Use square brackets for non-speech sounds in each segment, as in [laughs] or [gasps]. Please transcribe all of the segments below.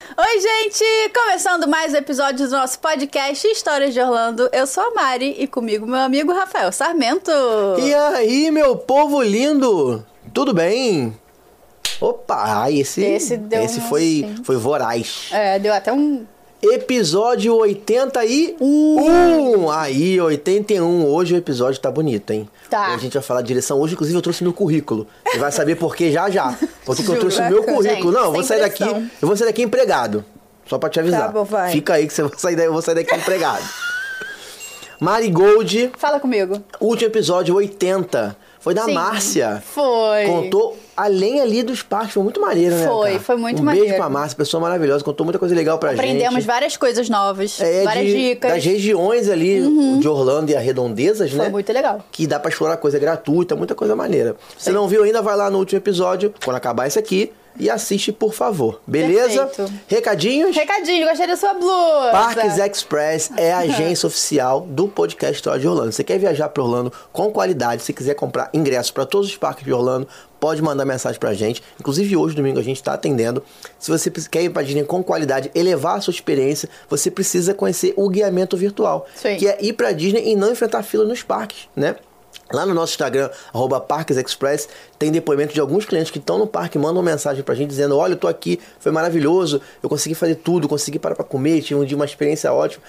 Oi, gente! Começando mais um episódio do nosso podcast Histórias de Orlando. Eu sou a Mari e comigo meu amigo Rafael Sarmento. E aí, meu povo lindo? Tudo bem? Opa, esse, Esse deu esse um- foi, foi voraz. É, deu até um. Episódio 81. Aí, 81. Hoje o episódio tá bonito, hein? Tá. Hoje a gente vai falar de direção. Hoje, inclusive, eu trouxe meu currículo. Você vai saber por quê já já. Porque que eu trouxe o meu currículo. Gente, Não, eu vou sair daqui. pressão. Eu vou sair daqui empregado. Só pra te avisar. Tá bom, vai. Fica aí que você [laughs] vai sair daí, eu vou sair daqui empregado. Marigold, Fala comigo. último episódio 80. Foi da Sim, Márcia. Foi. Contou além ali dos parques, foi muito maneiro, né? Foi, cara? foi muito um maneiro. beijo pra Márcia, pessoa maravilhosa, contou muita coisa legal pra Aprendemos gente. várias coisas novas, É, várias de- dicas. Uhum. Das regiões ali de Orlando e arredondezas, Foi né? muito legal. Que dá pra explorar coisa gratuita, muita coisa maneira. Se não viu ainda, vai lá no último episódio, quando acabar esse aqui, e assiste, por favor. Beleza? Perfeito. Recadinhos? Recadinho, gostei da sua blusa. Parques Express é a [laughs] agência oficial do podcast História de Orlando. Você quer viajar para Orlando com qualidade, se quiser comprar ingressos para todos os parques de Orlando, pode mandar mensagem pra gente. Inclusive hoje, domingo, a gente está atendendo. Se você quer ir para Disney com qualidade, elevar a sua experiência, você precisa conhecer o guiamento virtual, aí. que é ir para Disney e não enfrentar fila nos parques, né? Lá no nosso Instagram, arroba Parques Express, tem depoimento de alguns clientes que estão no parque, mandam uma mensagem pra gente dizendo: Olha, eu tô aqui, foi maravilhoso, eu consegui fazer tudo, consegui parar pra comer, tive um dia uma experiência ótima.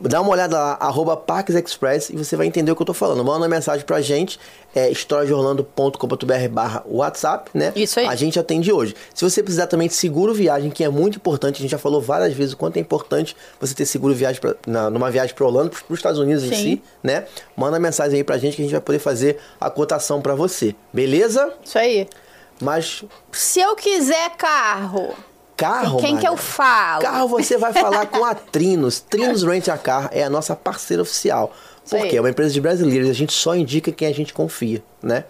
Dá uma olhada lá, arroba Parques Express, e você vai entender o que eu tô falando. Manda uma mensagem pra gente, é historiadeorlando.com.br barra WhatsApp, né? Isso aí. A gente atende hoje. Se você precisar também de seguro viagem, que é muito importante, a gente já falou várias vezes o quanto é importante você ter seguro viagem pra, na, numa viagem para Orlando, para os Estados Unidos em Sim. si, né? Manda mensagem aí pra gente que a gente vai poder fazer a cotação pra você. Beleza? Isso aí. Mas Se eu quiser carro, carro, quem que Maria, eu falo? Carro você vai falar com a [laughs] Trinos. Trinos Rent a Car é a nossa parceira oficial. Isso aí. Porque é uma empresa de brasileiros, a gente só indica quem a gente confia, né?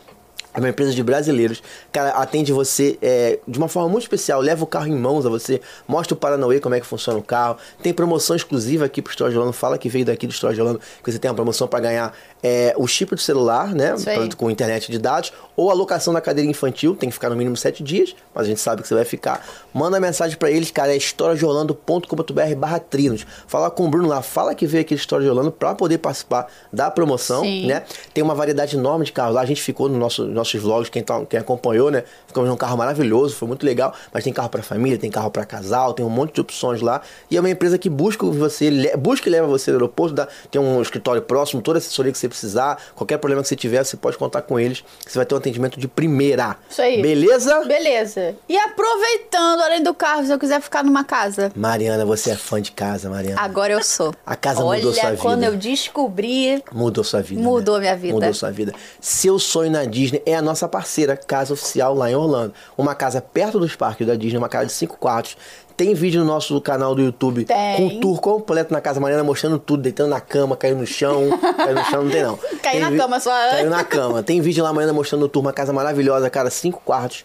É uma empresa de brasileiros. Cara, atende você é, de uma forma muito especial. Leva o carro em mãos a você. Mostra o Paranauê como é que funciona o carro. Tem promoção exclusiva aqui pro Orlando. Fala que veio daqui do Orlando. Que você tem uma promoção para ganhar é, o chip do celular, né? Com internet de dados. Ou a locação da cadeira infantil. Tem que ficar no mínimo sete dias. Mas a gente sabe que você vai ficar. Manda mensagem para eles, cara. É historiadeorlando.com.br barra trinos. Fala com o Bruno lá. Fala que veio aqui História de Orlando para poder participar da promoção, Sim. né? Tem uma variedade enorme de carros lá. A gente ficou nos nosso, nossos vlogs, quem, tá, quem acompanhou, né? Ficamos num carro maravilhoso, foi muito legal. Mas tem carro para família, tem carro para casal, tem um monte de opções lá. E é uma empresa que busca você, busca e leva você no aeroporto, dá, tem um escritório próximo, toda a assessoria que você precisar, qualquer problema que você tiver, você pode contar com eles. Você vai ter um atendimento de primeira. Isso aí. Beleza? Beleza. E aproveitando, além do carro, se eu quiser ficar numa casa. Mariana, você é fã de casa, Mariana. Agora eu sou. A casa Olha, mudou sua vida. quando eu descobri. Mudou sua vida. Mudou né? minha vida. Mudou sua vida. Seu sonho na Disney é a nossa parceira, casa oficial lá em Orlando. Uma casa perto dos parques da Disney, uma casa de cinco quartos. Tem vídeo no nosso canal do YouTube Tem. com o tour completo na casa Mariana, mostrando tudo, deitando na cama, caindo no chão. [laughs] caindo no chão não tem não. Caiu Tem na vi- cama só. Caiu na cama. Tem vídeo lá Mariana mostrando o tour, uma casa maravilhosa, cara, cinco quartos.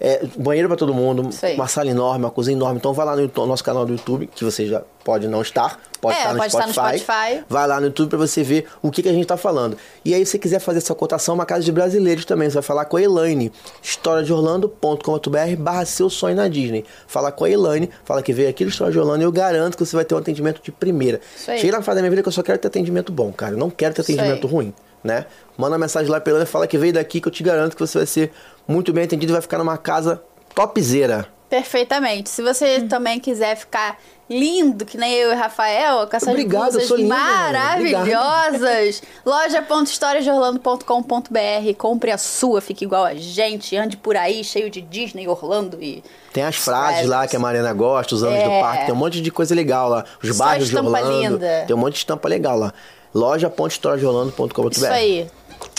É, banheiro pra todo mundo, aí. uma sala enorme, uma cozinha enorme. Então vai lá no nosso canal do YouTube, que você já pode não estar, pode É, estar no pode estar no Spotify. Spotify. Vai lá no YouTube pra você ver o que, que a gente tá falando. E aí, se você quiser fazer essa cotação, uma casa de brasileiros também. Você vai falar com a Elaine, historiadeorlando.com.br barra seu sonho na Disney. Fala com a Elaine, fala que veio aqui do História de Orlando e eu garanto que você vai ter um atendimento de primeira. Chega na fase da minha vida que eu só quero ter atendimento bom, cara. Eu não quero ter atendimento ruim, né? Manda uma mensagem lá pra Elaine, fala que veio daqui que eu te garanto que você vai ser muito bem atendido e vai ficar numa casa topzera. Perfeitamente. Se você também quiser ficar lindo, que nem eu e Rafael, com essas Obrigado, blusas sou lindo, maravilhosas, loja.historiasdeorlando.com.br. Compre a sua, fique igual a gente, ande por aí cheio de Disney, Orlando e... Tem as frases lá que a Mariana gosta, os anos É. do parque, tem um monte de coisa legal lá. Os Só bairros de estampa Orlando. linda. Tem um monte de estampa legal lá. loja.historiadeorlando.com.br Isso aí.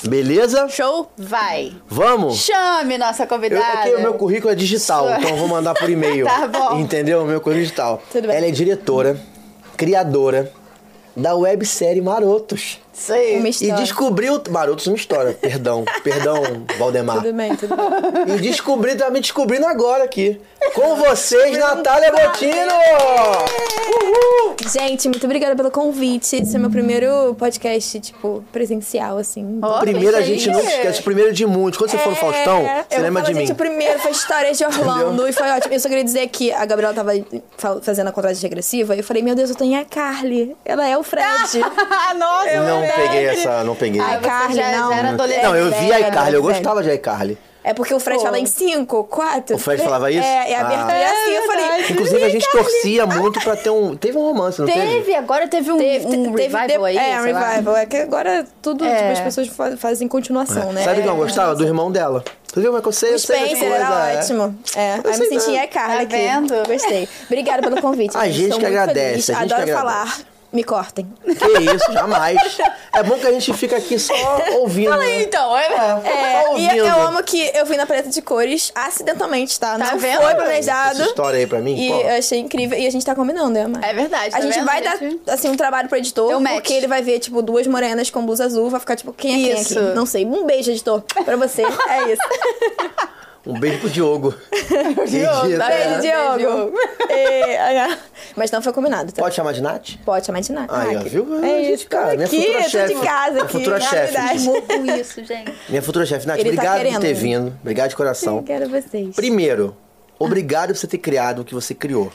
Beleza? Show? Vai. Vamos? Chame nossa Eu, convidada. é que o meu currículo é digital, Sua- então eu vou mandar por e-mail. [laughs] Tá bom. Entendeu? O meu currículo é digital. Tudo bem. Ela é diretora, criadora da websérie Marotos. Isso aí. Uma E história. descobriu. Marotos uma história, perdão. [laughs] Perdão, Valdemar. Tudo bem, tudo bem. E descobri, tá me descobrindo agora aqui. Com vocês, Natália Botino! Gente, muito obrigada pelo convite. Esse é meu primeiro podcast, tipo, presencial, assim. Ó, Primeiro a gente não esquece, o primeiro de muitos. Quando você for no Faustão, É, você eu lembra falo, de mim. Gente, o primeiro foi Histórias de Orlando e foi ótimo. Eu só queria dizer que a Gabriela tava fazendo a contagem regressiva e eu falei, meu Deus, eu tenho a Carly. Ela é o Fred. [laughs] Nossa, Não velho. Peguei essa, não peguei. Ai, Carly, já, não. já era adolescente. Não, eu vi a velho, iCarly, eu gostava de iCarly. É porque o Fred Pô. fala em cinco, quatro. O Fred falava isso? É, e a abertura é Ah. assim. Eu falei. Inclusive, a gente torcia muito pra ter um. Teve um romance, não teve? Teve, agora teve um, Teve, um teve revival de- aí, É, um sei lá. revival. É que agora tudo, É. tipo, as pessoas fa- fazem continuação, né? Sabe o que eu É. gostava? Do irmão dela. Você viu como é que eu sei? O Eu sei Spencer coisas, era é. ótimo. É, aí sei me senti a Carla Tá aqui. vendo? Gostei. Obrigada pelo convite. A gente Estou que agradece, feliz. a gente que Adoro agradece. falar. Me cortem. Que isso, jamais. É bom que a gente fica aqui só ouvindo. né? Então, é... É, e ouvindo. eu amo que eu vim na paleta de cores acidentalmente, tá? Tá Não vendo? foi Essa planejado. história aí pra mim, E pô. eu achei incrível. E a gente tá combinando, né? É verdade, A tá gente vendo? vai gente- dar, assim, um trabalho pro editor. Match. Porque ele vai ver, tipo, duas morenas com blusa azul. Vai ficar, tipo, quem é quem Isso. aqui? Não sei. Um beijo, editor. Pra você. [laughs] É isso. [laughs] Um beijo pro Diogo. [laughs] Diogo, tá É. vendo? Beijo, Diogo. [laughs] É, Mas não foi combinado. Tá? Pode chamar de Nath? Pode chamar de nada. Aí, ó, que- viu? É Gente, isso, cara, cara. minha Aqui, futura eu tô chefe. de casa Minha aqui. futura chefe. Muco isso, gente. Minha futura chefe, Nath, Ele tá obrigado por querendo. ter vindo. Obrigado de coração. Quero vocês. Primeiro, obrigado por você ter criado o que você criou.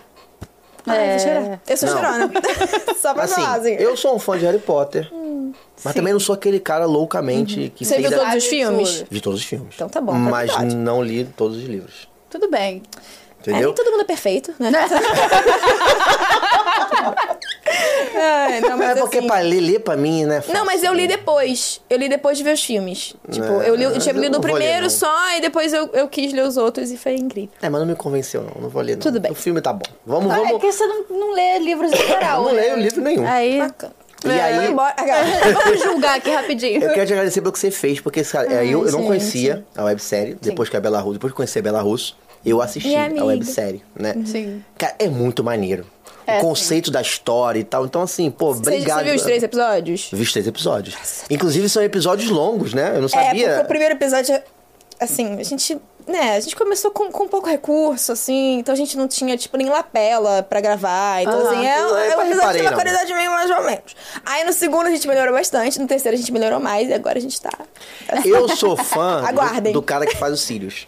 Ai, vou chorar. Eu sou Não. chorona. [laughs] Só pra Assim, falar, assim. eu sou um fã de Harry Potter, mas também não sou aquele cara loucamente que Hum, Você viu a- todos os filmes? Vi todos os filmes. Então tá bom, Mas tranquilidade. não li todos os livros. Tudo bem. É, Entendeu? nem todo mundo é perfeito, né? [laughs] Ai, não, mas é porque assim- pra ler, ler pra mim, né? Não, mas eu li depois. Eu li depois de ver os filmes. Tipo, É, eu, li, eu tinha lido o ler, primeiro não. só e depois eu, eu quis ler os outros e foi incrível. É, mas não me convenceu, não. Não vou ler, não. Tudo bem. O filme tá bom. Vamos, Ah, É vamos. que você não, não lê livros em Eu geral, não né? leio livro nenhum. Aí, Bacana. E É, aí- embora. [laughs] vamos julgar aqui rapidinho. Eu quero te agradecer pelo que você fez, porque cara, é, eu, eu não conhecia a websérie, depois que a Bela Russo, depois que conheci a Bela Russo, eu assisti a websérie, né? Sim. Cara, é muito maneiro. É, o conceito da história e tal. Então, assim, pô, obrigado. você viu os três episódios? Vi os três episódios. Inclusive, são episódios longos, né? Eu não É, sabia. porque o primeiro episódio, assim, a gente. Né, a gente começou com, com pouco recurso, assim, então a gente não tinha, tipo, nem lapela pra gravar. Então, assim, é, é é um uma não. qualidade meio mais ou menos. Aí no segundo a gente melhorou bastante, no terceiro a gente melhorou mais, e agora a gente tá. Eu sou fã [laughs] do, Aguardem. do cara que faz os Sirius.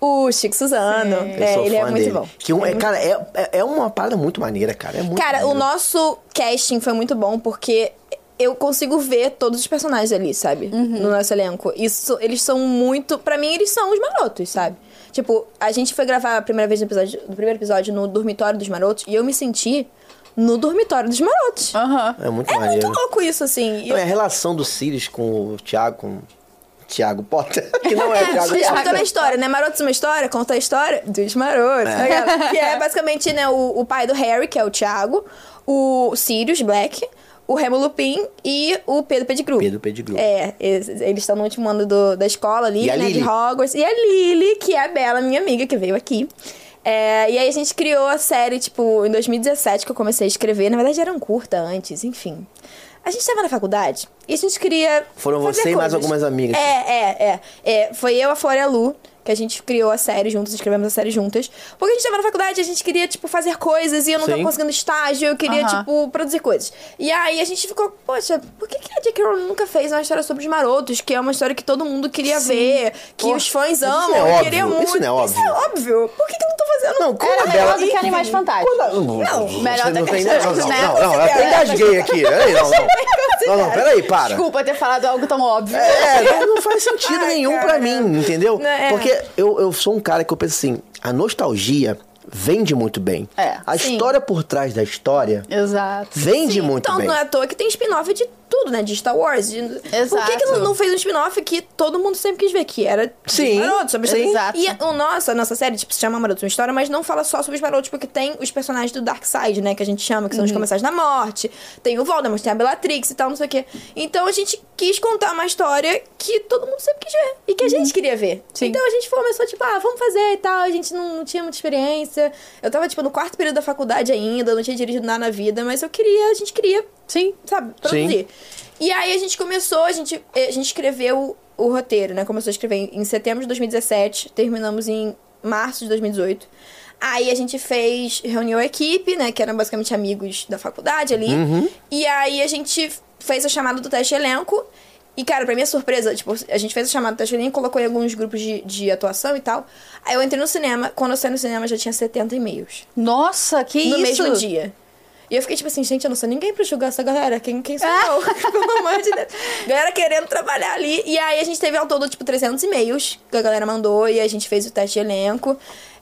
O Chico Suzano, Eu é, sou ele é fã muito dele. bom. Que um, é, cara, é, é- é uma parada muito maneira, cara. É muito Cara, o maneiro. nosso casting foi muito bom porque eu consigo ver todos os personagens ali, sabe? No nosso elenco. Isso, eles são muito. Pra mim, eles são os marotos, sabe? Tipo, a gente foi gravar a primeira vez no, episódio, no primeiro episódio no dormitório dos marotos e eu me senti no dormitório dos marotos. Aham. É muito É maneiro. muito louco isso, assim. E Não, é a relação do Sirius com o Thiago, com o Thiago Potter, [laughs] que não é, É, Thiago explicando a Potter. história, né? Marotos uma história, conta a história dos marotos. né, galera? que é [laughs] basicamente, né, o, o pai do Harry, que é o Thiago, o Sirius Black, o Remo Lupin e o Pedro Pettigrew. Pedro Pettigrew. É, eles estão no último ano do- da escola ali, E né, de? Hogwarts. E a Lily, que é a Bela, minha amiga, que veio aqui. É, e aí a gente criou a série, tipo, em 2017 que eu comecei a escrever. Na verdade era um curta antes, enfim. A gente tava na faculdade e a gente queria. Foram você e mais coisas. algumas amigas. É, é, é, é. Foi eu, a Flora e a Lu, que a gente criou a série juntas, escrevemos a série juntas. Porque a gente tava na faculdade, a gente queria, tipo, fazer coisas e eu não tava Sim. conseguindo estágio, eu queria, tipo, produzir coisas. E aí a gente ficou, poxa, por que, que a J.K. Rowling nunca fez uma história sobre os marotos, que é uma história que todo mundo queria ver, que os fãs amam, é eu óbvio, queria muito. isso não é óbvio. Isso é óbvio. Por que, que eu não tô fazendo? Não, como Era melhor Bela... do que Animais Fantásticos. Não, Não, melhor do não que tem... as Não, não, não, até engasguei aqui. Peraí, não, não. [laughs] Não, não, peraí, para. Desculpa ter falado algo tão óbvio. É, não, não faz sentido Ai, nenhum cara. pra mim, entendeu? Não, é. Porque eu, eu sou um cara que eu penso assim, a nostalgia, vende muito bem. É, a sim. história por trás da história Exato. vende Sim, muito então bem. não é à toa que tem spin-off de tudo, né? De Star Wars. de- Por que, que Exato. não, não fez um spin-off que todo mundo sempre quis ver? Que era Sim, os marotos. Sobre sim. Exato. E o nosso, a nossa série, tipo, se chama Marotos uma História, mas não fala só sobre os marotos, porque tem os personagens do Dark Side, né? Que a gente chama, que são os Uhum. comerciais da morte. Tem o Voldemort, tem a Bellatrix e tal, não sei o quê. Então a gente quis contar uma história que todo mundo sempre quis ver. E que a gente queria ver. Uhum. Sim. Então a gente começou, tipo, ah, vamos fazer e tal. A gente não, não tinha muita experiência. Eu tava, tipo, no quarto período da faculdade ainda, não tinha dirigido nada na vida, mas eu queria, a gente queria Sim. sabe, produzir. E aí a gente começou, a gente, a gente escreveu o roteiro, né? Começou a escrever em- em setembro de 2017, terminamos em março de 2018. Aí a gente fez, reuniu a equipe, né? Que eram basicamente amigos da faculdade ali. E aí a gente fez a chamada do teste elenco. E, cara, pra minha surpresa, tipo, a gente fez a chamada do teste elenco, colocou em alguns grupos de, de atuação e tal. Aí eu entrei no cinema, quando eu saí no cinema já tinha 70 e-mails. Nossa, que No isso? mesmo dia. E eu fiquei tipo assim, gente, eu não sou ninguém pra julgar essa galera. Quem, quem sou eu? [laughs] [laughs] Pelo amor de Deus. Galera querendo trabalhar ali. E aí a gente teve ao todo, tipo, 300 e-mails que a galera mandou. E a gente fez o teste de elenco.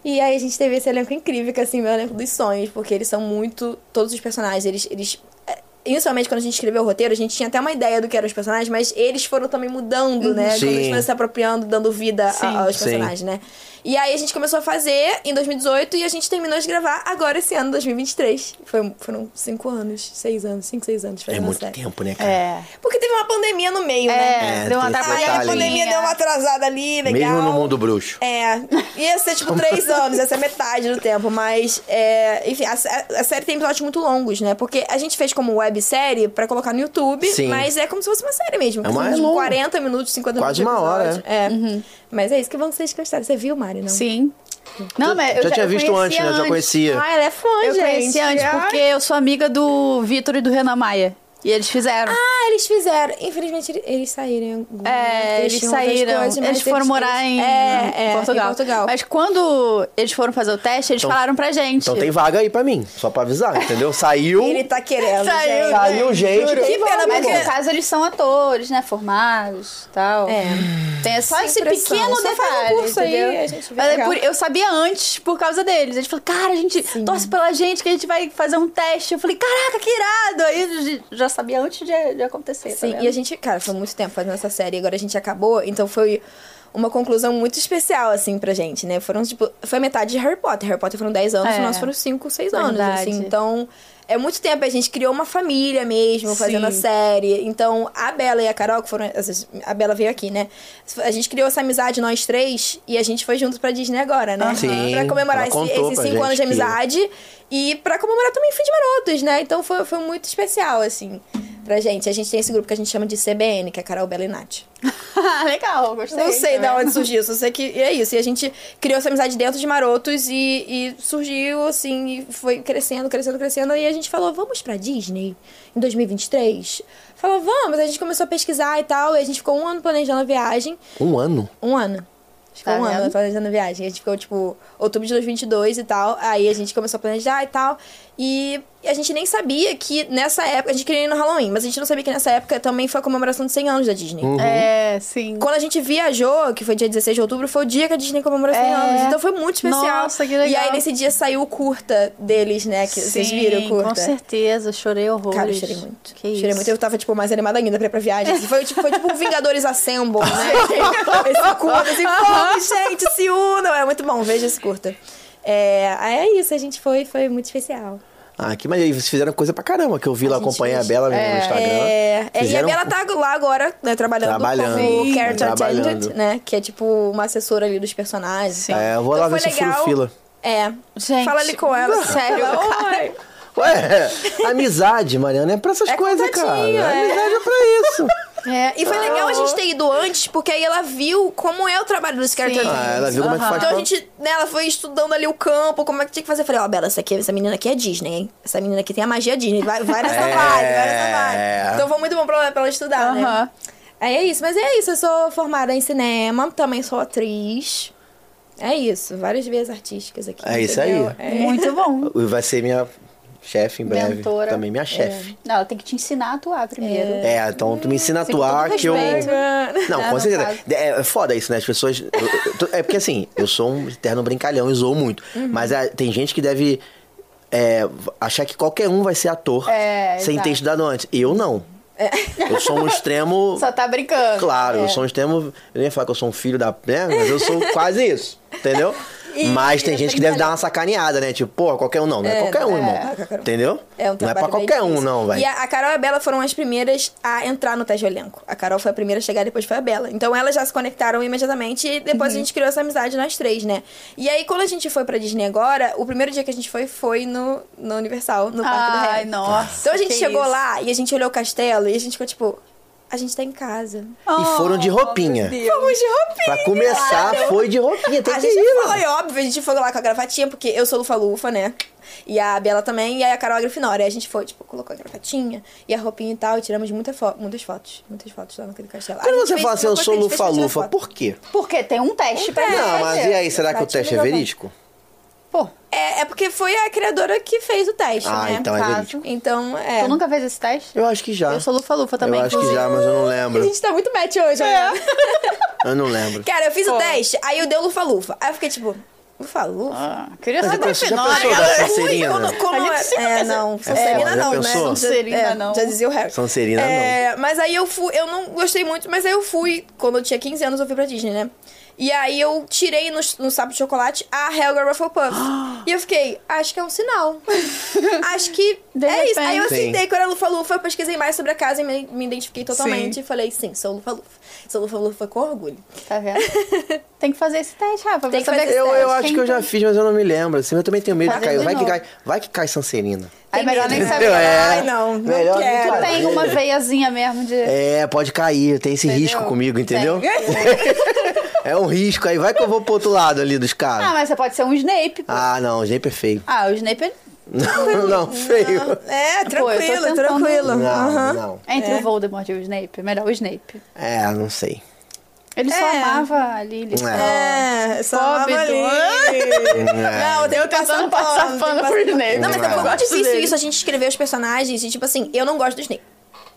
E aí a gente teve esse elenco incrível, que é assim, meu elenco dos sonhos. Porque eles são muito... Todos os personagens, eles... eles é, Inicialmente, quando a gente escreveu o roteiro, a gente tinha até uma ideia do que eram os personagens, mas eles foram também mudando, né? Sim. Quando eles foram se apropriando, dando vida a- Sim. aos Sim. personagens, né? E aí a gente começou a fazer em 2018 e a gente terminou de gravar agora esse ano, 2023. Foi, foram cinco anos, seis anos, cinco, seis anos É muito série. tempo, né, cara? É. Porque teve uma pandemia no meio, né? É, deu uma esse Aí a pandemia deu uma atrasada ali, legal. Mesmo no mundo bruxo. É, ia ser tipo três anos, ia ser metade do tempo, mas, é, enfim, a, a série tem episódios muito longos, né? Porque a gente fez como websérie pra colocar no YouTube, Sim. mas é como se fosse uma série mesmo. É São, é tipo, longo. 40 minutos, 50 Quase minutos. de uma hora, episódio. É. Mas é isso que vão vocês gostaram. Você viu, Mari, não? Sim. Não, mas eu já tinha eu visto antes, né? Já conhecia. Ah, ela é fã, Eu gente. conheci antes, Ai. porque eu sou amiga do Vitor e do Renan Maia. E eles fizeram. Ah, eles fizeram. Infelizmente, ele- eles saíram. É, eles outras saíram. coisas, eles foram morar em, é, é, Portugal. Em Portugal. Mas quando eles foram fazer o teste, eles falaram pra gente. Então tem vaga aí pra mim, só pra avisar, entendeu? Saiu. Ele tá querendo, Saiu, gente. Saiu gente. Juro. Que pena, Mas no caso eles são atores, né? Formados tal. É. Tem só Sem esse pequeno Só faz um detalhe. curso aí, entendeu? a gente Mas é por- eu sabia antes por causa deles. Eles falaram, cara, a gente torce pela gente que a gente vai fazer um teste. Eu falei, caraca, que irado! Aí já sabia antes de, de acontecer. tá Sim, vendo? e a gente, cara, foi muito tempo fazendo essa série, agora a gente acabou, então foi uma conclusão muito especial, assim, pra gente, né? Foram, tipo, foi metade de Harry Potter. Harry Potter foram 10 anos, É. nosso foram 5, 6 anos, Verdade. assim. Então, é muito tempo. A gente criou uma família mesmo, fazendo a Sim. série. Então, a Bela e a Carol, que foram. A Bela veio aqui, né? A gente criou essa amizade, nós três, e a gente foi juntos pra Disney agora, né? Sim, pra comemorar esses pra 5 gente anos de que- amizade. E pra comemorar também o fim de Marotos, né? Então foi, foi muito especial, assim, pra gente. A gente tem esse grupo que a gente chama de CBN, que é Carol, Bela e Nath. [laughs] Legal, gostei. Não sei de vendo? onde surgiu, só sei que é isso. E a gente criou essa amizade dentro de Marotos e, e surgiu, assim, e foi crescendo, crescendo, crescendo. E a gente falou, vamos pra Disney em 2023? Falou, vamos. A gente começou a pesquisar e tal. E a gente ficou um ano planejando a viagem. Um ano. Um ano. Ficou Tá um ano planejando viagem. A gente ficou, tipo, outubro de 2022 e tal. Aí a gente começou a planejar e tal. E a gente nem sabia que nessa época... A gente queria ir no Halloween, mas a gente não sabia que nessa época também foi a comemoração de 100 anos da Disney. É, sim. Quando a gente viajou, que foi dia 16 de outubro, foi o dia que a Disney comemorou 100 É. anos. Então foi muito especial. Nossa, que legal. E aí nesse dia saiu o curta deles, né? Que vocês Sim, viram o curta. Com certeza, chorei horrores. Cara, eu chorei muito. Que chorei isso. muito. Eu tava, tipo, mais animada ainda pra ir pra viagem. Assim, Foi, tipo, foi tipo um Vingadores Assemble, né? [laughs] esse curta, assim, [laughs] vamos, gente, se unam. É muito bom, veja esse curta. É, é isso, a gente foi, foi muito especial. Ah, que maneiro. Vocês fizeram coisa pra caramba, que eu vi lá, gente acompanhei a fez. Bela mesmo no Instagram. É, é, Fizeram- e a Bela tá lá agora, né, trabalhando, Trabalhando. como Sim. character Trabalhando. attendant, né? Que é tipo uma assessora ali dos personagens. Sim. É, eu vou lá Então ver foi se eu furo legal. fila. É. Gente, Fala ali com ela. [laughs] sério. Ué, amizade, Mariana, é pra essas É coisas, cara. é. Amizade é pra isso. [laughs] É, e foi legal a gente ter ido antes, porque aí ela viu como é o trabalho dos attendants. Ah, ela viu como é que faz Então a gente, né, ela foi estudando ali o campo, como é que tinha que fazer. Eu falei, ó, Bela, essa, aqui, essa menina aqui é Disney, hein? Essa menina aqui tem a magia Disney. Vai, vai nessa É. vibe, vai nessa vibe. Então foi muito bom pra, pra ela estudar, né? Aham. Aí é isso, mas é isso. Eu sou formada em cinema, também sou atriz. É isso, várias vezes artísticas aqui. É isso aí. entendeu? É. Muito bom. [laughs] Vai ser minha chefe em breve. Mentora. Também minha chefe. Não, ela tem que te ensinar a atuar primeiro. É, então tu me ensina a atuar que eu. Não, É, com certeza. É, é foda isso, né? As pessoas. eu- eu- É porque assim, eu sou um eterno brincalhão e zoo muito. Uhum. Mas ah, tem gente que deve é, achar que qualquer um vai ser ator É, sem ter estudado antes. Eu não. Eu sou um extremo. [laughs] Só tá brincando. Claro, eu É. sou um extremo. Eu nem ia falar que eu sou um filho da. Né? Mas eu sou quase isso. Entendeu? E Mas tem gente que deve dar uma sacaneada, né? Tipo, pô, qualquer um não. Não é, É, qualquer um, é, irmão. é um. Entendeu? É um não é pra qualquer um, não, velho. E a, a Carol e a Bela foram as primeiras a entrar no teste de elenco. A Carol foi a primeira a chegar, depois foi a Bela. Então elas já se conectaram imediatamente e depois Uhum. a gente criou essa amizade nós três, né? E aí, quando a gente foi pra Disney agora, o primeiro dia que a gente foi foi no, no Universal, no Parque do Ai, Harry. nossa. Então a gente chegou isso. lá e a gente olhou o castelo e a gente ficou tipo, a gente tá em casa. E foram de roupinha. Fomos de roupinha. Pra começar, foi de roupinha. Tem A que gente ir, foi, mano. óbvio, a gente foi lá com a gravatinha, porque eu sou lufa-lufa, né? E a Bela também, e aí a Carol a Grifinória. Aí a gente foi, tipo, colocou a gravatinha e a roupinha e tal, e tiramos muita fo muitas fotos. Muitas fotos lá naquele castelo. Quando você fala assim, eu sou lufa-lufa, por quê? Porque tem um teste pra teste. Não, mas e aí, será que o teste é verídico? Pô, É, é porque foi a criadora que fez o teste, Ah, né? então é verídico. Então, é. tu nunca fez esse teste? Eu acho que já. Eu sou lufa-lufa também. Eu acho que inclusive. já, mas eu não A lembro. gente tá muito match hoje, né? [laughs] Eu não lembro. Cara, eu fiz Pô. o teste, aí eu dei o lufa-lufa. Aí eu fiquei tipo, lufa-lufa? Ah, queria Mas ser já pensou- já Grifinória. pensou da galera. Sonserina? Quando, quando A gente é, sempre é, pensa- não. É, Sonserina já não, né? pensou? Sonserina é, não. Já dizia o Harry. Sonserina é, Mas aí eu fui, eu não gostei muito, mas aí eu fui, quando eu tinha 15 anos, eu fui pra Disney, né? E aí eu tirei no, no sapo de chocolate a Helga Rufflepuff. [gasps] e eu fiquei, acho que é um sinal. [laughs] acho que De é isso. Aí eu repente. Aceitei que era Lufa-Lufa, pesquisei mais sobre a casa e me, me identifiquei totalmente. Sim. E falei, sim, sou Lufa-Lufa. Sou Lufa-Lufa com orgulho. Tá vendo? [laughs] Tem que fazer esse teste, Rafa. Tem pra que saber fazer Eu, esse eu quem acho que eu já fiz, mas eu não me lembro. Assim, eu também tenho medo de Faz cair. de Vai que cai, vai que cai Sancerina. Aí melhor nem saber. Entendeu? É. Ai, não, não Melhor quero. Tu tem uma veiazinha mesmo de... É, pode cair, tem esse Entendeu? risco comigo, entendeu? [laughs] é um risco, aí vai que eu vou pro outro lado ali dos Ah, caras. mas você pode ser um Snape, pô. Ah, não, o Snape é feio. Ah, o Snape é Não, não, feio. É, Pô, eu tranquilo, tentando- tranquilo. Não, Aham. não. entre É. o Voldemort e o Snape. Melhor o Snape. É, não sei. Ele só É. amava a Lily. só. É, só Pobre amava do- ali. É. Não, tem que tentando passar passar pano, que pro Snape. Não, mas é é. muito Gosto difícil dele. isso, a gente escrever os personagens e, tipo assim, eu não gosto do Snape.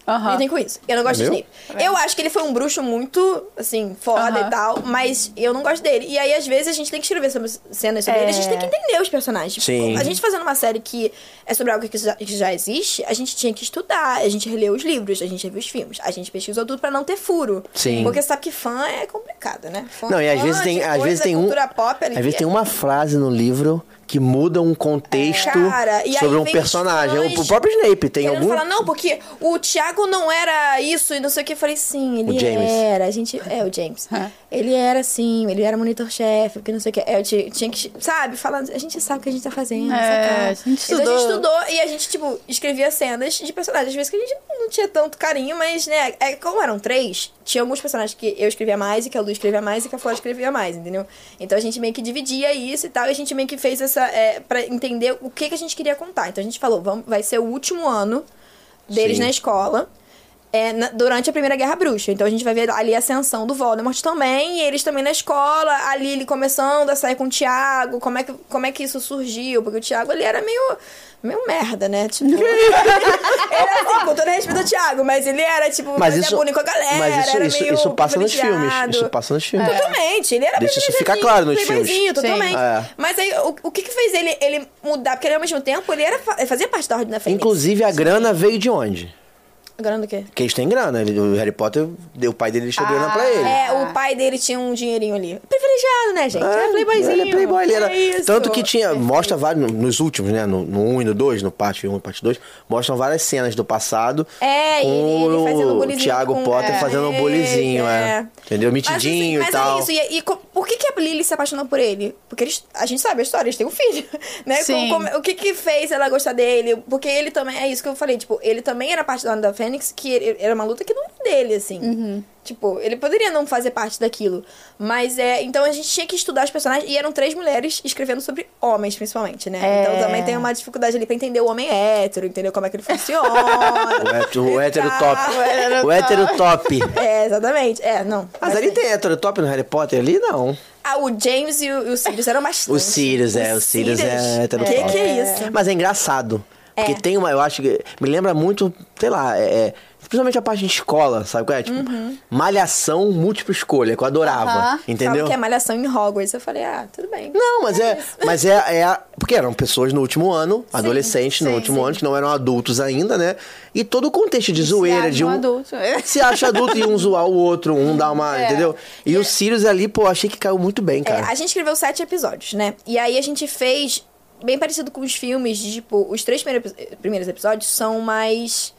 Aham. Lidem com isso. Eu não gosto do Viu? Snape. Eu acho que ele foi um bruxo muito, assim, foda Aham. e tal, mas eu não gosto dele. E aí, às vezes, a gente tem que escrever sobre cenas sobre É. ele, a gente tem que entender os personagens. Sim. A gente fazendo uma série que é sobre algo que já, que já existe, a gente tinha que estudar, a gente releu os livros, a gente reviu os filmes, a gente pesquisou tudo pra não ter furo. Sim. Porque sabe que fã é complicado, né? Fã, Não, e às vezes de tem, às coisa, vezes tem um, pop ali, às vezes é- tem uma frase no livro que muda um contexto Cara, e aí sobre um personagem. O, fãs o próprio Snape tem Querendo algum falar, não, porque o Thiago não era isso e não sei o que. Eu falei, sim, ele O James. era. A gente. É, o James. Hã? ele era assim, ele era monitor-chefe, porque não sei o que. É, Eu tinha, que, sabe, falando. A gente sabe o que a gente tá fazendo. É, saca? a gente Então a gente estudou. estudou e a gente, tipo, escrevia cenas de personagens. Às vezes que a gente não tinha tanto carinho, mas, né, é, como eram três, tinha alguns personagens que eu escrevia mais e que a Lu escrevia mais e que a Flora escrevia mais, entendeu? Então a gente meio que dividia isso e tal, e a gente meio que fez essa. É, pra entender o que, que a gente queria contar. Então a gente falou, vamos, vai ser o último ano deles Sim. na escola. É, na- durante a Primeira Guerra Bruxa. Então a gente vai ver ali a ascensão do Voldemort também, e eles também na escola, a Lily começando a sair com o Tiago, como é que, como é que isso surgiu? Porque o Tiago ele era meio, meio merda, né? Tipo, [laughs] ele era assim, com todo respeito ao Tiago, mas ele era tipo, Mas isso, bullying com a galera, mas isso, era isso, meio isso passa nos filmes. Isso passa nos filmes. Totalmente, ele era Deixa isso ficar claro nos filmes. Totalmente. É. Mas aí, o, o que que fez ele, ele mudar? Porque ele, ao mesmo tempo, ele era, fa- ele fazia parte da Ordem da Fênix. Inclusive, a grana veio de onde? Agora do quê? Porque eles têm grana. Ele, o Harry Potter, o pai dele deixou grana pra ele. É, o pai dele tinha um dinheirinho ali. Privilegiado, né, gente? É, playboyzinho. Ele é playboy, ele era. É isso. Tanto que tinha. Mostra vários. Nos últimos, né? No, no 1 e no 2, no parte 1 e parte 2, mostram várias cenas do passado. É, com ele, fazendo o bulizinho Thiago com- Potter é, fazendo um bulizinho, é. Entendeu? Mas, assim, Mitidinho mas e tal. é isso. E, e por que, que a Lily se apaixonou por ele? Porque eles, a gente sabe a história, eles têm um filho. [laughs] Né? Sim. Como- como- o que que fez ela gostar dele? Porque ele também, é isso que eu falei, tipo, ele também era parte da Ordem da Fênix, que era uma luta que não era dele, assim. Uhum. Tipo, ele poderia não fazer parte daquilo. Mas é. Então a gente tinha que estudar os personagens. E eram três mulheres escrevendo sobre homens, principalmente, né? É. Então também tem uma dificuldade ali pra entender o homem hétero, entender como é que ele funciona. [laughs] O hétero, o hétero Tá. top. O hétero top. É, exatamente. É, não. Mas ali tem hétero top no Harry Potter ali? Não. Ah, o James e o, e o Sirius eram bastante. O Sirius, é. O Sirius é hétero Que top. que é isso? Mas é engraçado. Porque tem uma, eu acho que. Me lembra muito, sei lá, é. é, Principalmente a parte de escola, sabe qual é? Tipo, malhação múltipla escolha, que eu adorava. Aham. Entendeu? Fala que é malhação em Hogwarts. Eu falei, ah, tudo bem. Não, mas é, mas é, é porque eram pessoas no último ano, adolescentes no sim, último sim. ano, que não eram adultos ainda, né? E todo o contexto de zoeira, de um um adulto. [laughs] se acha adulto e um zoar o outro, um dar uma, É. entendeu? E o Sirius ali, pô, achei que caiu muito bem, É, cara. a gente escreveu sete episódios, né? E aí a gente fez bem parecido com os filmes, de, tipo, os três primeiros, episódios são mais.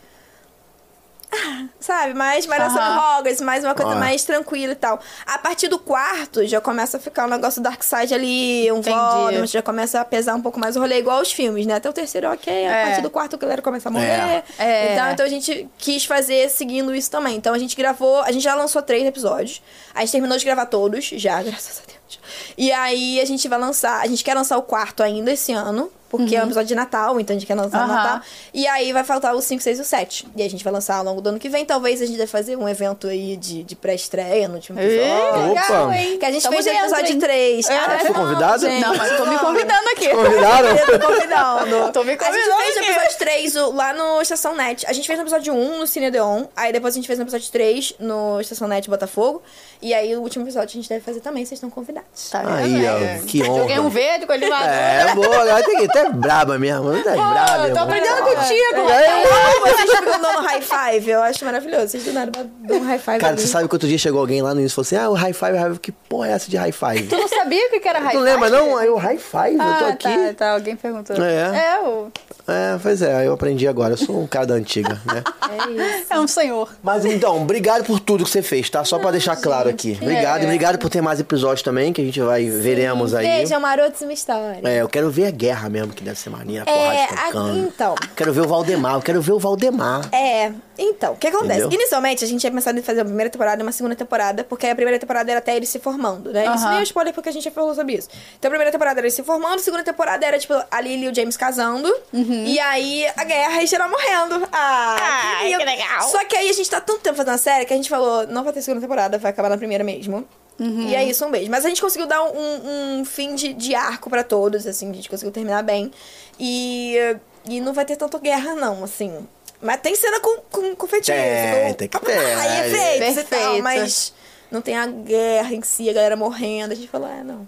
[laughs] Sabe, mais malhação Aham. em Hogwarts, mais uma coisa Ah. mais tranquila e tal. A partir do quarto, já começa a ficar um negócio Dark Side ali, um. Voldemort, já começa a pesar um pouco mais o rolê, igual aos filmes, né? Até o terceiro, ok, a É. partir do quarto a galera começa a morrer. É. É. Então, então a gente quis fazer seguindo isso também. Então a gente gravou, a gente já lançou três episódios. A gente terminou de gravar todos, já, [laughs] graças a Deus. E aí a gente vai lançar, a gente quer lançar o quarto ainda esse ano, porque é um episódio de Natal, então a gente quer lançar no Aham. Natal. E aí vai faltar os 5, 6 e o 7. E a gente vai lançar ao longo do ano que vem. Talvez a gente deve fazer um evento aí de, de pré-estreia no último episódio. Opa! Que a gente Tamo fez no dentro, episódio hein? 3. É. Fui convidada? Não, mas tô me convidando aqui. Convidaram? Eu tô convidando. Tô me A gente convidando fez no aqui. episódio 3 o- lá no Estação Net. A gente fez no episódio 1 no Cine Deon. Aí depois a gente fez no episódio 3 no Estação Net Botafogo. E aí o último episódio a gente deve fazer também. Vocês estão convidados. Tá vendo? Aí, É. ó, que honra. Joguei um verde com ele lá. É, boa, tem que até braba mesmo. Não tá braba, tô irmão. aprendendo contigo. É. Eu amo vocês ficam dando high five. Eu acho maravilhoso. Vocês do nada dão um high five. Cara, ali. você sabe que outro dia chegou alguém lá no início e falou assim: ah, o high five, high five. Que porra é essa de high five? Tu não sabia o que era high Tu five? lembra, não? Aí o high five, eu tô Ah, aqui. tá, tá. Alguém perguntou. É. É, o... É, pois é, eu aprendi agora. Eu sou um cara da antiga, né? [laughs] é um senhor. Mas então, obrigado por tudo que você fez, tá? Só pra deixar claro aqui. Obrigado, É. obrigado por ter mais episódios também, que a gente vai, veremos aí. Vejam, Marotos uma história. É, eu quero ver a guerra mesmo, que deve ser maneira, a É, porrada a- tocando. então. Quero ver o Valdemar, eu quero ver o Valdemar. É, então, o que acontece? Entendeu? Inicialmente, a gente tinha pensado em fazer uma primeira temporada e uma segunda temporada, porque a primeira temporada era até eles se formando, né? Isso nem é spoiler porque a gente já falou sobre isso. Então, a primeira temporada era eles se formando, a segunda temporada era, tipo, a Lily e o James casando, e aí a guerra e geral morrendo. Ah, Ai, lindo. que legal. Só que aí a gente tá tanto tempo fazendo a série que a gente falou, não vai ter segunda temporada, vai acabar na primeira mesmo. E é isso, um beijo. Mas a gente conseguiu dar um, um fim de, de arco pra todos, assim, a gente conseguiu terminar bem. E, e não vai ter tanta guerra, não, assim. Mas tem cena com, com, com feitiço. Tem, com, tem que ter, [laughs] Aí é. efeitos e tal, mas não tem a guerra em si, a galera morrendo. A gente falou, é, não,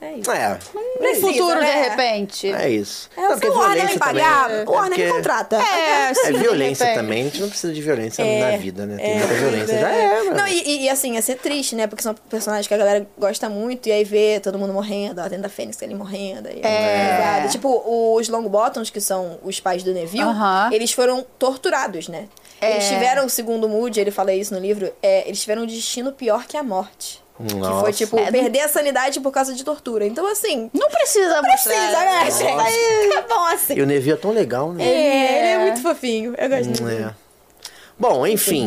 é isso. É, Precisa, futuro, né? de repente. é isso. É, se o Warner me pagar, o Warner me contrata. É, É sim, de violência também, a gente não precisa de violência É, na vida, né? Tem é, muita violência. é. Já é, mano. Não, e, e- e, assim, ia ser triste, né? Porque são personagens que a galera gosta muito, e aí vê todo mundo morrendo, a da Fênix ali morrendo. Aí É. pesado. Tipo, os Longbottoms, que são os pais do Neville, Aham. eles foram torturados, né? Eles É. tiveram, segundo o Moody, ele fala isso no livro, é, eles tiveram um destino pior que a morte. Que Nossa. foi, tipo, É, perder a sanidade por causa de tortura. Então, assim, Não precisa mostrar. precisa, né, gente? Tá bom assim. E o Neville é tão legal, né? É, ele é muito fofinho. Eu gosto dele. É. Bom, enfim.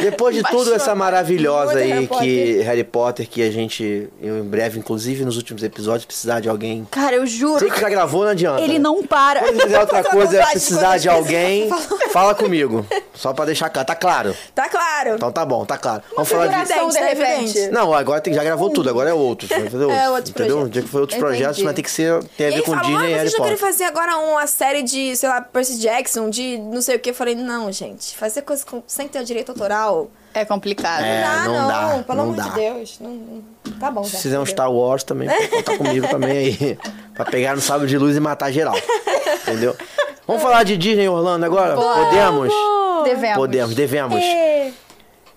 Depois de tudo essa maravilhosa aí Harry que Harry Potter, que a gente, eu em breve, inclusive nos últimos episódios, precisar de alguém. Cara, eu juro. Sei que já gravou, não adianta. Ele não para. Se fizer outra coisa, vontade precisar de alguém, [laughs] fala comigo. Só pra deixar claro. Tá claro? Tá claro. Então tá bom, tá claro. Vamos falar de. de repente. Não, agora tem, já gravou tudo, agora é outro. Vai fazer [laughs] outro. entendeu? O dia que for outros Entendi. projetos, vai ter que ser. Tem a ver ele com falou, Disney ah, e Harry Potter. fazer agora uma série de, sei lá, Percy Jackson, de não sei o que. Eu falei, não, gente, fazer coisa com- sem ter o direito autoral. É complicado. É, dá, não não, dá, pelo não amor dá. de Deus. Não, não- tá bom, já. Se fizer um? Star Wars também, pode contar [laughs] comigo também aí. pra pegar no sábio de luz e matar geral. Entendeu? Vamos falar de Disney Orlando agora? Podemos? Devemos. Podemos, devemos. É,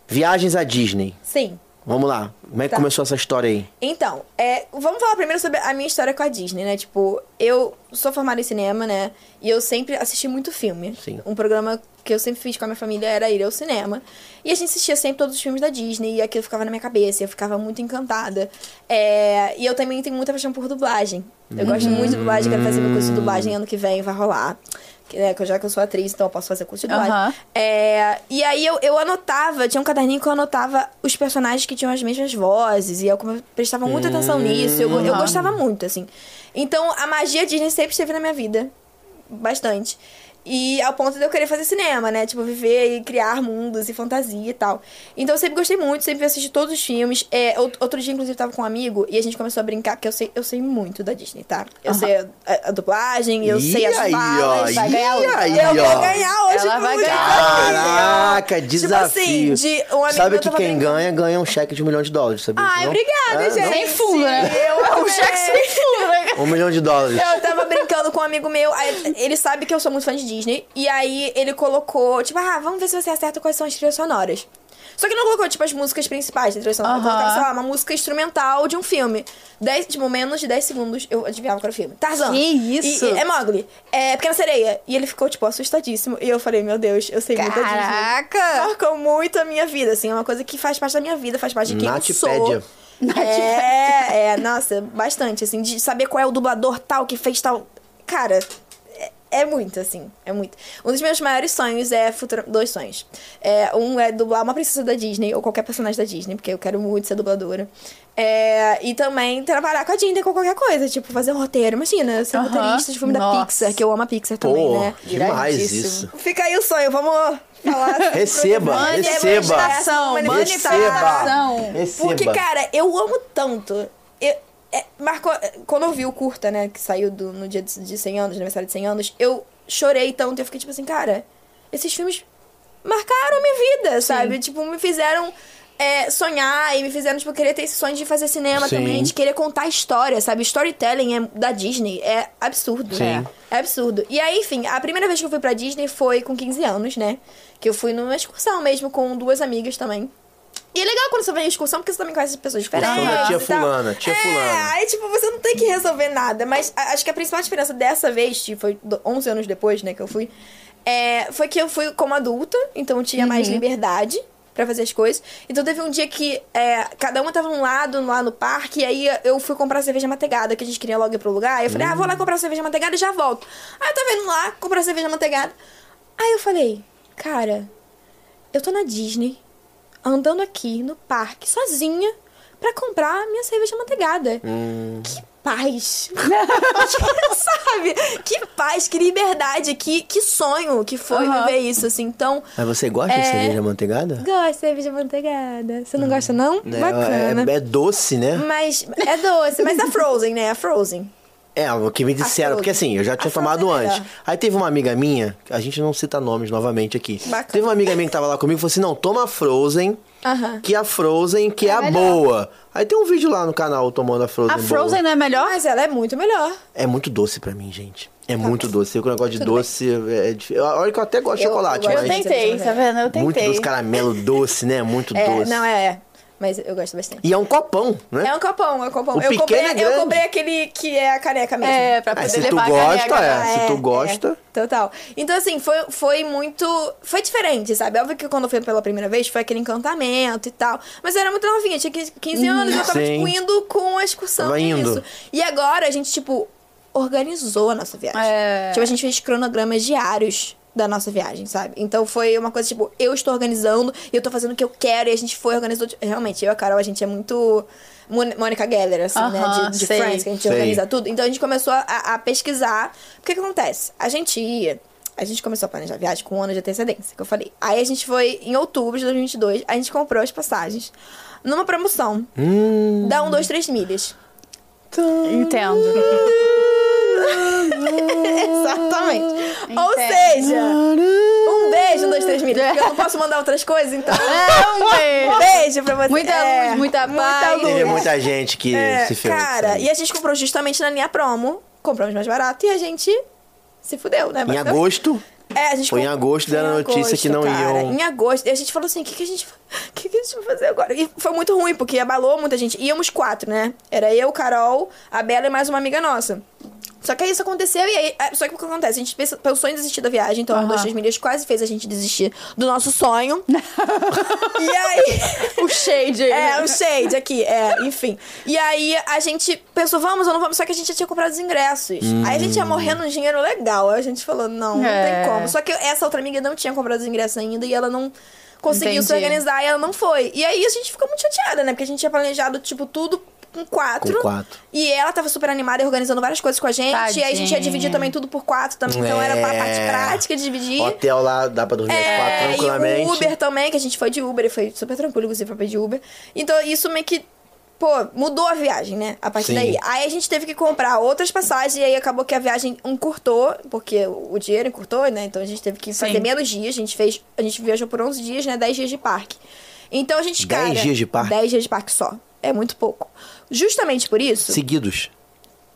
Viagens à Disney. Sim. Vamos lá. Como é que Tá. começou essa história aí? Então, é, vamos falar primeiro sobre a minha história com a Disney, né? Tipo, eu sou formada em cinema, né? E eu sempre assisti muito filme. Sim. Um programa que eu sempre fiz com a minha família era ir ao cinema. E a gente assistia sempre todos os filmes da Disney. E aquilo ficava na minha cabeça. E eu ficava muito encantada. É, e eu também tenho muita paixão por dublagem. Eu gosto muito de dublagem. Quero fazer meu curso de dublagem ano que vem. Vai rolar. Que, né, que eu- já que eu sou atriz, então eu posso fazer curso de dublagem. Aham. É, e aí eu, eu anotava, tinha um caderninho que eu anotava os personagens que tinham as mesmas vozes. E eu prestava muita atenção nisso. Eu, eu gostava muito, assim. Então a magia Disney sempre esteve na minha vida. Bastante. E ao ponto de eu querer fazer cinema, né? Tipo, viver e criar mundos e fantasia e tal. Então eu sempre gostei muito, sempre assisti todos os filmes. É, out- outro dia, inclusive, eu tava com um amigo e a gente começou a brincar, porque eu sei, eu sei muito da Disney, tá? Eu sei a, a- a dublagem, eu Ih, sei as aí, ó, falas. ih, vai ganhar hoje. aí, eu ó. vou ganhar hoje Ela vai ganhar. Caraca, Tipo desafio. assim, de um amigo Sabe meu que quem brincando. ganha, ganha um cheque de um milhão de dólares, sabia? Ai, não? obrigada, É, gente. não? Sem fundo, né? Eu [laughs] Um cheque sem fundo, né? Um milhão de dólares. Eu tava brincando com um amigo meu, ele sabe que eu sou muito fã de Disney, e aí ele colocou, tipo, ah, vamos ver se você acerta quais são as trilhas sonoras. Só que não colocou, tipo, as músicas principais da trilha sonora. Aham. Colocava, sei lá, uma música instrumental de um filme. Dez, tipo, menos de 10 segundos eu adivinhava qual era o filme. Tarzan. Que isso? E- e- é Mogli. É Pequena Sereia. E ele ficou, tipo, assustadíssimo. E eu falei, meu Deus, eu sei muito da Disney. Caraca! Marcou muito a minha vida, assim. É uma coisa que faz parte da minha vida, faz parte de quem eu sou. Natipédia. É, é, nossa, bastante, assim, de saber qual é o dublador tal que fez tal. Cara, é, muito, assim, é muito. Um dos meus maiores sonhos é futura... dois sonhos. É, um é dublar uma princesa da Disney, ou qualquer personagem da Disney, porque eu quero muito ser dubladora. É, e também trabalhar com a Disney com qualquer coisa, tipo, fazer um roteiro. Imagina, ser Aham. roteirista de filme da Nossa. Pixar, que eu amo a Pixar também, Pô, né? demais isso. Fica aí o sonho, vamos falar. Receba, Mane- receba. manifestação, manifestação. Receba. Porque, cara, eu amo tanto. Eu, é, marcou, quando eu vi o curta, né, que saiu do- no dia de, de 100 anos, no aniversário de 100 anos, eu chorei tanto. Eu fiquei tipo assim, cara, esses filmes marcaram a minha vida, sabe? Tipo, me fizeram é, sonhar e me fizeram, tipo, querer ter esse sonho de fazer cinema Sim. também, de querer contar história, sabe? Storytelling é, da Disney é absurdo. Sim. né? É absurdo. E aí, enfim, a primeira vez que eu fui pra Disney foi com 15 anos, né? Que eu fui numa excursão mesmo com duas amigas também. E é legal quando você vai em excursão, porque você também conhece pessoas diferentes. Excursão da tia fulana, tia é, fulana. aí, tipo, você não tem que resolver nada. Mas acho que a principal diferença dessa vez, que foi do- 11 anos depois, né, que eu fui, é, foi que eu fui como adulta, então eu tinha mais liberdade pra fazer as coisas. Então teve um dia que é, cada uma tava num lado, lá no parque, e aí eu fui comprar cerveja manteigada, que a gente queria logo ir pro lugar. Aí eu falei, ah, vou lá comprar cerveja manteigada e já volto. Aí eu tava indo lá, comprar cerveja manteigada. Aí eu falei, cara, eu tô na Disney, andando aqui no parque, sozinha, pra comprar minha cerveja manteigada. Que paz! [laughs] Sabe? Que paz, que liberdade, que, que sonho que foi Aham. viver isso, assim. Então, Mas você gosta de É. cerveja manteigada? gosto de cerveja manteigada. Você não gosta, não? É, Bacana. é- é doce, né? Mas é doce, mas a Frozen, né? A Frozen. É, o que me disseram, porque assim, eu já tinha A tomado é antes. Aí teve uma amiga minha, a gente não cita nomes novamente aqui. Bacana. Teve uma amiga minha que tava lá comigo e falou assim: não, toma a Frozen, Aham. que a Frozen, que é, a melhor. boa. Aí tem um vídeo lá no canal tomando a Frozen. A Frozen boa. não é melhor? Mas ela é muito melhor. É muito doce pra mim, gente. É Tá. muito doce. Eu com negócio de doce. É, é difícil. Olha que eu até gosto de Eu- chocolate, eu Eu mas. tentei, tá vendo? Eu Muito tentei. doce, caramelo doce, né? Muito É, doce. não, é, é. Mas eu gosto bastante. E é um copão, né? É um copão, é um copão. O eu, pequeno comprei, é eu comprei aquele que é a caneca mesmo. É, pra Ah, poder se tu levar a gosta, caneca. é. Se tu gosta. total. Então, assim, foi, foi muito. Foi diferente, sabe? Óbvio que quando eu fui pela primeira vez foi aquele encantamento e tal. Mas eu era muito novinha, tinha 15 15 anos e eu tava, tipo, indo com a excursão. Tava e indo. Isso. E agora a gente, tipo, organizou a nossa viagem. É. Tipo, a gente fez cronogramas diários da nossa viagem, sabe? Então foi uma coisa, tipo, eu estou organizando e eu tô fazendo o que eu quero e a gente foi organizando. Realmente, eu e a Carol, a gente é muito Mônica Geller, assim, né? Aham, De, de sei. Friends, que a gente Sei. organiza tudo. Então a gente começou a, a pesquisar. O que que acontece? A gente ia. A gente começou a planejar a viagem com um ano de antecedência, que eu falei. Aí a gente foi em outubro de 2022, a gente comprou as passagens numa promoção. Hum. Dá um, dois, três milhas. Entendo. [laughs] Exatamente. Ou Entendo. seja, um beijo, um, dois, três milhas. Porque eu não posso mandar outras coisas, então. É, um beijo. Beijo pra você. Muita É, luz, muita paz. Teve muita gente que É, se ferrou. cara, sabe? e a gente comprou justamente na linha promo. Compramos mais barato e a gente se fudeu, né? Em basicamente. agosto, É, a gente Foi em agosto, deram a notícia que não cara. iam- Em agosto. E a gente falou assim: o que, que a gente o que, que a gente vai fazer agora? E foi muito ruim, porque abalou muita gente. Íamos quatro, né? Era eu, Carol, a Bela e mais uma amiga nossa. Só que aí isso aconteceu e aí. é, Só que o que acontece? A gente pensa- pensou em desistir da viagem, então Aham. dois, três milhas quase fez a gente desistir do nosso sonho. [laughs] e aí. O shade aí. É, o shade aqui, é, enfim. E aí a gente pensou, vamos ou não vamos, só que a gente já tinha comprado os ingressos. Aí a gente ia morrendo um dinheiro legal. Aí a gente falou, não, não É. tem como. Só que essa outra amiga não tinha comprado os ingressos ainda e ela não conseguiu se Entendi. organizar e ela não foi. E aí a gente ficou muito chateada, né? Porque a gente tinha planejado, tipo, tudo com quatro. Com quatro. E ela tava super animada e organizando várias coisas com a gente. E aí a gente ia Tadinha. dividir também tudo por quatro também. Então era pra parte É. prática de dividir. Hotel lá, dá pra dormir às quatro É, tranquilamente. E o Uber também, que a gente foi de Uber, e foi super tranquilo, inclusive, pra pedir Uber. Então, isso meio que, pô, mudou a viagem, né? A partir Sim. daí. Aí a gente teve que comprar outras passagens, e aí acabou que a viagem encurtou, porque o dinheiro encurtou, né? Então a gente teve que fazer Sim. menos dias. A gente fez. A gente viajou por 11 dias, né? 10 dias de parque. Então a gente, 10 cara. dias de parque? 10 dias de parque só. É muito pouco. Justamente por isso. Seguidos.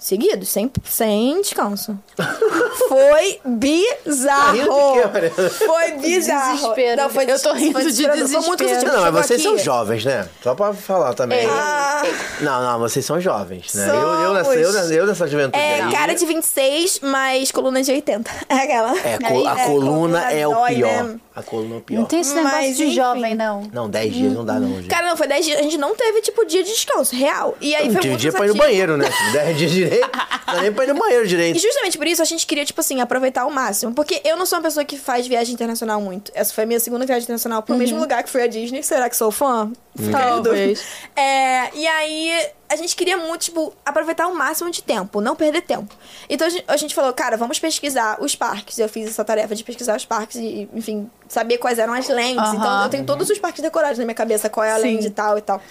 Seguidos, sem, sem descanso. [laughs] Foi bizarro. Tá rindo de quê, Mariana? Foi [laughs] bizarro. Desespero. Não, foi Eu tô rindo foi de desesperador. Foi muito desespero. Não, mas vocês são aqui- jovens, né? Só pra falar também. Ah, Não, não, vocês são jovens, né? Eu, eu, nessa, eu, Somos. eu nessa juventude é, aí. cara de 26, mas coluna de 80. [laughs] É aquela. É, co- a É, coluna é o dói, pior. né? A coluna é o pior. Não tem esse negócio Mas, de enfim. jovem, não. Não, 10 dias não dá não, gente. Cara, não, foi 10 dias. A gente não teve, tipo, dia de descanso, real. E aí não foi tem muito dia pra ir no banheiro, né? 10 dias direito. Não dá nem pra ir no banheiro E direito. justamente por isso a gente queria, tipo assim, aproveitar ao máximo. Porque eu não sou uma pessoa que faz viagem internacional muito. Essa foi a minha segunda viagem internacional pro mesmo lugar que foi a Disney. Será que sou fã? Dúvida. Talvez. É, e aí a gente queria muito, tipo, aproveitar o máximo de tempo, não perder tempo. Então a gente, falou, cara, vamos pesquisar os parques. Eu fiz essa tarefa de pesquisar os parques e, enfim, saber quais eram as lentes. Aham. Então eu tenho todos os parques decorados na minha cabeça, qual é a Sim. lente e tal e tal.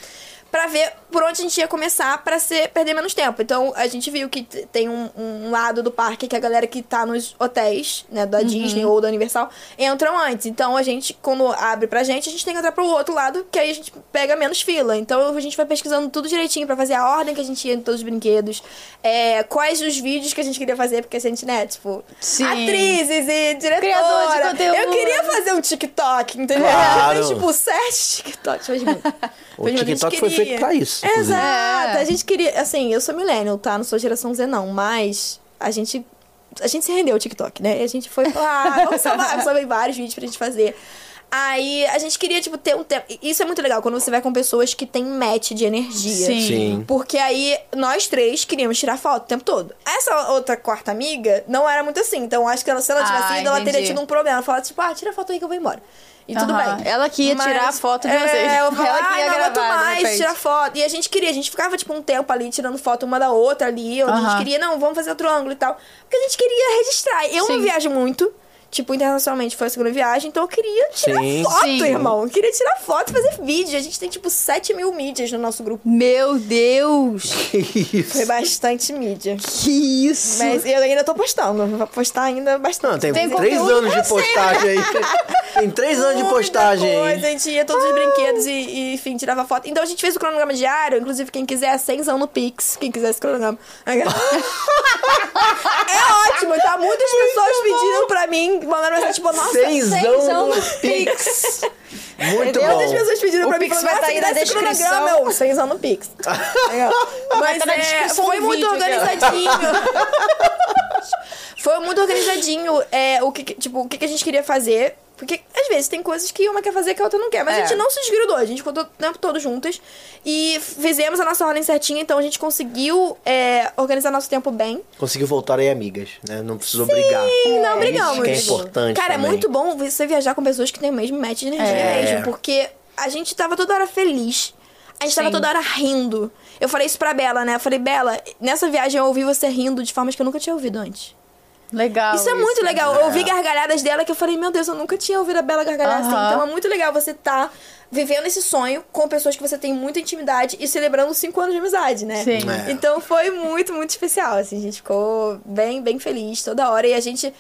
Pra ver por onde a gente ia começar pra ser, perder menos tempo. Então, a gente viu que tem um, um lado do parque que a galera que tá nos hotéis, né, da Disney ou da Universal, entram antes. Então, a gente, quando abre pra gente, a gente tem que entrar pro outro lado, que aí a gente pega menos fila. Então, a gente vai pesquisando tudo direitinho pra fazer a ordem que a gente ia em todos os brinquedos, é, quais os vídeos que a gente queria fazer, porque a gente, né, tipo, Sim. atrizes e diretora. Criador de conteúdo. Eu queria fazer um TikTok, entendeu? Claro. Eu fiz, tipo, sete TikToks. Fez muito. [laughs] O TikTok foi queria- feito pra isso. Exato. É. A gente queria... Assim, eu sou millennial, tá? Não sou geração Z, não. Mas a gente... A gente se rendeu ao TikTok, né? E a gente foi lá, vamos salvar. Salvei vários vídeos pra gente fazer. Aí a gente queria, tipo, ter um tempo. Isso é muito legal quando você vai com pessoas que têm match de energia. Sim. Sim. Porque aí nós três queríamos tirar foto o tempo todo. Essa outra quarta amiga não era muito assim. Então acho que ela, se ela tivesse Ah, ido, ela teria entendi. tido um problema. Ela falava, tipo, ah, tira a foto aí que eu vou embora. E tudo Aham. bem. Ela que ia tirar a foto de é, vocês. Eu falava, Ela que ia ai, não aguento gravar, mais repente." tirar foto. E a gente queria, a gente ficava, tipo, um tempo ali tirando foto uma da outra ali. Onde a Aham. gente queria, não, vamos fazer outro ângulo e tal. Porque a gente queria registrar. Eu não Sim. viajo muito. Tipo, internacionalmente foi a segunda viagem, então eu queria tirar Sim. foto, Sim. irmão. Eu queria tirar foto e fazer vídeo. A gente tem, tipo, 7 mil mídias no nosso grupo. Meu Deus! [laughs] Que isso? Foi bastante mídia. Que isso! Mas eu ainda tô postando. Vou postar ainda bastante. Não, tem, Tem três anos de postagem aí. Tem três anos de postagem coisa. A gente ia todos os brinquedos e, e, enfim, tirava foto. Então a gente fez o cronograma diário. Inclusive, quem quiser, 100 no Pix. Quem quiser esse cronograma. [laughs] é ótimo, tá? Muitas pessoas pediram pra mim, mandaram mensagem, tipo, nossa, cenzão no Pix. Muito Muitas bom. pessoas pediram O pra mim, Pix falaram, vai nossa, tá aí na descrição. cronograma. Eu, 100 no Pix. Mas tá na é, foi muito vídeo organizadinho. [laughs] Foi muito organizadinho é, o que, tipo, o que a gente queria fazer. Porque, às vezes, tem coisas que uma quer fazer que a outra não quer. Mas a É. gente não se desgrudou. A gente ficou o tempo todo juntas. E fizemos a nossa ordem certinha. Então, a gente conseguiu é, organizar nosso tempo bem. Conseguiu voltar aí amigas, né? Não precisou brigar. Sim, não É brigamos. Isso que é importante Cara, também. é muito bom você viajar com pessoas que têm o mesmo match de energia É. mesmo. Porque a gente tava toda hora feliz. A gente tava Sim. toda hora rindo. Eu falei isso pra Bela, né? Eu falei, Bela, nessa viagem eu ouvi você rindo de formas que eu nunca tinha ouvido antes. Legal. Isso é muito legal. Eu É. ouvi gargalhadas dela que eu falei, meu Deus, eu nunca tinha ouvido a Bela gargalhar assim. Aham. Então é muito legal você tá vivendo esse sonho com pessoas que você tem muita intimidade e celebrando cinco anos de amizade, né? Sim. É. Então foi muito, muito especial, assim. A gente ficou bem, bem feliz toda hora. E a gente,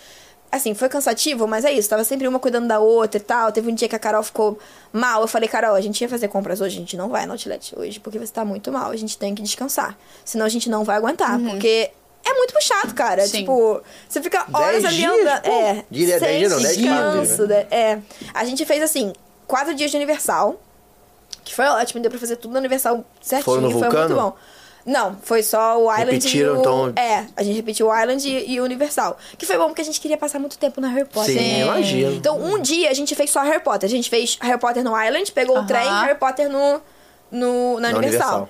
assim, foi cansativo, mas é isso. Tava sempre uma cuidando da outra e tal. Teve um dia que a Carol ficou mal. Eu falei, Carol, a gente ia fazer compras hoje. A gente não vai no outlet hoje porque você tá muito mal. A gente tem que descansar. Senão a gente não vai aguentar. Porque... É muito puxado, cara. Sim. Tipo, você fica horas Dez ali dias, andando. pô. É. Diria sem dez dias, não, dez dias, descanso, né? É. A gente fez assim, quatro dias de Universal. Que foi ótimo, deu pra fazer tudo no Universal certinho. Foram no foi Vulcano? muito bom. Não, foi só o Island Repetiram, e o... então? É, a gente repetiu o Island e, e o Universal. Que foi bom porque a gente queria passar muito tempo na Harry Potter. Sim, imagino. Então, um dia a gente fez só Harry Potter. A gente fez Harry Potter no Island, pegou Aham. o trem, Harry Potter no, no, na Na Universal. Universal.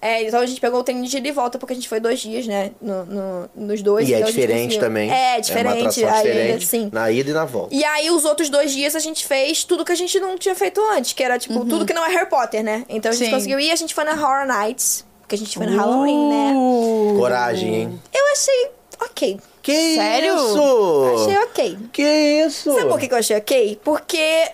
É, então a gente pegou o trem de ida e volta porque a gente foi dois dias, né? No, no- nos dois. E é então gente diferente também. É, diferente. É uma atração aí, diferente. sim. Na ida e na volta. E aí, os outros dois dias a gente fez tudo que a gente não tinha feito antes, que era, tipo, tudo que não é Harry Potter, né? Então a gente Sim. conseguiu ir, a gente foi na Horror Nights, Porque a gente foi no Halloween, né? Uh. Coragem, hein? Eu achei ok. Que Sério? isso? Achei ok. Que isso? Sabe por que eu achei ok? Porque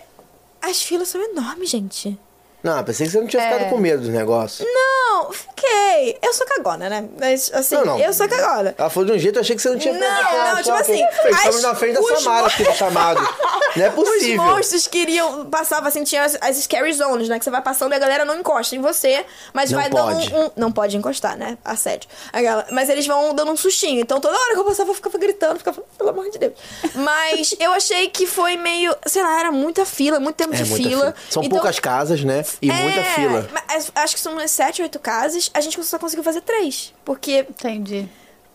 as filas são enormes, gente. Não, pensei que você não tinha É. ficado com medo dos negócios. Não, fiquei. Eu sou cagona, né? Mas, assim, Não, não. eu sou cagona. Ela falou de um jeito, eu achei que você não tinha Não, não, só tipo assim, Estamos na frente da os Samara aqui do chamado. [laughs] Não é Os possível. monstros queriam. Passava assim, tinha as, as scary zones, né? Que você vai passando e a galera não encosta em você, mas Não vai pode. dando um, um- Não pode encostar, né? Assédio. Aquela, mas eles vão dando um sustinho. Então toda hora que eu passava, eu ficava gritando, ficava, pelo amor de Deus. Mas eu achei que foi meio. Sei lá, era muita fila, muito tempo É de fila. fila. São Então, poucas casas, né? E muita é, fila. mas Acho que são umas 7, 8 casas. A gente só conseguiu fazer três. Porque Entendi.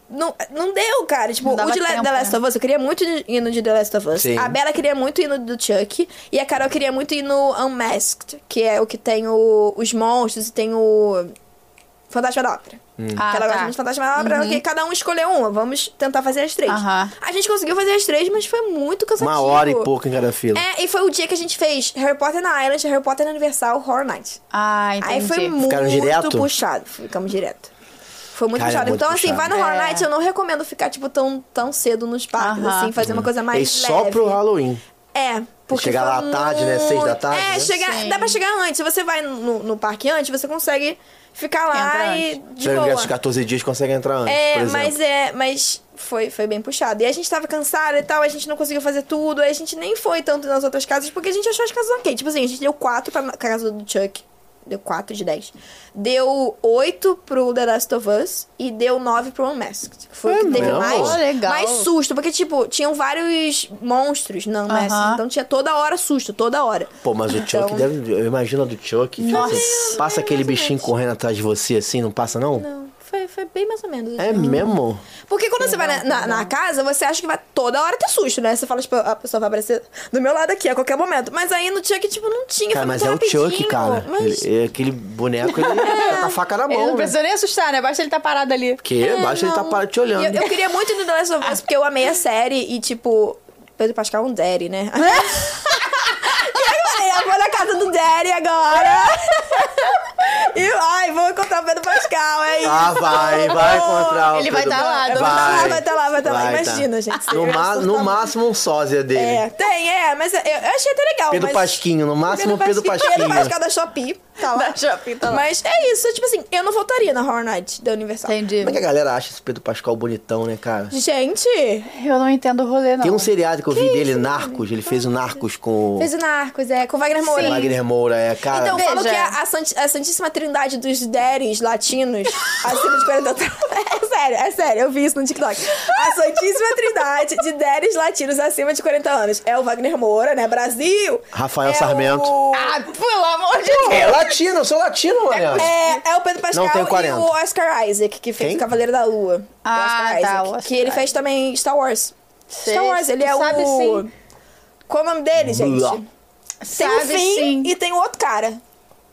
não, não deu, cara. Tipo, Não o de tempo, The Last né? of Us, eu queria muito ir no de The Last of Us. Sim. A Bela queria muito ir no do Chuck. E a Carol queria muito ir no Unmasked, que é o que tem o- os monstros e tem o Fantasma da Ópera. Ah, que ela gosta tá. muito de Fantasma da Ópera, que cada um escolheu uma. Vamos tentar fazer as três. Aham. A gente conseguiu fazer as três, mas foi muito cansativo. Uma hora e pouco em cada fila. É, e foi o dia que a gente fez Harry Potter na Island, Harry Potter na Universal, Horror Night. Ah, entendi. Aí foi muito Ficaram direto? puxado. Ficamos direto. Foi muito Cara, é puxado. muito então, assim, puxado. vai no Horror É. Night, eu não recomendo ficar, tipo, tão, tão cedo nos parques, Aham. assim, fazer uma coisa mais E só leve. pro Halloween. É, porque Chegar lá à tarde, né? Seis da tarde, É, né? dá pra chegar antes. Se você vai no, no parque antes, você consegue ficar lá Entra e antes. de Se eu boa. ingresso de 14 dias, consegue entrar antes, por É, exemplo. mas é, mas foi, foi bem puxado. E a gente tava cansada e tal, a gente não conseguiu fazer tudo, aí a gente nem foi tanto nas outras casas, porque a gente achou as casas ok. Tipo assim, a gente deu 4 pra casa do Chuck. Deu 4 de 10. Deu 8 pro The Last of Us e deu 9 pro Unmasked. Foi o É que teve mesmo? mais, Oh, legal. mais susto. Porque, tipo, tinham vários monstros no Unmasked. Aham. Então tinha toda hora susto, toda hora. Pô, mas o Chuck Então- deve. Eu imagino a do Chuck. tipo Nossa. assim, passa aquele bichinho correndo atrás de você assim, não passa, não? Não, foi, foi bem mais ou menos. É mesmo? Porque quando você vai na, na, na casa, você acha que vai toda hora ter susto, né? Você fala, tipo, a pessoa vai aparecer do meu lado aqui a qualquer momento. Mas aí no Chuck, tipo, não tinha. Cara, foi mas muito é o Chuck, rapidinho, cara. Mas... Ele- é aquele boneco, ele [laughs] tá com a faca na Ele mão, não né? precisa nem assustar, né? Basta ele estar parado ali. Porque É, basta ele tá parado te olhando. Eu, eu queria muito ir no The Last of Us, porque eu amei a série e, tipo, Pedro Pascal é um daddy, né? [laughs] e aí eu falei, eu vou na casa do daddy agora. [laughs] e, ai, vou encontrar o Pedro Pascal, é isso. Ah, vai, vai encontrar o Ele vai Pedro- tá lá, Eu vou vai. estar lá, vai estar lá, vai estar lá. Vai tá. Imagina, gente. No, ma- no máximo um sósia dele. É, tem, é, mas eu, eu achei até legal. Pedro mas... Pasquinho, no máximo Pedro Pasquinho. Pedro Pascal da Shopee, tá lá. Da Shopee, tá lá. Mas é isso, tipo assim, eu não voltaria na Horror Night da Universal. Entendi. Como é que a galera acha esse Pedro Pascal bonitão, né, cara? Gente, Eu não entendo o rolê, não. Tem um seriado que eu vi dele, Narcos. Ele fez o Narcos com o fez o Narcos, é, com Wagner Moura. Wagner Moura. É, cara. Então, falam Veja. que a, a santi- a Santíssima Trindade dos deres latinos acima de 40 anos. [laughs] É sério, é sério, eu vi isso no TikTok. A Santíssima Trindade de deres latinos acima de 40 anos. É o Wagner Moura, né? Brasil. Rafael É Sarmento. o- Ah, pelo amor de Deus! É latino, eu sou latino, mano. É, é o Pedro Pascal e 40. o Oscar Isaac, que fez Quem? o Cavaleiro da Lua. Ah, o Oscar tá, Isaac, o Oscar que ele fez também Star Wars. Sei, Star Wars, ele é sabe o... sim. Qual é o nome dele, gente? Blá. Tem o Finn sim. e tem o outro cara.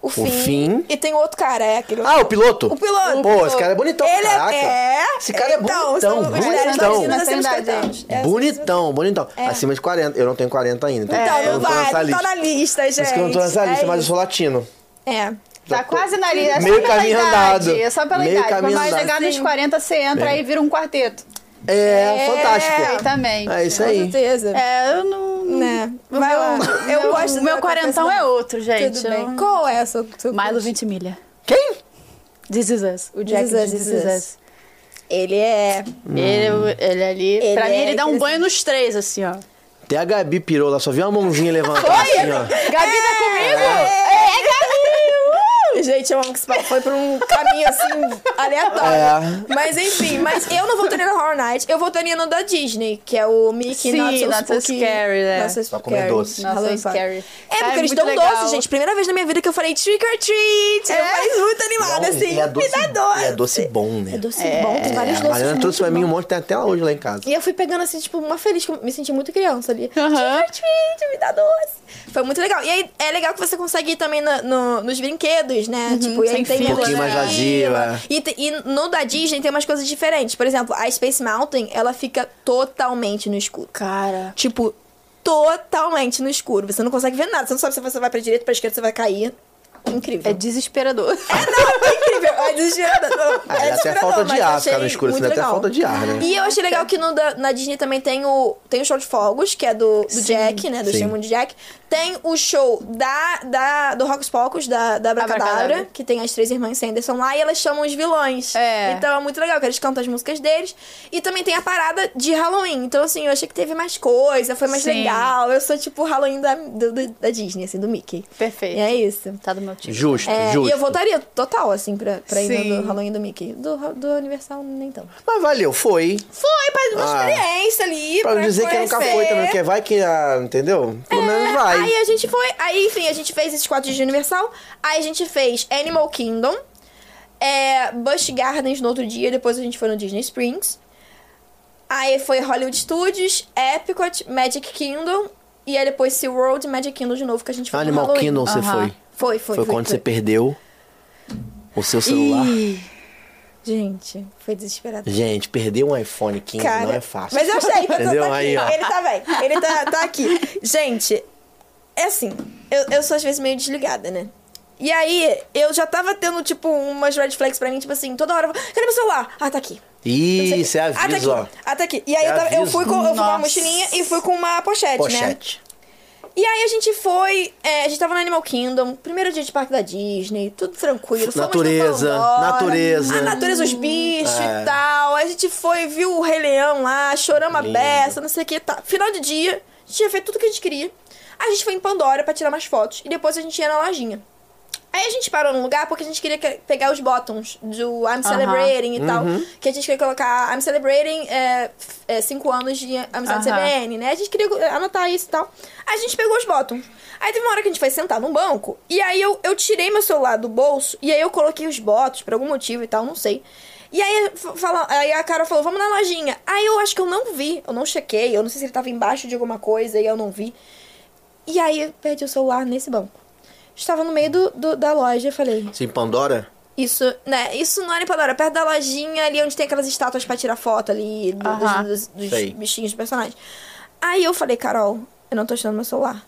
O Finn, Finn? e tem o outro cara, é aquele... Ah, o piloto? O piloto. Pô, esse cara é bonitão, Ele caraca. é... Esse cara é então, bonitão, bonitão. latinos acima de 40 Trindade, anos. É, bonitão, bonitão. Acima de 40. Eu não tenho 40 ainda. Então, Então, eu não vai, não tá na lista, gente. Por isso que eu não tô nessa lista, É mas eu sou latino. É. Tá quase na lista. É Meio só pela caminho idade. andado. É só pela Meio idade. Quando andado. chegar nos Sim. 40, você entra É. e vira um quarteto. É, fantástico. Perfeitamente. É isso Com aí. certeza. É, eu não... Né? O Vai meu, lá. Eu meu, gosto O meu quarentão é outro, gente. Tudo bem. Eu- Qual é a sua... sua Milo Ventimiglia. Quem? This is us. O Jack This is This is. Ele é... Ele, ele ali... Ele pra mim, é ele dá um banho nos três, assim, ó. Até a Gabi pirou lá, só vi uma mãozinha levantada assim, ó. Gabi tá comigo? Gente, eu amo que esse papo foi pra um caminho assim, aleatório. É. Mas enfim, mas eu não voltaria no Horror Night, eu voltaria no da Disney, que é o Mickey Sim, Not So Not So Spooky. Scary, né? Not So Pra comer Scary. doce. Not So. Scary. É, porque É eles muito dão legal. doce, gente. Primeira vez na minha vida que eu falei trick or treat. Eu falei muito animada, Não, assim. e é doce, me dá doce. e é doce bom, né? É doce bom, tem vários A doces Mariana trouxe pra mim um monte, tem até hoje lá em casa. E eu fui pegando assim, tipo, uma feliz, que eu me senti muito criança ali. Aham. Trick or treat, me dá doce. Foi muito legal. E aí é legal que você consegue ir também no- no- nos brinquedos, né? tipo, e aí sem tem Um pouquinho mais vazio, é. E, e no da Disney tem umas coisas diferentes. Por exemplo, a Space Mountain, ela fica totalmente no escuro. Cara... Tipo, totalmente no escuro. Você não consegue ver nada. Você não sabe se você vai pra direita, pra esquerda, você vai cair. incrível. É desesperador. É incrível, é desesperador. Não, [laughs] É, é até falta de ar ficar no escuro, senão até falta de ar, né? E eu achei legal que no na Disney também tem o, tem o show de fogos, que é do, do Jack, né? Do Sim. De Jack. Tem o show da, da, do Rocos Pocos, da, da Abracadabra, Abracadabra. que tem as três irmãs Sanderson lá, e elas chamam os vilões. É. Então é muito legal, que eles cantam as músicas deles. E também tem a parada de Halloween. Então, assim, eu achei que teve mais coisa, foi mais Sim. legal. Eu sou tipo o Halloween da, do- do- da Disney, assim, do Mickey. Perfeito. E é isso. Tá do meu tipo. Justo, É, justo. e eu voltaria total, assim, pra, pra ir no do Halloween do Mickey. Do, do Universal, nem tanto. Mas valeu, foi. Foi, pra uma Ah. experiência ali. Pra não dizer que nunca foi também, porque vai que, ah, entendeu? Pelo menos vai. É, Aí a gente foi. Aí, enfim, a gente fez esses quatro dias de Universal. Aí a gente fez Animal Kingdom. É, Busch Gardens no outro dia. Depois a gente foi no Disney Springs. Aí foi Hollywood Studios, Epcot, Magic Kingdom. E aí depois SeaWorld e Magic Kingdom de novo, que a gente foi no Animal. Kingdom você Aham. foi. Foi, foi, Foi foi. quando foi. você perdeu o seu celular. Ih, Gente, foi desesperador. Gente, perder um iPhone 15 Cara, não é fácil. Mas eu sei, Entendeu? tá aqui. Aí, ó. Ele tá bem. Ele tá, tá aqui. Gente, é assim, eu, eu sou às vezes meio desligada, né? E aí, eu já tava tendo, tipo, umas red flags pra mim, tipo assim, toda hora, eu vou, cadê meu celular? Ah, tá aqui. Ih, você Ah, tá aqui. ó. Ah, tá aqui. E aí, É eu, tava- eu aviso. fui, com, eu fui com uma mochilinha e fui com uma pochete, né? Pochete. E aí, a gente foi, é, a gente tava no Animal Kingdom, primeiro dia de parque da Disney, tudo tranquilo. Natureza, Pandora, natureza. A natureza, os bichos É. e tal. Aí a gente foi, viu o Rei Leão lá, choramos Lindo. a beça, não sei o que. Tá. Final de dia, a gente tinha feito tudo que a gente queria. A gente foi em Pandora pra tirar mais fotos. E depois a gente ia na lojinha. Aí a gente parou num lugar porque a gente queria que- pegar os bottoms do I'm Celebrating e tal. Uhum. Que a gente queria colocar I'm Celebrating é, f- é, cinco anos de amizade Aham. CBN, né? A gente queria anotar isso e tal. Aí a gente pegou os bottoms. Aí teve uma hora que a gente foi sentar num banco. E aí eu, eu tirei meu celular do bolso. E aí eu coloquei os bottoms por algum motivo e tal, não sei. E aí, fala, aí a cara falou, vamos na lojinha. Aí eu acho que eu não vi, eu não chequei. Eu não sei se ele tava embaixo de alguma coisa e eu não vi. E aí eu perdi o celular nesse banco. Estava no meio do, do- da loja, eu falei, Sim, Pandora? isso, né? Isso não era em Pandora, perto da lojinha ali onde tem aquelas estátuas pra tirar foto ali do- dos, Aham. dos- dos Sei. bichinhos dos personagens. Aí eu falei, Carol, eu não tô achando meu celular.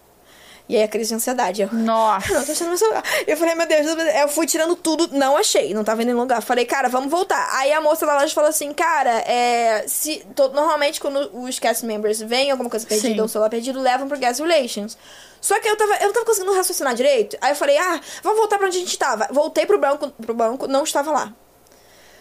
E aí a crise de ansiedade. Eu, Nossa. eu não tô achando meu celular. Eu falei, meu Deus, eu fui tirando tudo, não achei, não tava indo em lugar. Falei, cara, vamos voltar. Aí a moça da loja falou assim, cara, é. Se, to- normalmente quando os cast members veem alguma coisa perdida Sim. ou celular perdido, levam pro Guest Relations. Só que eu tava, eu não tava conseguindo raciocinar direito. Aí eu falei, ah, vamos voltar pra onde a gente tava. Voltei pro banco, pro banco não estava lá.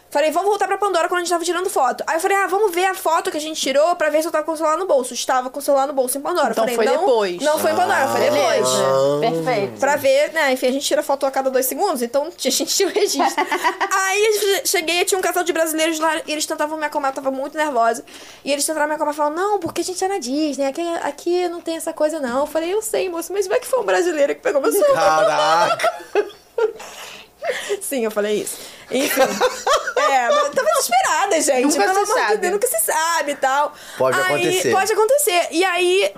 Falei, vamos voltar pra Pandora quando a gente tava tirando foto. Aí eu falei, ah, vamos ver a foto que a gente tirou pra ver se eu tava com o celular no bolso. Estava com o celular no bolso em Pandora. Então falei, foi não, depois. Não foi em Pandora, foi depois. Beleza. Perfeito. Pra ver, né? Enfim, a gente tira foto a cada dois segundos, então [laughs] a gente tinha o registro. [laughs] Aí eu cheguei, tinha um casal de brasileiros lá, e eles tentavam me acalmar, eu tava muito nervosa. E eles tentaram me acalmar e falaram, não, porque a gente tá na Disney, aqui, aqui não tem essa coisa não. Eu falei, eu sei, moço, mas vai que foi um brasileiro que pegou meu celular. Caraca! [laughs] [laughs] Sim, eu falei isso. Enfim. é, mas eu tava desesperada, gente. Nunca Pelo se amor de sabe. Deus, nunca se sabe e tal. Pode Aí, acontecer. Pode acontecer. E aí,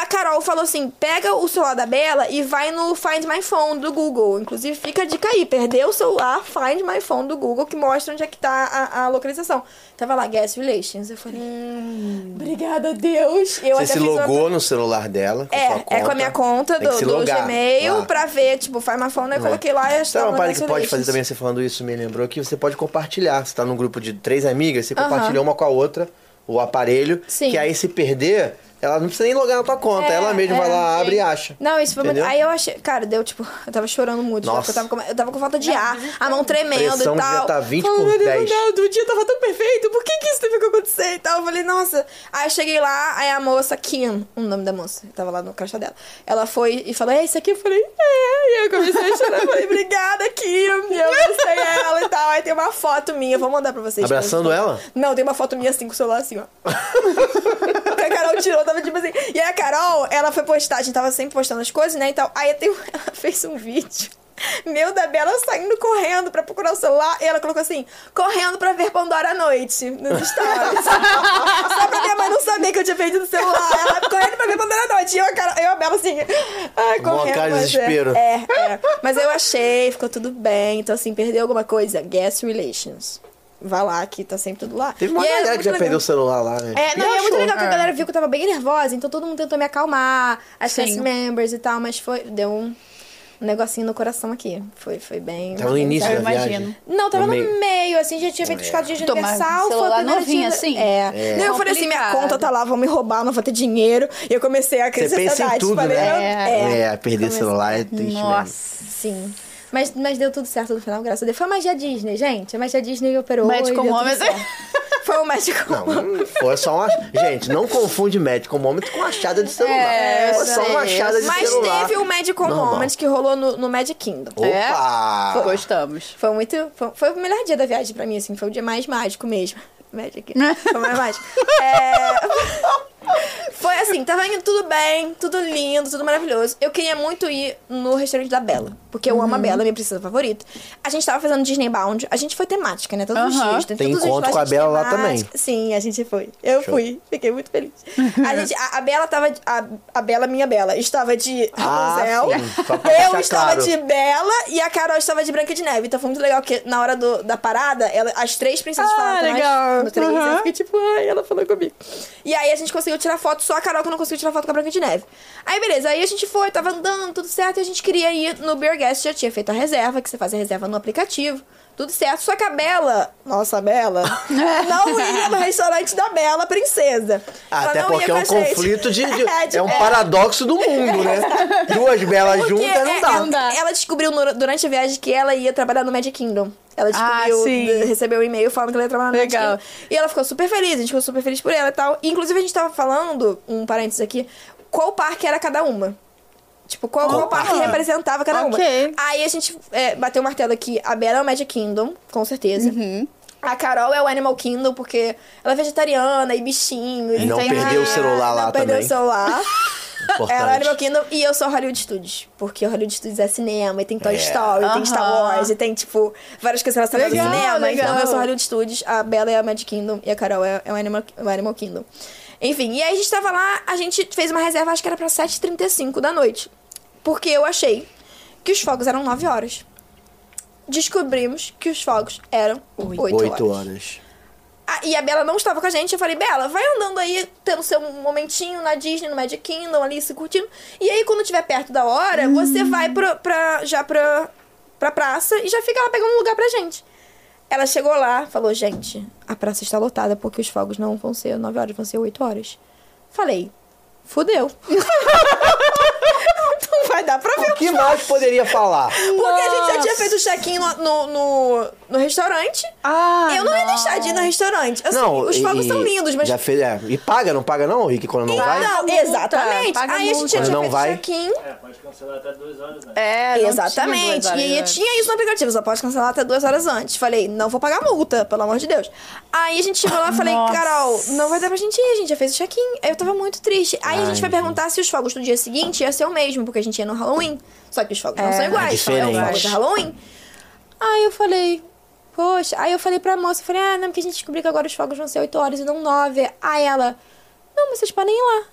a Carol falou assim: pega o celular da Bela e vai no Find My Phone do Google. Inclusive, fica a dica aí: perdeu o celular, Find My Phone do Google, que mostra onde é que tá a, a localização. Tava lá, Guest Relations. Eu falei, obrigada a Deus. Eu Você até se logou outra- no celular dela? Com É, sua é com a conta. minha conta do, do Gmail lá. pra ver, tipo, Find My Phone, eu coloquei lá e eu Sabe estava uma no parada que pode fazer também, você falando isso, me lembrou que você pode compartilhar. Você tá num grupo de três amigas, você compartilha uma com a outra o aparelho, Sim. que aí se perder, ela não precisa nem logar na tua conta, É, ela mesma é. vai lá, abre e acha. Não, isso foi muito. Aí eu achei. Cara, deu tipo. [laughs] Eu tava chorando muito. já, Nossa. porque Eu tava, com, eu tava com falta de ar, a mão tremendo Pressão e tal. devia tá 20 Falando, por meu Deus, 10. Não, o dia tava tão perfeito, por que que isso teve que acontecer e tal? Eu falei, nossa. Aí eu cheguei lá, aí a moça, Kim, o nome da moça, tava lá no crachá dela. Ela foi e falou, é isso aqui? Eu falei, é. E aí eu comecei a chorar. Eu falei, obrigada, Kim. E eu gostei ela e tal. Aí tem uma foto minha, vou mandar pra vocês. Abraçando ela? Não, tem uma foto minha assim com o celular assim, ó. [laughs] que a Carol tirou, tava tipo assim. E aí a Carol, ela foi postar, a gente tava sempre postando as coisas, né? Então, aí tem, [laughs] ela fez um vídeo. Meu da Bela saindo correndo pra procurar o celular. E ela colocou assim: correndo pra ver Pandora à noite nos stories. [laughs] Só pra minha mãe não saber que eu tinha perdido o celular. Ela correndo pra ver Pandora à noite. E eu, a Carol, eu a Bela assim, ai, correndo. cara de é- desespero. É, é. Mas eu achei, ficou tudo bem. Então, assim, perdeu alguma coisa? Guest Relations. Vai lá, que tá sempre tudo lá. Teve uma E é galera que já legal. perdeu o celular lá, né? É, não, e é muito legal que a É. galera viu que eu tava bem nervosa, então todo mundo tentou me acalmar, as cast members e tal, mas foi. Deu um. um negocinho no coração aqui. Foi, foi bem. Tava no início Eu da imagino. viagem. Não, tava No no meio. meio, assim, já tinha feito os quatro dias de Tomar Universal. Foi celular novinho, dia- assim? É. Não, eu falei assim, minha conta tá lá, vão me roubar, não vou ter dinheiro. E eu comecei a crescer Você pensa em tudo, falei, né? eu- É, perder Comecei- celular é triste mesmo. Nossa. Sim. Mas, mas deu tudo certo no final, graças a Deus. Foi a magia Disney, gente. A magia Disney operou. Magic e deu tudo Moment. certo. Foi o Magic Não, Moment. não foi só uma. Gente, não confunde médico moment com achada de celular. É, foi só uma achada de Mas celular. teve o Magical Normal. Moment que rolou no, no Magic Kingdom. Opa! É? Gostamos. Foi muito. Foi, foi o melhor dia da viagem pra mim, assim. Foi o dia mais mágico mesmo. Magic. [laughs] Foi o mais mágico. É, Foi assim, tava indo tudo bem, tudo lindo, tudo maravilhoso. Eu queria muito ir no restaurante da Bela, porque eu Uhum. amo a Bela, minha princesa favorita. A gente tava fazendo Disney Bound, a gente foi temática, né? Todos os Aham. dias. Tem todos os encontro com a lojas Bela lá também. Sim, a gente foi. Eu Show. fui, fiquei muito feliz. A, [laughs] gente, a, a Bela tava. A, a Bela, minha Bela, estava de Ah, Rapunzel. pra eu estava claro. de Bela e a Carol estava de Branca de Neve. Então foi muito legal, porque na hora do- da parada, ela, as três princesas Ah, falaram nós legal. no três. Uhum. Eu fiquei tipo, ai, ela falou comigo. E aí a gente conseguiu tirar foto, só a Carol que não conseguiu tirar foto com a Branca de Neve. Aí beleza, aí a gente foi, tava andando, tudo certo, e a gente queria ir no Beer Guest, já tinha feito a reserva, que você faz a reserva no aplicativo. Tudo certo, só que a Bela, nossa, a Bela, [laughs] não ia no restaurante da Bela Princesa. Ah, Ela Até não porque ia é um conflito de. de- [laughs] É, de- é um é. paradoxo do mundo, né? [laughs] Duas belas Porque juntas não é- dá. é- dá. Ela descobriu no- durante a viagem que ela ia trabalhar no Magic Kingdom. Ela Ah, descobriu, de- recebeu um e-mail falando que ela ia trabalhar no Legal. E ela ficou super feliz, a gente ficou super feliz por ela e tal. Inclusive, a gente tava falando, um parênteses aqui, qual parque era cada uma. Tipo, qual, qual parque representava cada Ok. uma. Aí a gente é, bateu o martelo aqui. A Bela é o Magic Kingdom, com certeza. Uhum. A Carol é o Animal Kingdom, porque ela é vegetariana e bichinho. E não tem- perdeu o celular lá não perdeu também. o celular. [laughs] Importante. Ela é Animal Kingdom e eu sou Hollywood Studios. Porque o Hollywood Studios é cinema, e tem Toy É. Story, tem Star. Wars, e tem, tipo, várias coisas relacionadas ao Legal, cinema. legal. Então eu sou Hollywood Studios, a Bella é a Magic Kingdom e a Carol é, é o, Animal, o Animal Kingdom. Enfim, e aí a gente tava lá, a gente fez uma reserva, acho que era pra 7h35 da noite. Porque eu achei que os fogos eram 9 horas. Descobrimos que os fogos eram 8, Oito horas. horas. Ah, e a Bela não estava com a gente. Eu falei, Bela, vai andando aí, tendo seu momentinho na Disney, no Magic Kingdom, ali se curtindo. E aí, quando estiver perto da hora, você vai pra, pra- já pra, pra praça e já fica lá pegando um lugar pra gente. Ela chegou lá, falou, gente, a praça está lotada porque os fogos não vão ser 9 horas, vão ser 8 horas. Falei, fudeu. [laughs] não vai dar pra ver O que mais poderia falar? porque a gente já tinha feito o check-in no, no, no, no restaurante. Ah, eu não, ia não. deixar de ir no restaurante. Assim, não, os e- fogos são lindos, mas. Já fez, é, e paga, não paga não, Rick, quando não vai? Não, multa, exatamente. paga Aí a gente multa. já tinha não feito vai? check-in. É, pode cancelar até duas horas, né? É, Exatamente. E tinha isso no aplicativo, só pode cancelar até duas horas antes. Falei, não vou pagar multa, pelo amor de Deus. Aí a gente chegou lá e falei, Nossa. Carol, não vai dar pra gente ir, a gente já fez o check-in. Aí eu tava muito triste. Aí a Ai, gente vai gente. perguntar se os fogos do dia seguinte ia ser o mesmo, porque a gente ia no Halloween. Só que os fogos não É, são iguais, é são é de Halloween. Aí eu falei, poxa, aí eu falei pra moça, eu falei, ah, não, porque a gente descobriu que agora os fogos vão ser 8 horas e não 9. Aí ela, não, mas vocês podem ir lá.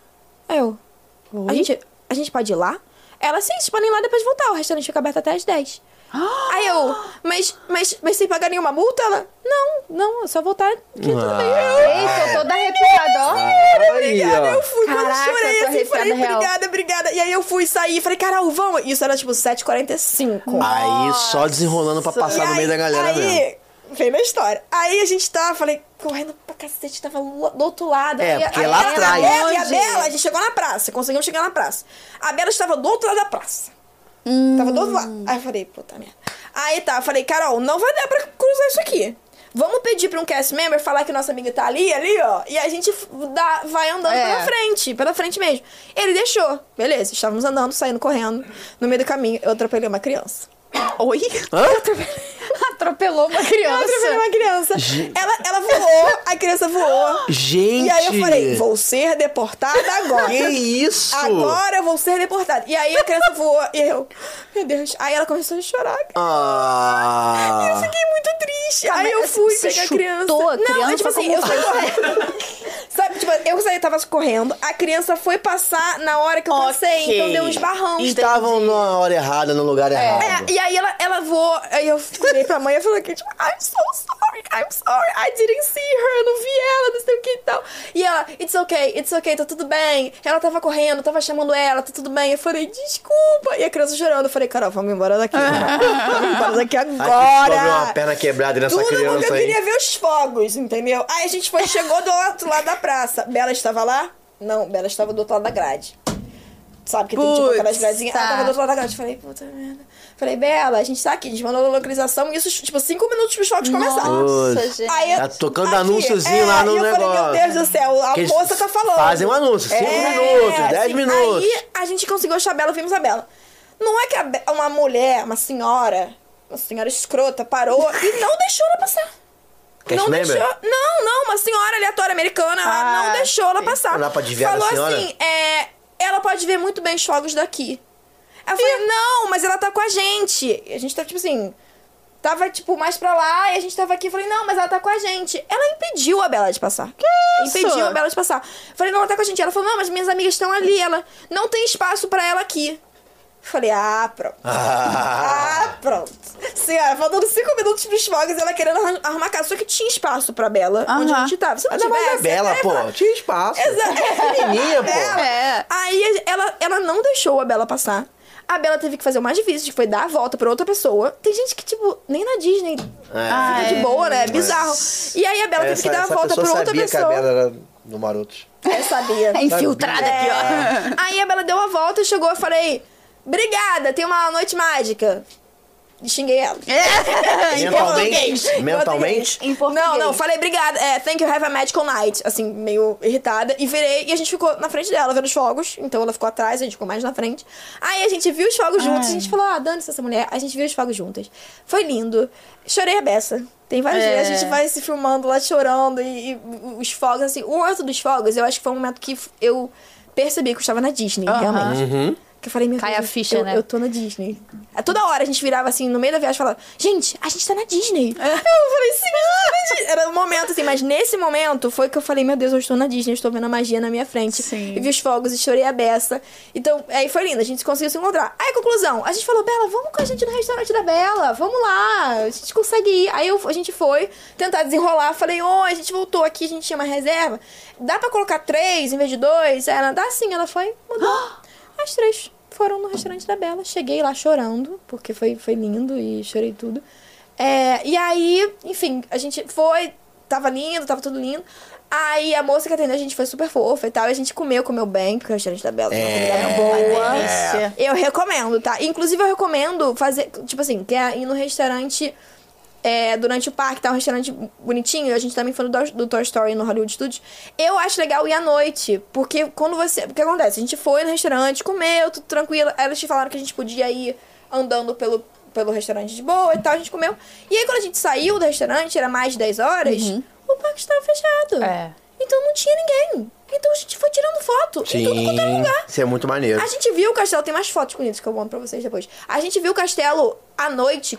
Aí eu, a gente, a gente pode ir lá? Ela, sim, vocês podem ir lá e depois voltar. O restaurante fica aberto até às 10. Aí eu, mas, mas, mas sem pagar nenhuma multa? Ela, não, não, é só voltar que tudo bem. Eu, Ei, tô toda arrepiada, ó. Aí, Obrigada, ó. eu fui quando Caraca, chorei eu tô assim, falei, real. obrigada, obrigada. E aí eu fui sair falei, Carol, vamos. Isso era tipo 7h45. Aí só desenrolando pra passar no E meio da aí- galera aí, mesmo. Veio na história. Aí a gente tava, falei, correndo pra cacete, tava do outro lado. É, Aí- porque aí lá a atrás. Bela, e a. Bela, a gente chegou na praça, conseguimos chegar na praça. A Bela estava do outro lado da praça. Tava do outro lado. Aí eu falei, puta merda. Aí tá, eu falei, Carol, não vai dar pra cruzar isso aqui. Vamos pedir pra um cast member falar que nossa amiga tá ali, ali, ó. E a gente dá, vai andando É. pela frente, pela frente mesmo. Ele deixou. Beleza, estávamos andando, saindo, correndo. No meio do caminho, eu atropelei uma criança. Oi? [laughs] Hã? [laughs] Atropelou uma Eu atropelei criança. uma criança. Ela, ela voou, a criança voou. Gente! E aí eu falei, vou ser deportada agora. Que isso? Agora eu vou ser deportada. E aí a criança voou e eu, meu Deus. Aí ela começou a chorar. Ah. Eu fiquei muito triste. Aí eu fui Você pegar a chutou criança. a Não, é criança tipo assim, como- eu fui correndo. Sabe, tipo eu saí, tava correndo, a criança foi passar na hora que eu passei, Ok. então deu uns barrão. Estavam na hora errada, no lugar errado. É, e aí ela, ela voou, aí eu virei pra mãe e falei que, tipo, I'm so sorry, I'm sorry, I didn't see her, eu não vi ela, não sei o que e tal. E ela, it's okay, it's okay, tá tudo bem. Ela tava correndo, tava chamando ela, tá tudo bem. Eu falei, desculpa. E a criança chorando, eu falei, Carol, vamos embora daqui. [laughs] vamos embora daqui Ai, que agora. sobe uma perna quebrada nessa Tudo porque criança eu aí. queria ver os fogos, entendeu? Aí a gente foi, chegou do outro lado da praça. Bela estava lá? Não, Bela estava do outro lado da grade. Sabe que tem tipo aquelas gradezinhas? Ela tá. tava do outro lado da grade. Falei, puta merda. Falei, Bela, a gente tá aqui, a gente mandou a localização. Isso, tipo, cinco minutos pros fogos começarem. Nossa, gente. Aí, Tá tocando aqui, anúnciozinho é, lá no e eu negócio. falei, meu Deus do céu, a Que moça tá falando. fazem um anúncio, cinco É, minutos, dez assim, minutos. Aí a gente conseguiu achar a Bela, vimos a Bela. Não é que a uma mulher, uma senhora, uma senhora escrota, parou e não deixou ela passar. Cast não member? deixou. Não, não, uma senhora aleatória americana, ela Ah, não deixou ela passar. Não dá pra desviar Falou senhora? assim, é, ela pode ver muito bem os fogos daqui. Eu falei, não, mas ela tá com a gente. E a gente tá, tipo assim, tava, tipo, mais pra lá, e a gente tava aqui. Eu falei, não, mas ela tá com a gente. Ela impediu a Bela de passar. Que isso? Impediu a Bela de passar. Eu falei, não, ela tá com a gente. Ela falou, não, mas minhas amigas estão ali. Ela, não tem espaço pra ela aqui. Eu falei, ah, pronto. Ah, pronto. Senhora, faltando cinco minutos pros fogos, ela querendo arrumar casa. Só que tinha espaço pra Bela, onde a gente tava. Se não Ainda mais tivesse... a Bela, é, pô. Tinha espaço. Exato. Pequenininha, pô. É. Aí ela, ela não deixou a Bela passar. A Bela teve que fazer o mais difícil, que foi dar a volta pra outra pessoa. Tem gente que, tipo, nem na Disney Ah, fica de é. boa, né? É bizarro. E aí a Bela teve que dar a volta pra pessoa outra sabia pessoa. que a Bela era do Marotos. Eu sabia. É infiltrada aqui, ó. Aí a Bela deu a volta e chegou e falei: Obrigada, tem uma noite mágica. E xinguei ela. É. [laughs] Em Mentalmente? português. Mentalmente? Em português. Não, não, falei obrigada. É, thank you, have a magical night. Assim, meio irritada. E virei, e a gente ficou na frente dela vendo os fogos. Então ela ficou atrás, a gente ficou mais na frente. Aí a gente viu os fogos juntos. A gente falou, ah, dane-se essa mulher. A gente viu os fogos juntas. Foi lindo. Chorei a beça. Tem vários É. dias, a gente vai se filmando lá chorando. E, e os fogos, assim. O outro dos fogos, eu acho que foi um momento que eu percebi que eu estava na Disney, Aham. realmente. Que eu falei, meu Cai Deus, a ficha, eu, né? eu tô na Disney. Toda hora a gente virava assim, no meio da viagem, e falava, gente, a gente tá na Disney. É. Eu falei, sim, tá. Era um momento assim, mas nesse momento foi que eu falei, meu Deus, eu estou na Disney, estou vendo a magia na minha frente. Sim. E vi os fogos e chorei a beça. Então, aí foi lindo, a gente conseguiu se encontrar. Aí, conclusão, a gente falou, Bela, vamos com a gente no restaurante da Bela, vamos lá, a gente consegue ir. Aí eu- a gente foi tentar desenrolar, falei, oi, a gente voltou aqui, a gente tinha uma reserva. Dá pra colocar três em vez de dois? Ela, dá sim, ela foi, mudou. As três foram no restaurante da Bela. Cheguei lá chorando, porque foi, foi lindo e chorei tudo. É, e aí, enfim, a gente foi, tava lindo, tava tudo lindo. Aí a moça que atendeu a gente foi super fofa e tal. E a gente comeu, comeu bem, porque o restaurante da Bela comida É, boa. delícia. Eu recomendo, tá? Inclusive, eu recomendo fazer, tipo assim, que é ir no restaurante é, durante o parque, tá um restaurante bonitinho. A gente também foi do, do Toy Story no Hollywood Studios. Eu acho legal ir à noite, porque quando você. O que acontece? A gente foi no restaurante, comeu, tudo tranquilo. Aí eles te falaram que a gente podia ir andando pelo, pelo restaurante de boa e tal, a gente comeu. E aí, quando a gente saiu do restaurante, era mais de 10 horas, o parque estava fechado. Uhum. É. Então não tinha ninguém. Então a gente foi tirando foto em tudo quanto era Sim. lugar. Isso é muito maneiro. A gente viu o castelo, tem mais fotos bonitas que eu mando pra vocês depois. A gente viu o castelo à noite,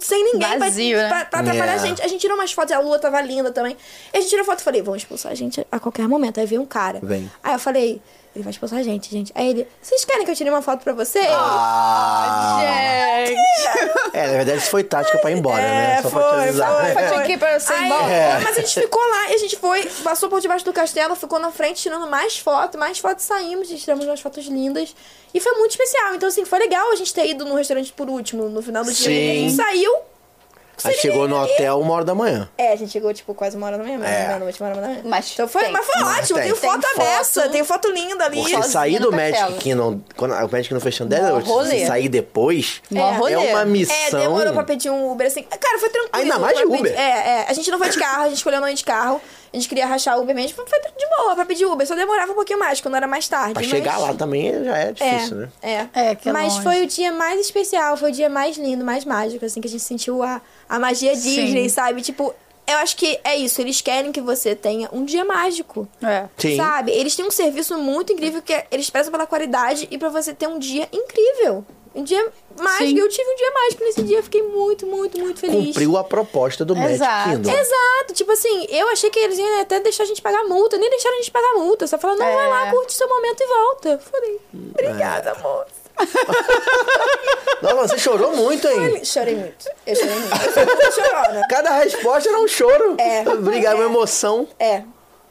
sem ninguém Vazio, pra, né? pra, pra atrapalhar É. a gente. A gente tirou umas fotos, a lua tava linda também. E a gente tirou foto e falei, vão expulsar a gente a qualquer momento. Aí veio um cara. Vem. Aí eu falei, ele vai expulsar a gente, gente. Aí ele, vocês querem que eu tire uma foto pra você? Ah, Gente. é, na verdade isso foi tática pra ir embora, né? É, Só pra te foi, avisar. foi, Foi [laughs] aqui pra você Aí, embora. É. Mas a gente ficou lá e a gente foi, passou por debaixo do castelo, ficou na frente tirando mais fotos, mais fotos saímos, tiramos umas fotos lindas. E foi muito especial. Então, assim, foi legal a gente ter ido no restaurante por último, no final do dia. Sim. A gente saiu. Aí chegou no hotel uma hora da manhã. É, a gente chegou, tipo, quase uma hora da manhã, É. meia-noite, uma hora da manhã. Mas então foi, tem. mas foi Mas ótimo, tem. tenho Tem foto foto. dessa, tenho foto linda ali. Porque Sozinha sair do no Magic castelo. Kingdom, quando o Magic Kingdom fechando 10 Mó horas, rolê. se sair depois, Mó É. rolê. é uma missão. É, demorou pra pedir um Uber assim. Cara, foi tranquilo. Ainda mais de pra Uber. pedir- É, é. A gente não foi de carro, a gente escolheu não ir de carro. A gente queria rachar Uber mesmo. Foi de boa pra pedir Uber. Só demorava um pouquinho mais, quando era mais tarde. Pra mas- chegar lá também já é difícil, né? É, É, que é Mas longe. foi o dia mais especial, foi o dia mais lindo, mais mágico, assim, que a gente sentiu a, a magia Sim. Disney, sabe? Tipo, eu acho que é isso, eles querem que você tenha um dia mágico. É. Sim. Sabe? Eles têm um serviço muito incrível que é- eles prezam pela qualidade e pra você ter um dia incrível. Um dia mais, Sim. eu tive um dia mais, porque nesse dia eu fiquei muito, muito, muito feliz. Cumpriu a proposta do Magic Exato. Kingdom. Exato, tipo assim, eu achei que eles iam até deixar a gente pagar multa, nem deixaram a gente pagar multa. Só falaram, não, É. vai lá, curte seu momento e volta. Eu falei, obrigada, moça. [laughs] Não, você chorou muito, hein? Chorei muito. Eu chorei muito. Eu chorona. Cada resposta era um choro. É. Obrigado, uma emoção. É.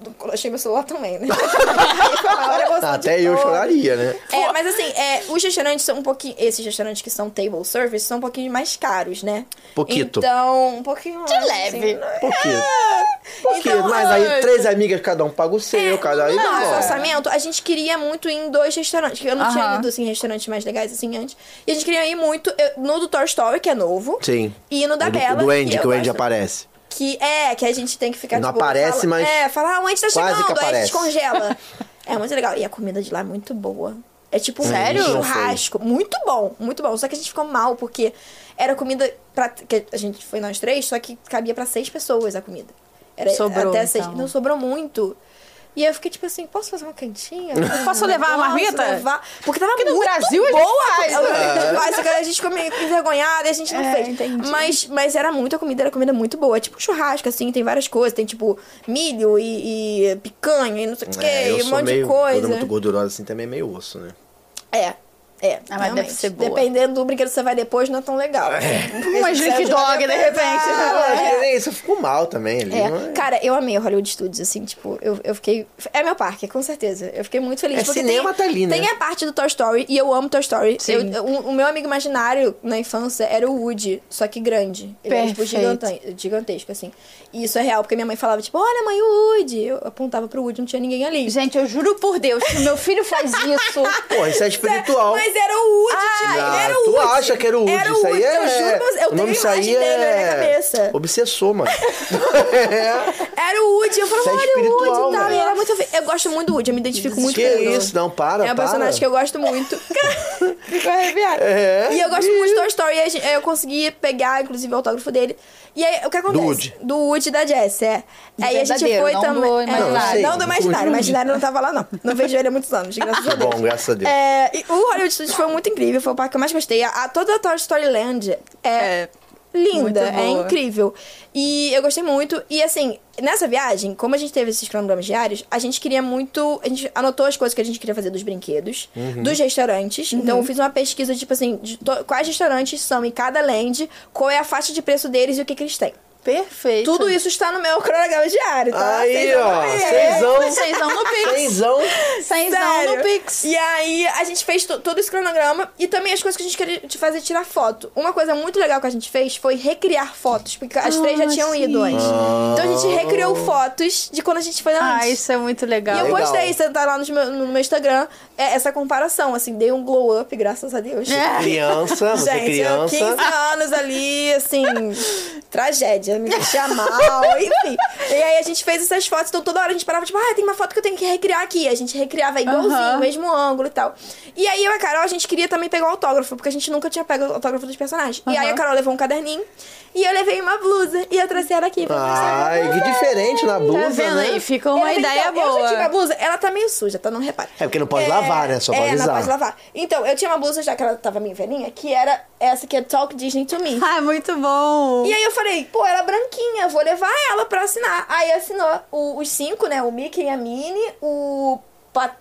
Eu achei meu celular também, né? [laughs] Emoção de Até eu todos. choraria, né? É, mas assim, é, os restaurantes são um pouquinho. Esses restaurantes que são table service são um pouquinho mais caros, né? Pouquito. Então, um pouquinho mais. leve. assim, Por quê? é. Por quê? Então, mas aí três amigas, cada um paga o seu, cada aí. No nosso Não, orçamento, a gente queria muito ir em dois restaurantes. que Eu não tinha Aham. ido assim, em restaurantes mais legais assim antes. E a gente queria ir muito eu- no do Toy Story, que é novo. Sim. E no da O do- Bela. O do Andy, eu que o Andy gosto. aparece. Que é, que a gente tem que ficar Não tipo, aparece, fala- mas É, falar, ah, o Andy tá chegando, que aí a gente congela. [laughs] é muito legal. E a comida de lá é muito boa. É tipo um Sério? churrasco. Muito bom, muito bom. Só que a gente ficou mal, porque era comida pra. Que a gente foi nós três, só que cabia pra seis pessoas a comida. Era Sobrou, até seis. então. Não sobrou muito. E eu fiquei tipo assim, posso fazer uma cantinha? [laughs] Posso levar a marmita? levar? Porque tava Porque no muito Brasil a gente boa. a né? que a gente ficou meio envergonhada e a gente não É, fez. entendi. Mas, mas era muita comida, era comida muito boa. É tipo churrasco, assim, tem várias coisas. Tem tipo milho e, e picanha e não sei o que, É, eu e um monte meio. de coisa. Toda muito gordurosa assim também é meio osso, né? É. É, Ah, mas deve ser boa. Dependendo do brinquedo que você vai depois, não é tão legal. [laughs] Uma Slick Dog, de repente. Ah, É. que nem isso, eu fico mal também ali. É, é? cara, eu amei o Hollywood Studios, assim, tipo, eu, eu fiquei. É meu parque, com certeza. Eu fiquei muito feliz. É, porque cinema tem, tá ali, né? Tem a parte do Toy Story, e eu amo Toy Story. Sim. Eu- o, o meu amigo imaginário na infância era o Woody, só que grande. Ele era, tipo, Perfeito. gigante, gigantesco, assim. E isso é real, porque minha mãe falava, tipo, olha, mãe, o Woody. Eu apontava pro Woody, não tinha ninguém ali. Gente, eu juro por Deus, se meu filho faz [laughs] isso. Pô, isso é espiritual. Mas era o Woody, tipo, Ah, era o tu Woody. acha que era o Woody? Era o isso aí Woody, é. eu juro pra você, eu o tenho nome a aí imagem dele na minha é. cabeça. Obsessor, mano. [laughs] Era o Woody. Eu Isso é falava, olha o Woody espiritual, e. E era muito... Eu gosto muito do Woody, eu me identifico muito Que com ele. isso, não, para, É um para. personagem que eu gosto muito. [laughs] Ficou arrepiado. É. E eu gosto muito de Toy Story. E eu consegui pegar, inclusive, o autógrafo dele. E aí, o que acontece? Woody. Do Woody da Jess, é. aí a gente foi não também. do é, imaginário. não do imaginário. O [laughs] Woody. imaginário não tava lá, não. Não vejo ele há muitos anos, graças a Que Deus. bom, graças a Deus. É, e o Hollywood Studios foi muito incrível, foi o parque que eu mais gostei. A, a- toda a Toy Story Land é, É, linda, é incrível. E eu gostei muito. E assim, nessa viagem, como a gente teve esses cronogramas diários, a gente queria muito. A gente anotou as coisas que a gente queria fazer dos brinquedos, Uhum. dos restaurantes. Então eu fiz uma pesquisa, tipo assim, de quais restaurantes são em cada land, qual é a faixa de preço deles e o que, que eles têm. Perfeito. Tudo isso está no meu cronograma diário, tá? Aí, vão ó. Seisão. Seisão no Pix. Seisão. Seisão no Pix. E aí a gente fez to- todo esse cronograma e também as coisas que a gente queria te fazer tirar foto. Uma coisa muito legal que a gente fez foi recriar fotos, porque as três já Ah, tinham sim. ido antes. Então a gente recriou fotos de quando a gente foi antes. Ah, isso é muito legal. E eu Legal. gostei, você tá lá no meu, no meu Instagram, é essa comparação, assim, dei um glow up, graças a Deus. É. Criança, você Gente, eu criança. 15 anos ali, assim, [laughs] tragédia, me deixar mal, [laughs] enfim. E aí a gente fez essas fotos, então toda hora a gente parava, tipo, ah, tem uma foto que eu tenho que recriar aqui. A gente recriava igualzinho, Aham. mesmo ângulo e tal. E aí eu e a Carol, a gente queria também pegar o autógrafo, porque a gente nunca tinha pego o autógrafo dos personagens. E aí a. Carol levou um caderninho e eu levei uma blusa e eu trouxe ela aqui pra mostrar. Ai, que diferente na blusa, Tá vendo né? aí? Fica uma Ela- ideia então, Eu já tive a boa. blusa, ela tá meio suja, tá? Não repare. É porque não pode lavar, né? Só pra é, avisar. não pode lavar. Então, eu tinha uma blusa já que ela tava meio velhinha, que era essa que é Talk Disney to Me. [laughs] Ah, muito bom. E aí eu falei, pô, ela é branquinha, vou levar ela pra assinar. Aí assinou o- os cinco, né? O Mickey e a Minnie, o,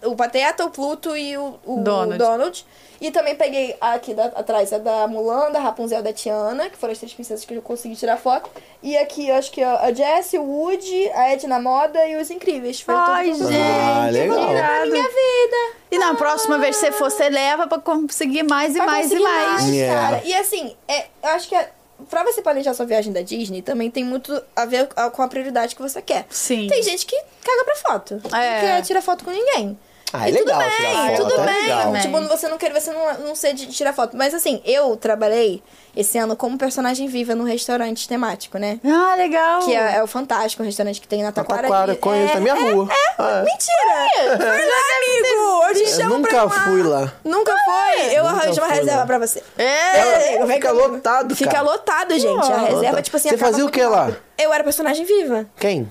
o Pateta, o Pluto e o, o Donald. E também peguei aqui da- atrás a da Mulan, da Rapunzel da Tiana, que foram as três princesas que eu consegui tirar foto. E aqui, eu acho que a a Jessie, o Woody, a Edna Moda e os Incríveis. Foi Ai, gente. Ah, legal. irado. minha vida. E na próxima vez que você for, você leva pra conseguir mais e Pra mais e conseguir mais. Yeah. cara. E assim, é, eu acho que é, pra você planejar sua viagem da Disney, também tem muito a ver a- com a prioridade que você quer. Sim. Tem gente que caga pra foto. É. Não quer tirar foto com ninguém. Ah, é E tudo legal bem, tirar foto, tudo é bem. legal. Tipo, você não quer, você não, não ser de tirar foto. Mas assim, eu trabalhei esse ano como personagem viva num restaurante temático, né? Ah, legal. Que é, é o Fantástico, um restaurante que tem na Taquara. Taquara, conheço é, na minha rua. Ah, é. Mentira! Vai lá, amigo! Eu te Eu chamo nunca pra fui lá. Nunca foi? Eu Nunca arranjo uma fui reserva lá. pra você. É. Vem Fica lotado, Fica cara. lotado, gente. a reserva, tipo assim, Você fazia o que lá? Eu era personagem viva. Quem?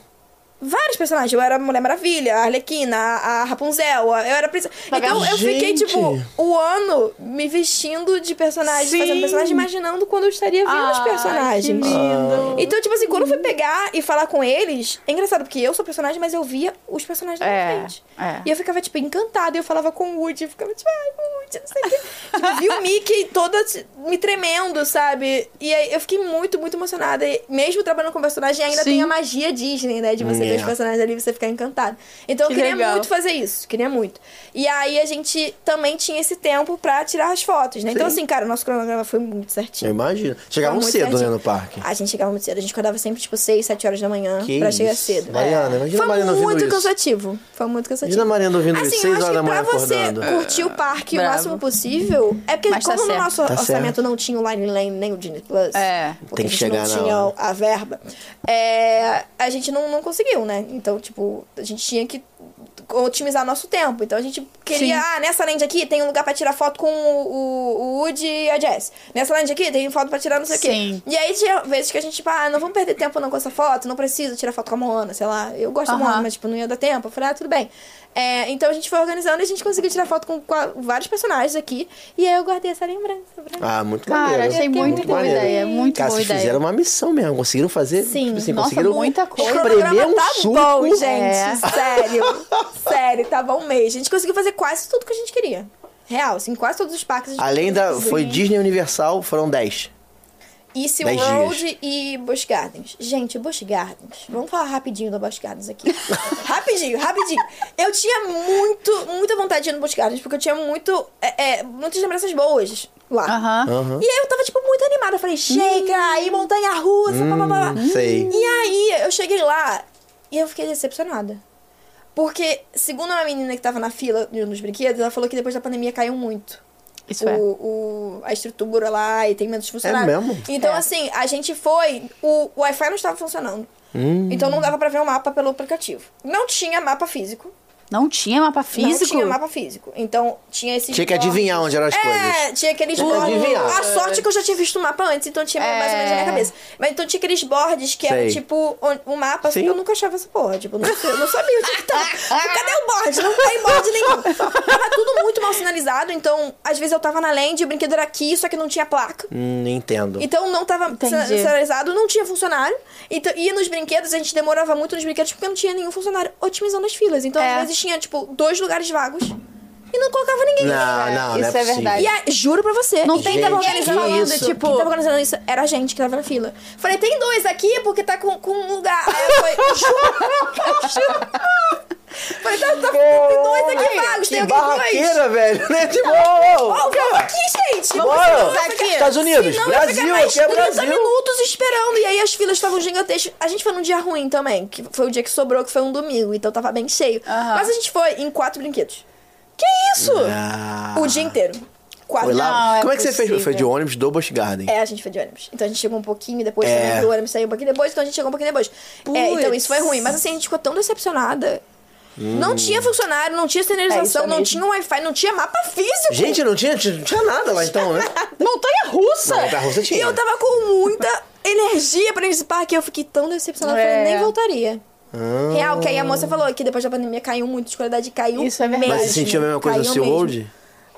Vários personagens. Eu era a Mulher Maravilha, a Arlequina, a a Rapunzel, a- eu era a princesa. Então eu fiquei, Gente. tipo, o ano me vestindo de personagem, Sim. fazendo personagem, imaginando quando eu estaria vendo os Ai, personagens. que lindo. Então, tipo assim, quando eu fui pegar e falar com eles, é engraçado, porque eu sou personagem, mas eu via os personagens na minha É, frente. é. E eu ficava, tipo, encantada. E eu falava com o Woody, eu ficava, tipo, ai, Woody, não sei o quê. tipo, vi o [laughs] Mickey toda me tremendo, sabe? E aí eu fiquei muito, muito emocionada. E mesmo trabalhando com personagem, ainda Sim. tem a magia Disney, né? De você ver É. os personagens ali você ficar encantado. Então Que eu queria legal. muito fazer isso, queria muito. E aí a gente também tinha esse tempo pra tirar as fotos, né? Então, Sim. assim, cara, o nosso cronograma foi muito Eu certinho. imagino. Chegavam Foi muito cedo, né, certinho. no parque. A gente chegava muito cedo. A gente acordava sempre, tipo, 6, 7 horas da manhã Que pra chegar isso. cedo. Mariana, imagina a Foi Mariana ouvindo muito isso. cansativo. Foi muito cansativo. Imagina a Mariana ouvindo assim, isso, eu seis acho horas que da manhã pra você acordando. curtir o parque o bravo. máximo possível. É porque, Mas tá como no certo. nosso Tá orçamento certo. não tinha o Line Lane nem o Disney Plus. É. Porque Tem que a gente chegar não na tinha hora. a verba. é, a gente não, não conseguiu, né? Então, tipo, a gente tinha que otimizar nosso tempo. Então a gente queria, Sim. ah, nessa land aqui tem um lugar pra tirar foto com o, o, o Woody e a Jess. Nessa land aqui tem foto pra tirar não sei o Sim. quê. E aí tinha vezes que a gente, tipo, ah, não vamos perder tempo não com essa foto, não preciso tirar foto com a Moana, sei lá. Eu gosto da Aham. Moana, mas tipo, não ia dar tempo. Eu falei, ah, tudo bem. É, então a gente foi organizando e a gente conseguiu tirar foto com, vários personagens aqui. E aí eu guardei essa lembrança. pra- Ah, muito Cara, maneiro. achei muito boa maneiro. ideia, muito Cara, boa vocês ideia. fizeram uma missão mesmo. Conseguiram fazer. Sim. Tipo assim, Nossa, conseguiram muita coisa. O espremer cronograma um tá suco. bom, gente. É. Sério. [laughs] Sério, tava um mês. A gente conseguiu fazer quase tudo que a gente queria. Real, assim, quase todos os parques. a gente Além da. Foi Disney Universal, foram 10. E Dez SeaWorld e Busch Gardens. Gente, Busch Gardens. Vamos falar rapidinho do Busch Gardens aqui. [laughs] rapidinho, rapidinho. Eu tinha muito, muita vontade de ir no Busch Gardens, porque eu tinha muito, é, é, muitas lembranças boas lá. Aham. Aham. E aí eu tava, tipo, muito animada. Eu falei, chega, aí montanha russa, blá, blá, blá. Hum, sei. E aí eu cheguei lá e eu fiquei decepcionada. Porque, segundo uma menina que tava na fila de um dos brinquedos, ela falou que depois da pandemia caiu muito. Isso o, é. o- a estrutura lá e tem menos funcionários. É mesmo? Então, É. assim, a gente foi. O, o Wi-Fi não estava funcionando. Hum. Então não dava pra ver o mapa pelo aplicativo. Não tinha mapa físico. Não tinha mapa físico? Não tinha mapa físico. Então tinha esses. Tinha que adivinhar onde eram as é, coisas. tinha aqueles Tinha bordes. adivinhar. A sorte é que eu já tinha visto o mapa antes, então tinha mais ou menos na minha É. cabeça. Mas então tinha aqueles bordes que eram tipo o, o mapa, só Sim. que eu nunca achava essa porra. Tipo, não, sei- eu não sabia onde que tava. Cadê o borde? Não tem borde nenhum. Tava tudo muito mal sinalizado, então às vezes eu tava na land e o brinquedo era aqui, só que não tinha placa. Hum, entendo. Então não tava Entendi. sinalizado, não tinha funcionário. Então, e nos brinquedos, a gente demorava muito nos brinquedos porque não tinha nenhum funcionário otimizando as filas. Então, É. às vezes, tinha, tipo, dois lugares vagos e não colocava ninguém. Não, não, não Isso é é possível. verdade. E aí, juro pra você. Não tem quem tava organizando que isso, isso? tipo, quem tava organizando isso era a gente que tava na fila. Falei, tem dois aqui porque tá com, com um lugar. Aí eu falei, [laughs] juro, juro. Falei, tá, tá, tem dois aqui vagos, Que tem alguém barraqueira, velho, né? Tipo, ô, ô, Ó, vamos aqui, gente. Bora. Vamos aqui. Estados Unidos, Senão Brasil, aqui é 30 Brasil. minutos esperando. E aí as filas estavam gigantescas. A gente foi num dia ruim também, que foi o dia que sobrou, que foi um domingo. Então tava bem cheio. Aham. Mas a gente foi em quatro brinquedos. Que isso? Ah. O dia inteiro. Quatro. Foi lá? Não, é Como é que você fez? Foi de ônibus do Busch Garden. É, a gente foi de ônibus. Então a gente chegou um pouquinho depois É. também, ônibus saiu um pouquinho depois, então a gente chegou um pouquinho depois. É, então isso foi ruim. Mas assim, a gente ficou tão decepcionada. Hum. Não tinha funcionário, não tinha sinalização, É, não tinha Wi-Fi, não tinha mapa físico. Gente, não tinha, não tinha nada lá então, né? [laughs] Montanha russa! Não, a russa E tinha. eu tava com muita energia pra ir nesse parque. Eu fiquei tão decepcionada, eu falei, É. nem voltaria. Ah. Real, que aí a moça falou que depois da pandemia caiu muito, de qualidade caiu Isso é verdade. mesmo. Mas você sentiu a mesma coisa no SeaWorld?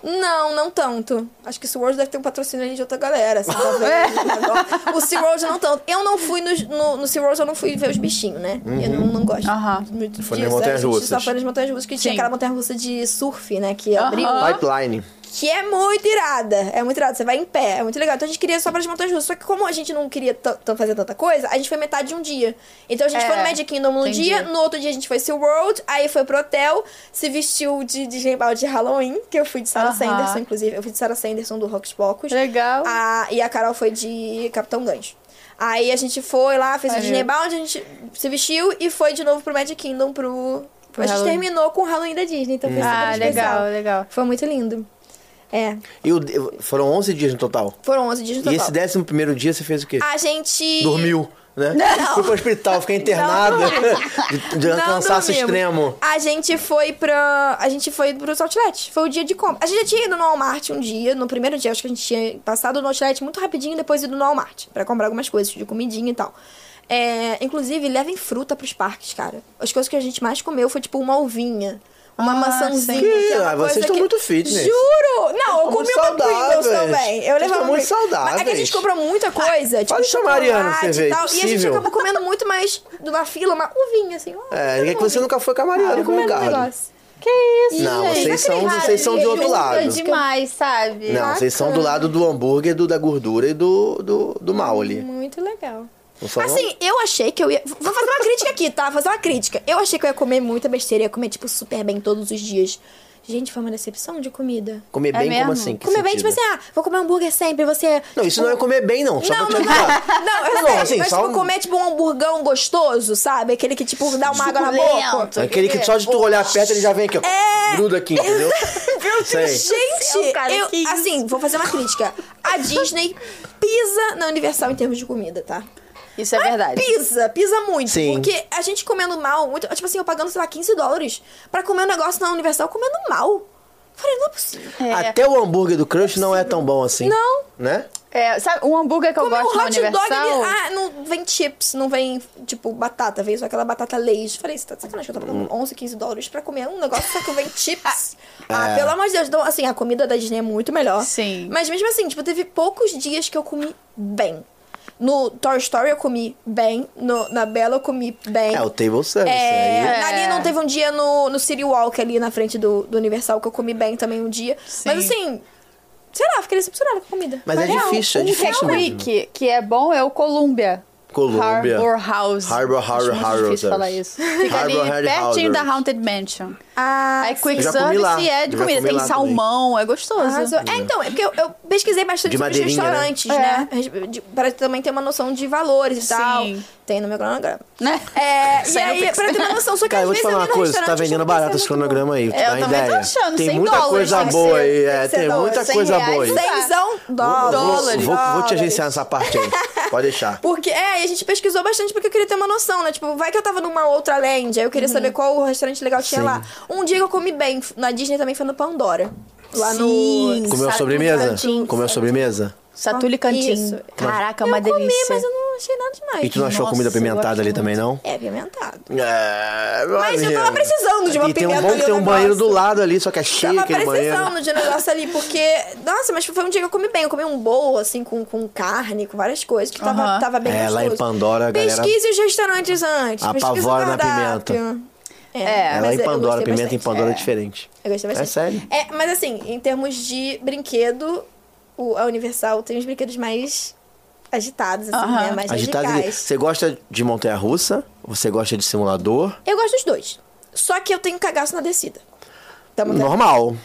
Não, não tanto. Acho que o SeaWorld deve ter um patrocínio ali de outra galera. Assim, [laughs] É. o SeaWorld não tanto. Eu não fui no, no, no SeaWorld, eu não fui ver os bichinhos, né? Eu não, não gosto Aham. muito Foi disso. nas montanhas a gente russas. só foi nas montanhas russas, que tinha Sim. aquela montanha russa de surf, né? Que Aham. abriu. Pipeline. Que é muito irada. É muito irada. Você vai em pé. É muito legal. Então a gente queria só para as montanhas russas. Só que como a gente não queria fazer tanta coisa, a gente foi metade de um dia. Então a gente É, foi no Magic Kingdom num entendi. dia, no outro dia a gente foi SeaWorld, aí foi pro hotel, se vestiu de Disney Ball de Halloween, que eu fui de Sarah Aham. Sanderson, inclusive. Eu fui de Sarah Sanderson do Rocks Pocos. Legal. A, e a Carol foi de Capitão Gancho. Aí a gente foi lá, fez o. Disney Bound, a gente se vestiu e foi de novo pro Magic Kingdom pro. Pro a gente Halloween. terminou com o Halloween da Disney, então foi Ah, super legal, legal. Foi muito lindo. É. E o- foram 11 dias no total. Foram 11 dias no total. E esse décimo primeiro dia você fez o quê? A gente. Dormiu, né? Não. Foi pro hospital, fiquei internada. [laughs] de de cansaço extremo. A gente foi pra. A gente foi pros outlets. Foi o dia de compra. A gente já tinha ido no Walmart um dia, no primeiro dia, acho que a gente tinha passado no outlet muito rapidinho, depois ido no Walmart, pra comprar algumas coisas de comidinha e tal. É, inclusive, levem fruta pros parques, cara. As coisas que a gente mais comeu foi tipo uma uvinha. Uma Ah, maçãzinha. que é Ah, vocês estão que- muito fitness. Juro! Não, eu comi uma Pringles também. Eu levava muito Pringles. Mas É que a gente compra muita coisa, tipo pra Mariana chocolate você ver, e tal. E a gente acabou comendo muito mais na fila, uma uvinha, assim. ó, É, é que você nunca foi com a Mariana com o Ricardo. Que isso, Não, gente. vocês são- vocês são de outro lado. demais, sabe? Não, vocês são do lado do hambúrguer, do, da gordura e do, do, do mal ali. Muito legal. Assim, eu achei que eu ia. Vou fazer uma crítica aqui, tá? Vou fazer uma crítica. Eu achei que eu ia comer muita besteira, ia comer, tipo, super bem todos os dias. Gente, foi uma decepção de comida. Comer É bem mesmo? como assim? Que comer bem, sentido? tipo assim, ah, vou comer hambúrguer sempre, você. Não, isso não é comer bem, não. Só Não, pra te não, avisar. [laughs] não, eu Não, sei, assim, mas só tipo, um- comer tipo um hamburgão gostoso, sabe? Aquele que tipo dá uma água na boca. Suculento. Aquele que só de tu olhar perto ele já vem aqui, ó. É. Gruda aqui, entendeu? [laughs] Gente, cara, eu, assim, vou fazer uma crítica. A Disney pisa na Universal em termos de comida, tá? Isso é verdade. Pisa, pisa muito. Sim. Porque a gente comendo mal, muito, tipo assim, eu pagando, sei lá, 15 dólares pra comer um negócio na Universal comendo mal. Falei, não é possível. É. Até o hambúrguer do Crush não é tão bom assim. Não. Né? É, sabe, um hambúrguer que eu Comer um gosto na hot dog Universal... ali. Ah, não vem chips, não vem, tipo, batata, vem só aquela batata leite. Falei, você tá de sacanagem, eu tô pagando 11, 15 dólares pra comer um negócio só que vem chips. [laughs] Ah, pelo amor de Deus. Então, assim, a comida da Disney é muito melhor. Sim. Mas mesmo assim, tipo, teve poucos dias que eu comi bem. No Toy Story eu comi bem, no- na Bella eu comi bem. É, o table service. É, aí. ali não teve um dia no, no City Walk ali na frente do, do Universal que eu comi bem também um dia. Sim. Mas assim, sei lá, fiquei decepcionada com a comida. Mas é Real, difícil, é um difícil mesmo. Week, que é bom é o Columbia. Columbia. Harbor House. Harbor, Acho Harbor, difícil House. falar isso. Fica Harbor, ali pertinho da House. Haunted Mansion. Ah, Aí Quick Service é de comida. comi Tem salmão, é gostoso. Arrasou. É, então, é porque eu, eu pesquisei bastante De sobre os madeirinha, né? restaurantes, né? De- Pra também ter uma noção de valores e Sim. tal. Tem no meu cronograma. Né? É, [laughs] e aí, pra ter uma noção, só que Cara, eu às vou te vezes falar uma no coisa, você tá vendendo barato esse cronograma aí. tu É, eu dá também tô achando, Tem 100 muita dólares, coisa tem que boa ser- aí. tem É, tem muita 100 coisa reais. boa aí. Cenzão dólares. vou, vou, vou te agenciar nessa parte aí. Pode deixar. Porque, é, e a gente pesquisou bastante porque eu queria ter uma noção, né? Tipo, vai que eu tava numa outra land, aí eu queria Uhum. saber qual o restaurante legal tinha Sim. lá. Um dia que eu comi bem, na Disney também foi no Pandora. Lá Sim. no. Comeu sobremesa? Comeu sobremesa? Satulli Cantinho. Isso. Caraca, é eu uma comi, delícia. mas eu não achei nada demais. E tu não achou Nossa, comida eu apimentada ali muito. também, não? É apimentado. É, Mas eu tava precisando de uma E tem um pimenta bom que tem um banheiro do lado ali, só que é cheio Tava aquele banheiro. precisando de um negócio ali, porque. Nossa, mas foi um dia que eu comi bem. Eu comi um bowl, assim, com, com carne, com várias coisas, que tava, Aham. tava bem É, lá em gostoso. Pandora, a galera Pesquise os restaurantes antes. pesquise o apavora na pimenta. É, É, É, mas em Pandora, pimenta em bastante. Pandora é, É. diferente. Eu gostei bastante. É sério? É, mas assim, em termos de brinquedo, o, a Universal tem os brinquedos mais agitados, assim, Aham. né? Mais Agitado. radicais. Você gosta de montanha-russa? Você gosta de simulador? Eu gosto dos dois. Só que eu tenho cagaço na descida. Normal.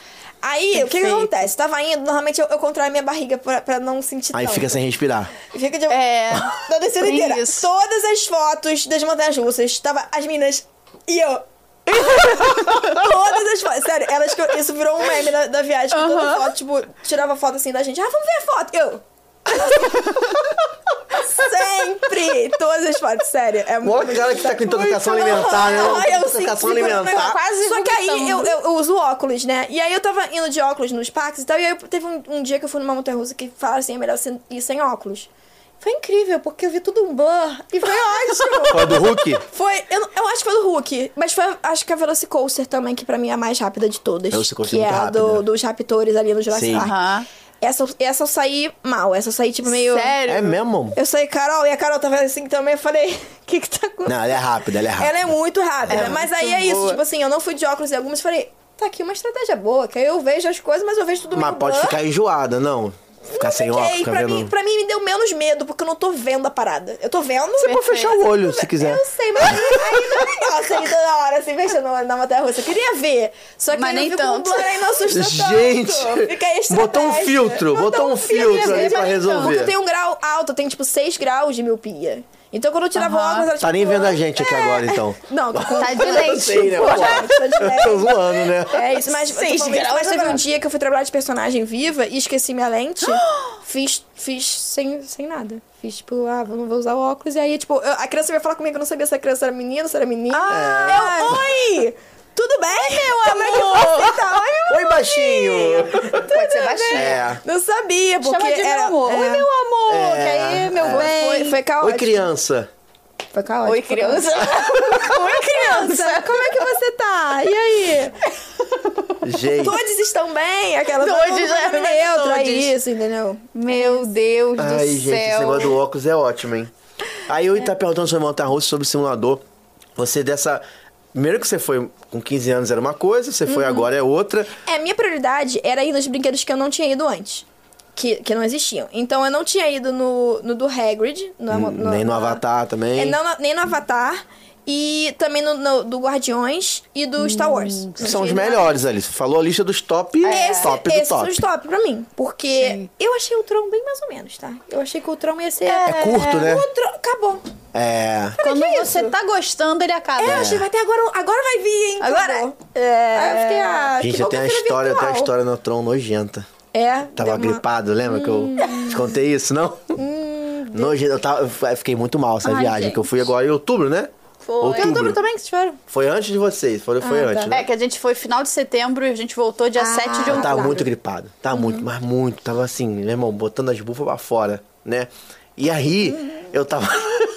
Aí, o que que Perfeito. acontece? Tava indo, normalmente eu, eu contraio minha barriga pra, pra não sentir Aí tanto. fica sem respirar. Fica de... É. [laughs] Da descida inteira. isso. Todas as fotos das montanhas russas, tava as meninas e eu. [laughs] Todas as fotos. Sério, elas, que- isso virou um meme da, da viagem. Que toda Aham. foto, tipo, tirava foto assim da gente. Ah, vamos ver a foto. Eu. Sempre! Todas as fotos, sério. É Mó cara que tá com intoxicação alimentar, né? Ai, eu Intoxicação alimentar. Quase Só que aí eu, eu, eu uso óculos, né? E aí eu tava indo de óculos nos parques e tal. E aí eu- teve um, um dia que eu fui numa montanha russa que falaram assim: é melhor você ir sem óculos. Foi incrível, porque eu vi tudo um blur e foi ótimo. [laughs] Foi do Hulk? Foi, eu, eu acho que foi do Hulk, mas foi, acho que a Velocicoaster também, que pra mim é a mais rápida de todas. Velocicoaster que é é muito a do, rápida. dos raptores ali no Jurassic Sim. Park. Aham. Essa, essa eu saí mal, essa eu saí tipo meio... Sério? É mesmo? Eu saí Carol, e a Carol tava assim também, eu falei, o [laughs] que que tá acontecendo? Não, ela é rápida, ela é rápida. Ela é muito rápida. É mas muito aí é isso, boa. tipo assim, eu não fui de óculos e algumas falei, tá aqui uma estratégia boa, que aí eu vejo as coisas, mas eu vejo tudo Mas pode blur. ficar enjoada, não. Ficar sem óculos, ficar pra, vendo... mim, pra mim me deu menos medo, porque eu não tô vendo a parada. Eu tô vendo. Você Pode fechar o olho, se quiser. Eu sei, mas aí, aí não é legal toda hora assim, mexendo na na montanha russa. Eu queria ver. Só que Mas aí nem eu fico com tanto. blur aí não assusta Gente, tanto. Fica aí botou um filtro, botou um filtro ali pra Porque resolver. eu tenho um grau alto, eu tenho tipo 6 graus de miopia. Então quando eu tirava o Aham. óculos, era tipo... Tá nem vendo a gente aqui é. agora, então. [laughs] Não, tô com... [laughs] Tá de leite. sei, né? Pô, [laughs] tô zoando, né? É isso, mas, totalmente, graus mas teve um dia que eu fui trabalhar de personagem viva e esqueci minha lente. [gasps] fiz fiz sem, sem nada. Fiz, tipo, ah, não vou usar o óculos. E aí, tipo, eu- a criança veio falar comigo, eu não sabia se a criança era menina, se era menina. Ah. Eu, oi! Tudo bem, meu amor? Como é que você tá? Oi, Oi, baixinho! Pode ser baixinho. É. Não sabia, porque Chama de era... meu amor. é. Oi, meu amor. É. Aí, meu Foi, bem. foi, foi caótico. Oi, criança. Foi caótico. Oi, criança. [laughs] Oi, criança. Como é que você tá? E aí? Gente. Todos estão bem? Aquela Todos, todo mundo é, neutro, é isso, entendeu? Meu Deus Ai, do gente, esse céu. negócio do óculos é ótimo, hein? Aí eu tá perguntando sobre russa, sobre simulador. Você dessa. Primeiro que você foi com 15 anos era uma coisa, você Uhum. foi agora é outra. É, minha prioridade era ir nos brinquedos que eu não tinha ido antes. Que, que não existiam. Então eu não tinha ido no, no do Hagrid. No, Nem no Avatar também. É, não, nem no Avatar. E também no, no- do Guardiões e do Star Wars. São os melhores ali. Você falou a lista dos top, Esse, top do esses top. são os top pra mim. Porque eu achei o Tron bem mais ou menos, tá? Eu achei que o Tron ia ser. É curto, né? O Tron, acabou. É. Quando que você isso? tá gostando, ele acaba. É, eu achei, vai ter agora. Agora vai vir, hein? Agora- Acabou. Aí eu fiquei, ah, Gente, eu tenho a é história, eu tenho a virtual. história no Tron nojenta. É. Tava uma- gripado, lembra que eu te contei isso, não? Nojento, eu, tava, eu fiquei muito mal essa Ai, viagem, que eu fui agora em outubro, né? Foi. Em outubro também que vocês foram? Foi antes de vocês, foi, foi Ah, tá. antes, né? É que a gente foi final de setembro e a gente voltou dia 7 de Eu outubro. tava muito gripado. Tava muito, mas muito. Tava assim, meu irmão, botando as bufas pra fora, né? E aí, eu tava. [laughs]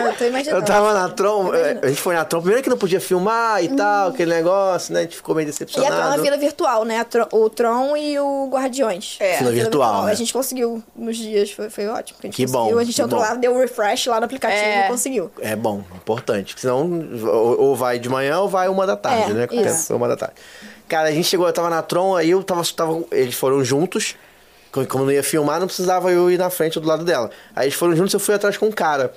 É, eu tô imaginando. eu tava na Tron. eh, A gente foi na Tron. Primeiro que não podia filmar e Uhum. tal, aquele negócio, né? A gente ficou meio E a Tron decepcionado. é fila virtual, né? Tron- o Tron e o Guardiões. É. Fila virtual, né? A gente conseguiu nos dias, foi, foi ótimo. Que, a gente Que bom. A gente entrou bom. lá, deu um refresh lá no aplicativo É. e conseguiu. É bom, importante. porque Senão, ou, ou vai de manhã ou vai uma da tarde, É, né? Tempo, uma da tarde. Cara, a gente chegou, eu tava na Tron, aí eu tava, tava. Eles foram juntos. Como como não ia filmar, não precisava eu ir na frente ou do lado dela. Aí eles foram juntos, eu fui atrás com um cara.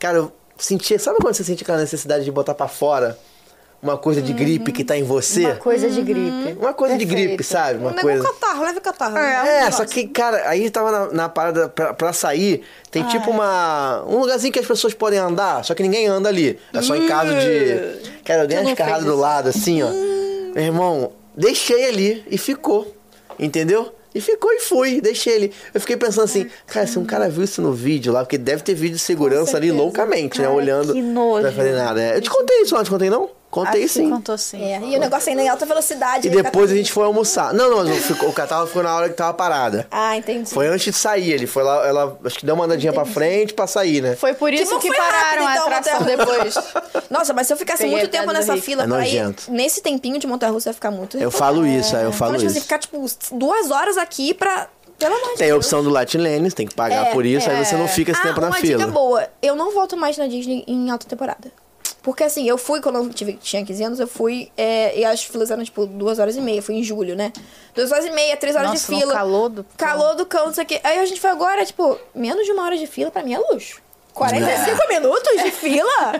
Cara, eu sentia. Sabe quando você sente aquela necessidade de botar pra fora uma coisa de gripe que tá em você? Uma coisa de gripe. Uma coisa de Perfeito. gripe, sabe? Uma Leva coisa. catarro, leva catarro. É, só que, cara, aí tava na, na parada pra, pra sair, tem tipo uma. Um lugarzinho que as pessoas podem andar, só que ninguém anda ali. É só em caso de. Cara, eu dei uma escarrada do lado, assim, ó. Meu irmão, deixei ali e ficou. Entendeu? E ficou e fui, deixei ele. Eu fiquei pensando assim, cara, se um cara viu isso no vídeo lá, porque deve ter vídeo de segurança ali loucamente, né? Cara, Olhando. que nojo. Não vai fazer nada. É, Eu te contei isso antes, contei não? Contei Acho que sim. contou sim. É, e o negócio ainda em alta velocidade. E depois a gente foi almoçar. Não, não, ficou- o catarro ficou na hora que tava parada. Ah, entendi. Foi antes de sair, ele foi lá, ela acho que deu uma andadinha pra frente pra sair, né? Foi por isso que, foi pararam rápido, então, a atração depois. [laughs] Nossa, mas se eu ficasse Peguei muito tempo nessa Rick. fila É pra ir, nesse tempinho de montanha russa, eu ia ficar muito Eu falo isso, aí eu Então, falo tipo, isso. Você ficar, tipo, duas horas aqui pra... Pelo amor de Tem a Deus. opção do Latin Lanes, tem que pagar É, por isso, aí é. você não fica esse ah, tempo na uma fila. dica boa. Eu não volto mais na Disney em alta temporada. Porque assim, eu fui quando eu tive, tinha 15 anos, eu fui. é, e as filas eram tipo duas horas e meia. Fui em julho, né? Duas horas e meia, três horas Nossa, de fila. calor do cão. Calor do cão, não sei o quê. Aí a gente foi agora, tipo, menos de uma hora de fila, pra mim é luxo. 45 minutos de [laughs] fila?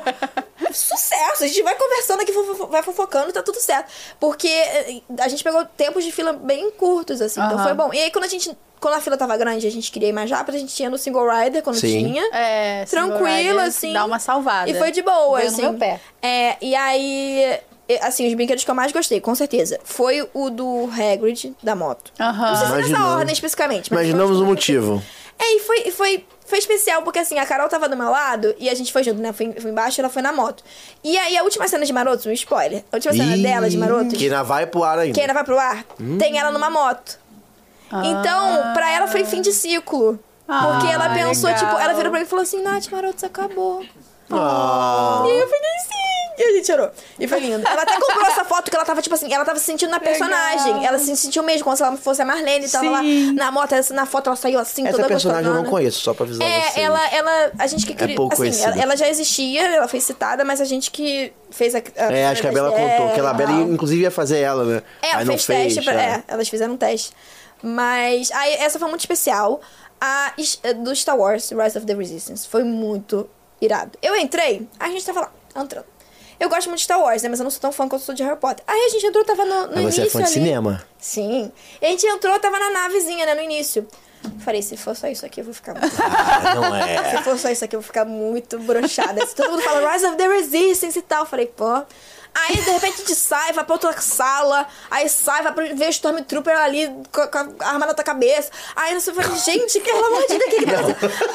Sucesso! A gente vai conversando aqui, vai fofocando, tá tudo certo. Porque eh, a gente pegou tempos de fila bem curtos, assim, então foi bom. E aí, quando a gente. Quando a fila tava grande, a gente queria ir mais rápido, a gente ia no single rider quando Sim. tinha. É, Tranquilo, rider assim. Dá uma salvada. E foi de boa, Veio assim. no meu pé. É, e aí. Assim, os brinquedos que eu mais gostei, com certeza, foi o do Hagrid da moto. Aham. Não sei se nessa Imaginamos. ordem especificamente. mas Imaginamos foi o motivo. é, e foi, e foi, foi especial, porque assim, a Carol tava do meu lado e a gente foi junto, né? Fui, fui embaixo e ela foi na moto. E aí, a última cena de Marotos, um spoiler. A última cena Ih, dela de Marotos, Que ainda vai pro ar ainda. que ainda vai pro ar, tem ela numa moto. Então, pra ela foi fim de ciclo. Porque Ah, ela pensou, legal. tipo, ela virou pra mim e falou assim, Nath, Marotos acabou. Ah, E eu fiquei sim. E a gente chorou. E foi lindo. Ela até comprou essa foto que ela tava, tipo assim, ela tava se sentindo na personagem. Ela se sentiu mesmo, como se ela fosse a Marlene. Tava lá Sim. na moto, na foto ela saiu assim, essa toda personagem eu não conheço, só pra avisar É, ela, ela, a gente que criou, pouco assim, conhecida. ela, ela já existia, ela foi citada, mas a gente que fez a, a É, acho que a Bela é, contou, que ela, a Bela inclusive ia fazer ela, né? É, ela Aí não fez teste, pra, é. é, elas fizeram um teste. Mas aí essa foi muito especial. A do Star Wars, Rise of the Resistance, foi muito irado. Eu entrei, a gente tava lá, entrando. Eu gosto muito de Star Wars, né? Mas eu não sou tão fã quanto eu sou de Harry Potter. Aí a gente entrou, tava no, no Mas você início é fã de ali. cinema? Sim. E a gente entrou, tava na navezinha, né? No início. Falei, se for só isso aqui, eu vou ficar muito... Ah, não é. [laughs] Se for só isso aqui, eu vou ficar muito broxada. Se todo mundo fala Rise of the Resistance e tal, falei, pô. Aí, de repente, a gente sai, vai pra outra sala, aí sai, vai pra ver o Stormtrooper ali com a, com a arma na tua cabeça. Aí você fala, gente, pelo amor de que que tá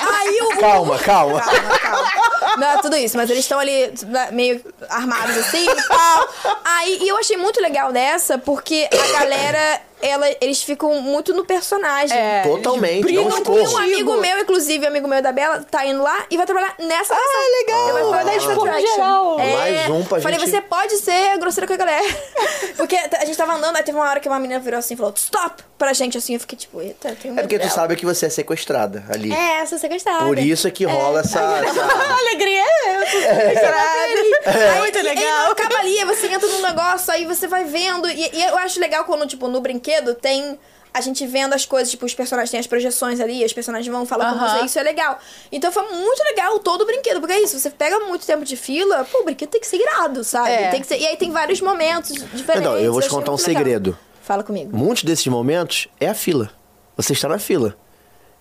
Aí o. [laughs] Calma, calma. Calma, calma. Não é tudo isso, mas eles estão ali né, meio armados assim e tal. Aí, e eu achei muito legal dessa, porque a galera ela, eles ficam muito no personagem. É. Totalmente, um brigam esporro. Um amigo meu, inclusive, amigo meu da Bela, tá indo lá e vai trabalhar nessa Ah, legal. Ele vai trabalhar Ah, geral. Mais um pra Falei, gente- você pode ser grosseira com a galera. [laughs] Porque a gente tava andando, aí teve uma hora que uma menina virou assim e falou, stop! Pra gente, assim, eu fiquei tipo, eita, tem um É porque tu dela. sabe que você é sequestrada ali. É, essa você gostava. Por isso é que rola [laughs] essa, essa- [laughs] Alegria é. eu tô É. Muito e, legal. E não acaba ali, você entra num negócio, aí você vai vendo. E, e eu acho legal quando, tipo, no brinquedo tem a gente vendo as coisas, tipo, os personagens têm as projeções ali, os personagens vão falar com Aham. você, isso é legal. Então foi muito legal todo o brinquedo, porque é isso, você pega muito tempo de fila, pô, o brinquedo tem que ser irado, sabe? É. Tem que ser, e aí tem vários momentos diferentes. Então, eu vou te contar um legal. segredo. Fala comigo. Muitos desses momentos é a fila. Você está na fila.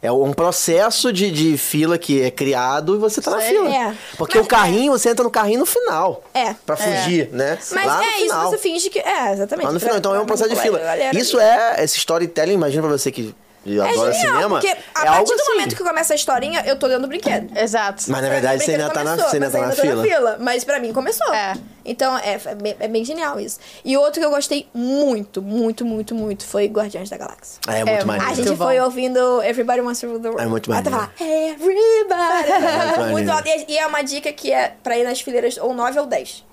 É um processo de, de fila que é criado e você tá na É. fila. É. Porque Mas- o carrinho, você entra no carrinho no final. É. Pra fugir, né? Mas Lá é isso, você finge que. É, exatamente. Lá no pra- final, então é um processo de fila. galera Isso é, esse storytelling, imagina pra você que É adora genial, cinema. porque a é partir do assim. momento que começa a historinha, eu tô dentro do brinquedo. Exato. Mas na verdade você ainda tá na, você ainda tá na ainda tô fila. Mas pra mim começou. É. Então é, é, bem, é bem genial isso. E outro que eu gostei muito, muito, muito, muito foi Guardiões da Galáxia. É muito É, maneiro. A gente bom. foi ouvindo Everybody Wants to Rule the World. É muito Aí maneiro. tava lá, Everybody. muito muito alto. E, e é uma dica que é pra ir nas fileiras ou 9 ou 10.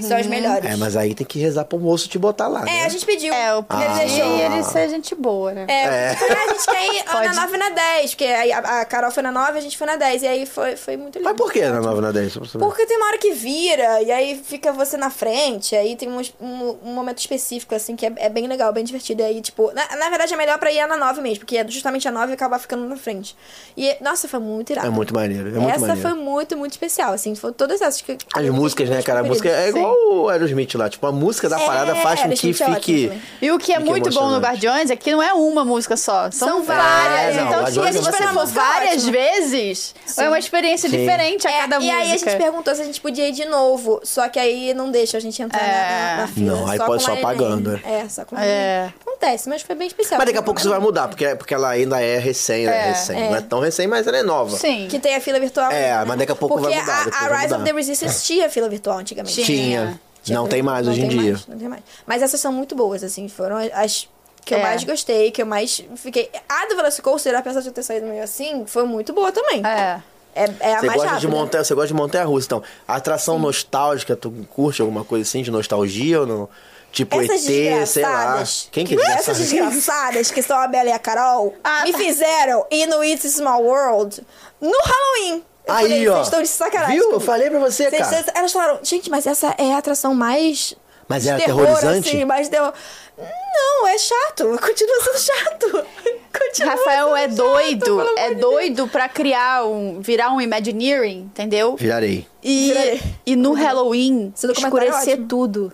São as melhores. É, mas aí tem que rezar pro moço te botar lá, É, né? a gente pediu. É, o Ele deixou. e ele ser gente boa, né? É, a gente quer ir [laughs] Pode. na 9 e na 10, porque aí a, a Carol foi na 9 a gente foi na 10. E aí foi, foi muito lindo. Mas por que na 9 na 10? Só pra saber. Porque tem uma hora que vira, e aí fica você na frente, aí tem um, um, um momento específico, assim, que é, é bem legal, bem divertido. E aí, tipo, na, na verdade é melhor pra ir na 9 mesmo, porque é justamente a 9 acaba ficando na frente. E, nossa, foi muito irado. É muito maneiro, é muito Essa maneiro. foi muito, muito especial, assim, foi todas essas que. As músicas, né, cara? A música é igual o Aerosmith lá. Tipo, a música da É, parada faz com que é ótimo fique. também. E o que é muito bom no. Guardiões é que não é uma música só. São, São várias. É, não, então, se a é gente for várias ótima. vezes, é uma experiência Sim. diferente a É, cada e música. aí a gente perguntou se a gente podia ir de novo, só que aí não deixa a gente entrar na- na, na fila. Não, aí só pode só pagando. É, só com É. é. Acontece, mas foi bem especial. Mas daqui a pouco isso vai mudar, porque, porque ela ainda é recém, né? É, recém. é. Não é tão recém, mas ela é nova. Sim. Que tem a fila virtual. É, mas daqui a pouco Porque vai mudar, a- depois a, Rise mudar. of the Resistance tinha fila virtual antigamente. Tinha. Tinha Não tem mais não hoje em dia. mais, não tem mais. Mas essas são muito boas, assim, foram as que eu É. mais gostei, que eu mais fiquei. A do Velocicoaster, apesar de eu ter saído meio assim, foi muito boa também. É. É, é a Você mais gosta, de rápida. montar, você gosta de montanha russa, então. A atração nostálgica, tu curte alguma coisa assim de nostalgia ou não? Tipo Essas ET, sei lá. Quem que Essas desgraçada? desgraçadas que são a Bela e a Carol Ah, me tá. fizeram ir no It's a Small World no Halloween. Eu Aí, falei, ó. Vocês estão de sacanagem. Viu? Eu falei pra você, Vocês- cara. elas falaram, gente, mas essa é a atração mais. Mas era terror, aterrorizante? Assim, mais terror. Não, é chato. Continua sendo chato. [laughs] Continua Rafael sendo é chato, doido, é doido pra criar um, virar um Imagineering, entendeu? Virarei. E, Virarei. e no Halloween é escurecer ótimo. tudo.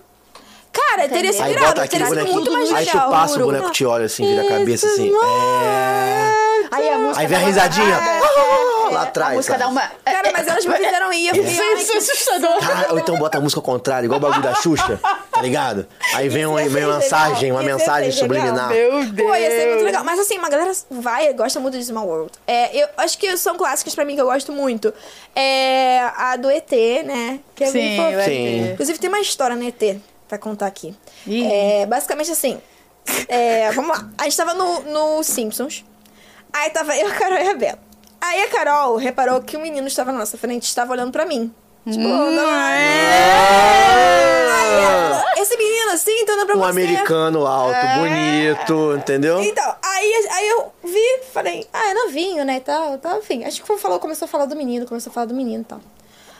Cara, teria sido Aí irado, teria sido muito mais Aí legal. tu passa, o boneco te olha assim, vira a cabeça assim. É. Aí a música Aí vem a risadinha. É, lá a atrás. música sabe? dá uma. Cara, mas elas me fizeram ir. Eu fiquei, ai, Isso é assustador. Cara, ou então bota a música ao contrário, igual o bagulho da Xuxa, tá ligado? Aí vem uma, vem mensagem, uma mensagem subliminar. Meu Deus. Pô, ia ser muito legal. Mas assim, uma galera vai, gosta muito de Small World. É, eu acho que são clássicas pra mim que eu gosto muito. É a do ET, né? Que é Sim, bem fofa. o ET. Sim. Inclusive tem uma história no ET pra contar aqui. Ih. É, basicamente assim. é, vamos lá. A gente tava no, no Simpsons. Aí tava eu, [laughs] a Carol e a Bela. Aí a Carol reparou que o menino estava na nossa frente, estava olhando pra mim. Tipo, Hum, não é. Aí esse menino assim, tá olhando pra Um você. americano alto, É. bonito, entendeu? Então, aí, aí eu vi, falei, ah, é novinho, né, e tal, tal, enfim. Acho que falou, começou a falar do menino, começou a falar do menino e tal.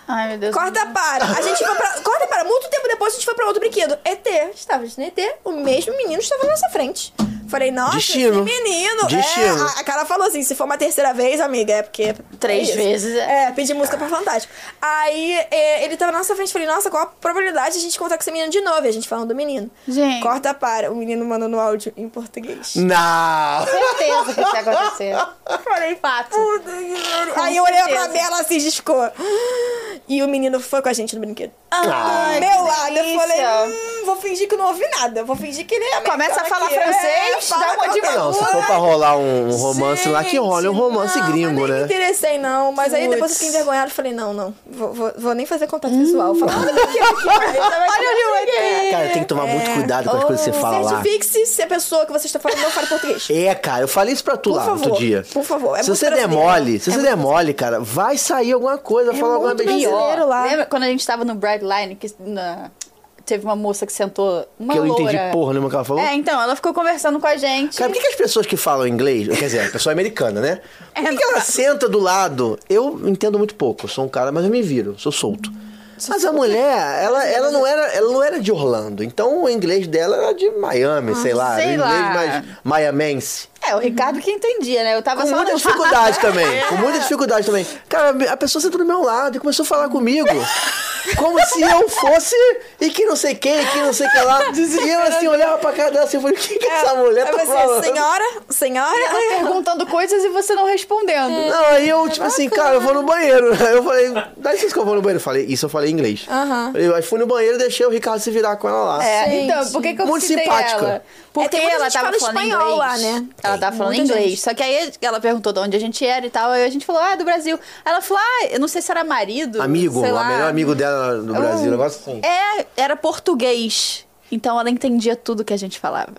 Ai, meu Deus. Corta para, a gente foi pra, [laughs] corta para, muito tempo depois a gente foi pra outro brinquedo. ET, estava no ET, o mesmo menino estava na nossa frente. Falei, nossa, Destino. esse menino. Destino. É, a, a cara falou assim, se for uma terceira vez, amiga, é porque... Três é vezes, é. É, pedir música pra Fantástico. Aí, é, ele tava na nossa frente, falei, nossa, qual a probabilidade de a gente encontrar com esse menino de novo? E a gente falando do menino. Gente. Corta para, o menino mandando áudio em português. Não! certeza que isso ia acontecer. [laughs] Falei, Fato. puta que Aí eu olhei pra. Bela assim, discou. [gasps] E o menino foi com a gente no brinquedo. Ai, do que meu lado, eu delícia. falei, hum, vou fingir que não ouvi nada. Vou fingir que ele é Começa a falar francês. É, fala uma de Não, se for pra rolar um romance lá, que rola um romance não, gringo, mas né? me interessei, não. Mas aí depois eu fiquei envergonhada e falei, não, não. Vou, vou- vou nem fazer contato visual. Falar, olha aqui, aqui, olha aqui. Cara, tem que tomar muito cuidado com as coisas que você fala lá. Certifique-se se a pessoa que você está falando não fala português. É, cara, eu falei isso pra tu Por lá favor, outro dia. por favor, é se você der brasileiro. mole, se É você muito der mole, cara, vai sair alguma coisa, falar alguma besteira. lá. Lembra quando a gente tava no Brightline, que na- teve uma moça que sentou, uma Que eu não loura. entendi porra nenhuma que ela falou. É, então, ela ficou conversando com a gente. Cara, por que, que as pessoas que falam inglês, quer dizer, a pessoa americana, né? Por que, que ela senta do lado? Eu entendo muito pouco, eu sou um cara, mas eu me viro, sou solto. Mas a mulher, ela, ela, não era, ela não era de Orlando, então o inglês dela era de Miami, sei lá, sei inglês lá. mais miamense. É, o Ricardo que entendia, né? Eu tava Com só muita dificuldade [laughs] também. Com muita dificuldade também. Cara, a pessoa sentou do meu lado e começou a falar comigo. Como se eu fosse e que não sei quem, que não sei que lá. [laughs] E eu assim olhava pra cara dela assim, eu falei, o que, que essa mulher Aí tá falando? senhora, senhora. Ela perguntando coisas e você não respondendo. Não, aí eu, tipo assim, cara, eu vou no banheiro. [laughs] Eu falei, dá licença que eu vou no banheiro. Eu falei, isso eu falei em inglês. Aham. Eu aí fui no banheiro e deixei o Ricardo se virar com ela lá. É, Gente. então, por que, que eu Muito simpática. ela? Porque muita ela tava fala falando espanhol inglês. lá, né? Ela Tem tava falando muita inglês. gente. Só que aí ela perguntou de onde a gente era e tal. Aí a gente falou, ah, do Brasil. Aí ela falou, ah, eu não sei se era marido. Amigo, sei o melhor amigo dela do Brasil, um negócio assim. É, era português. Então ela entendia tudo que a gente falava.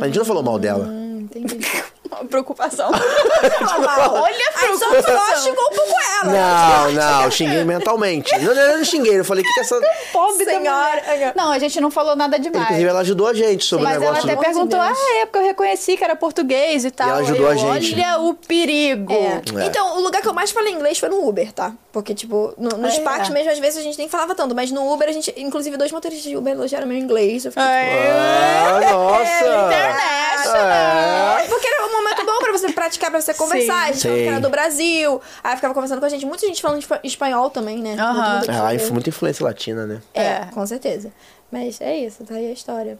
A gente não falou mal dela. Entendi. [laughs] Uma [laughs] preocupação. Olha Aí só só xingou um pouco ela. Não, não, eu xinguei mentalmente. Não, não, eu não xinguei, eu falei, o que, que essa. [laughs] Pobre Senhora. Não, a gente não falou nada demais. Inclusive, ela ajudou a gente sobre Mas o ela negócio até do. perguntou, Deus. ah, é porque eu reconheci que era português e tal. ela ajudou Eu, a gente. Olha o perigo. É. É. Então, o lugar que eu mais falei inglês foi no Uber, tá? Porque, tipo, no- nos É. parques mesmo, às vezes a gente nem falava tanto, mas no Uber a gente, inclusive, dois motoristas de Uber elogiaram meu inglês. Eu fiquei, Ah, nossa! Internet. É. Porque era um momento bom pra você praticar, pra você conversar. A gente falou que era do Brasil. Aí ficava conversando com a gente. Muita gente falando espa- espanhol também, né? Aham. Todo mundo Ah, muita influência latina, né? É, É. com certeza. Mas é isso, tá aí a história.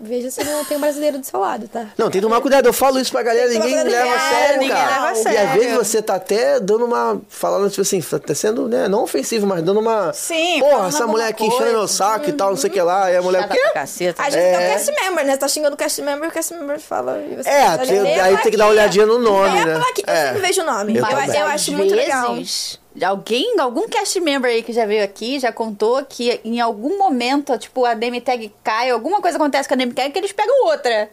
Veja se não tem um brasileiro do seu lado, tá? Não, tem que tomar cuidado. Eu falo isso pra galera, ninguém leva a sério, ninguém cara. leva a E às sério. vezes você tá até dando uma. Falando, tipo assim, tá sendo, né? Não ofensivo, mas dando uma. Sim, Porra, essa mulher aqui enchendo meu saco e tal, não sei o que lá. E a mulher. Chata Quê? pra caceta. Às vezes é o cast member, né? Tá xingando o cast member, o cast member fala. E você É, fala, tem- "Lê a aí tem que dar uma olhadinha no nome, a né? Eu É. sempre vejo o nome. Eu Eu, eu acho muito legal. Alguém, algum cast member aí que já veio aqui, já contou que em algum momento, tipo, a name tag cai, alguma coisa acontece com a name tag que eles pegam outra.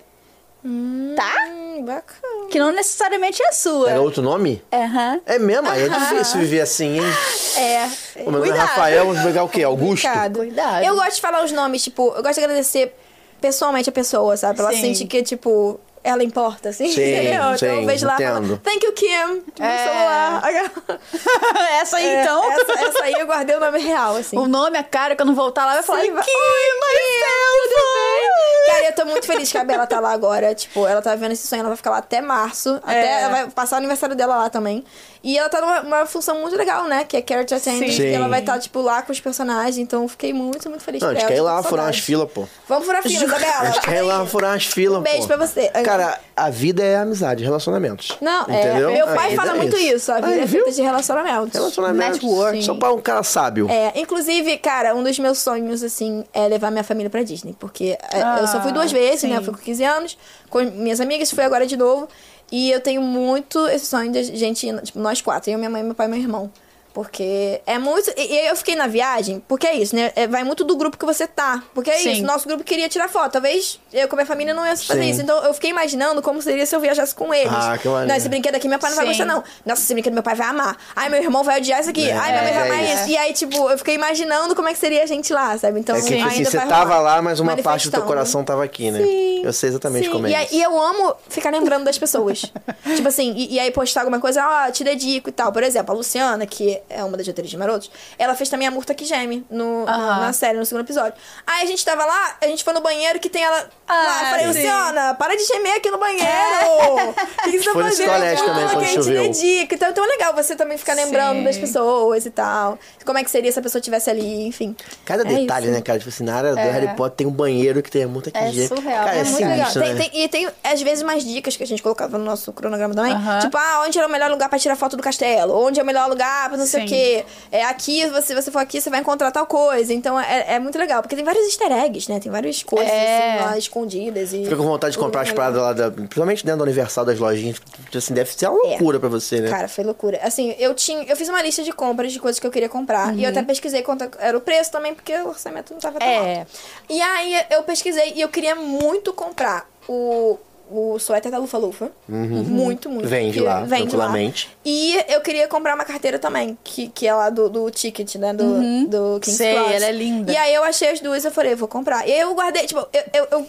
Tá? Hum, bacana. Que não necessariamente é a sua. Era outro nome? Aham. É mesmo, aí é difícil viver assim, hein? É. O meu nome é Cuidado. Rafael, vamos pegar o quê? Augusto? Complicado. Cuidado. Eu gosto de falar os nomes, tipo, eu gosto de agradecer pessoalmente a pessoa, sabe? Pra ela Sim. sentir que, tipo, ela importa, assim. Sim, [laughs] entendeu? Então sim, eu vejo lá e falo, entendo. thank you, Kim. Tipo, É. celular. [laughs] Essa aí, É, então. Essa, essa aí eu guardei o nome real, assim. O nome, a cara, quando voltar lá, vai falar. Sim, Kim, Oi, tudo bem? Cara, eu tô muito feliz que a Bela tá lá agora. Tipo, ela tá vivendo esse sonho, ela vai ficar lá até março. Até É. ela vai passar o aniversário dela lá também. E ela tá numa uma função muito legal, né? Que é character attendant. E ela vai estar, tipo, lá com os personagens. Então eu fiquei muito, muito feliz Não, a gente ela. quer ir lá furar umas filas, pô. Vamos furar fila, Isabela. A gente quer ir lá furar umas filas, Um beijo pô. pra você. Cara, a vida é amizade, relacionamentos. Não, Entendeu? é. Meu A pai fala é muito isso. A vida Aí, é viu? feita de relacionamentos. Relacionamentos. Networking. Só pra um cara sábio. É, inclusive, cara, um dos meus sonhos, assim, é levar minha família pra Disney. Porque é, eu só fui duas vezes, né? Eu fui com 15 anos, com minhas amigas, fui agora de novo. E eu tenho muito esse sonho de gente, tipo, nós quatro, eu, minha mãe, meu pai e meu irmão. Porque é muito. E e eu fiquei na viagem, porque é isso, né? É, vai muito do grupo que você tá. Porque é Sim. isso, nosso grupo queria tirar foto. Talvez eu com a minha família não ia fazer Sim. isso. Então eu fiquei imaginando como seria se eu viajasse com eles. Ah, que maneiro. não, esse brinquedo aqui meu pai não vai Sim. gostar, não. Nossa, esse brinquedo meu pai vai amar. Ai, meu irmão vai odiar isso aqui. É, Ai, minha mãe vai é amar isso. isso. E aí, tipo, eu fiquei imaginando como é que seria a gente lá, sabe? Então, É que, tipo assim, ainda você vai tava lá, mas uma parte do teu coração tava aqui, né? Sim. Eu sei exatamente como e, é aí- isso. e eu amo ficar lembrando das pessoas. [laughs] tipo assim, e, e aí postar alguma coisa, ó, te dedico e tal. Por exemplo, a Luciana, que é uma das atrizes de Marotos, ela fez também a Murta que geme no, na, série, no segundo episódio. Aí a gente tava lá, a gente foi no banheiro que tem ela lá. Ah, Eu falei. Luciana, para de gemer aqui no banheiro! [laughs] O que, que [laughs] você tá fazendo? colégio também, quando que a gente choveu. dedica. Então, então é legal você também ficar lembrando Sim. das pessoas e tal. Como é que seria se a pessoa estivesse ali, enfim. Cada É detalhe, isso. né, cara? Tipo assim, na área do Harry Potter tem um banheiro que tem muita que É gente. surreal. Cara, é, É muito sinistro, Tem- né? tem- e tem, às vezes, mais dicas que a gente colocava no nosso cronograma também. Tipo, ah, onde era o melhor lugar pra tirar foto do castelo? Onde é o melhor lugar pra não sei o quê. É aqui, se você, você for aqui, você vai encontrar tal coisa. Então é, é muito legal, porque tem vários easter eggs, né? Tem várias coisas É. assim, lá escondidas. E... Fica com vontade de comprar as paradas lá, da, principalmente dentro da Universal das lojinhas. Assim, deve ser uma loucura pra você, né? Cara, foi loucura. Assim, eu tinha. Eu fiz uma lista de compras de coisas que eu queria comprar. E eu até pesquisei quanto era o preço também, porque o orçamento não tava tão É. alto. E aí eu pesquisei e eu queria muito comprar o. O suéter da Lufa Lufa. Muito, muito. Vende lá, vende tranquilamente. E eu queria comprar uma carteira também, que, que é lá do, do Ticket, né? Do, do King's Sei, Cross. ela é linda. E aí eu achei as duas e eu falei, eu vou comprar. E aí eu guardei, tipo, eu, eu, eu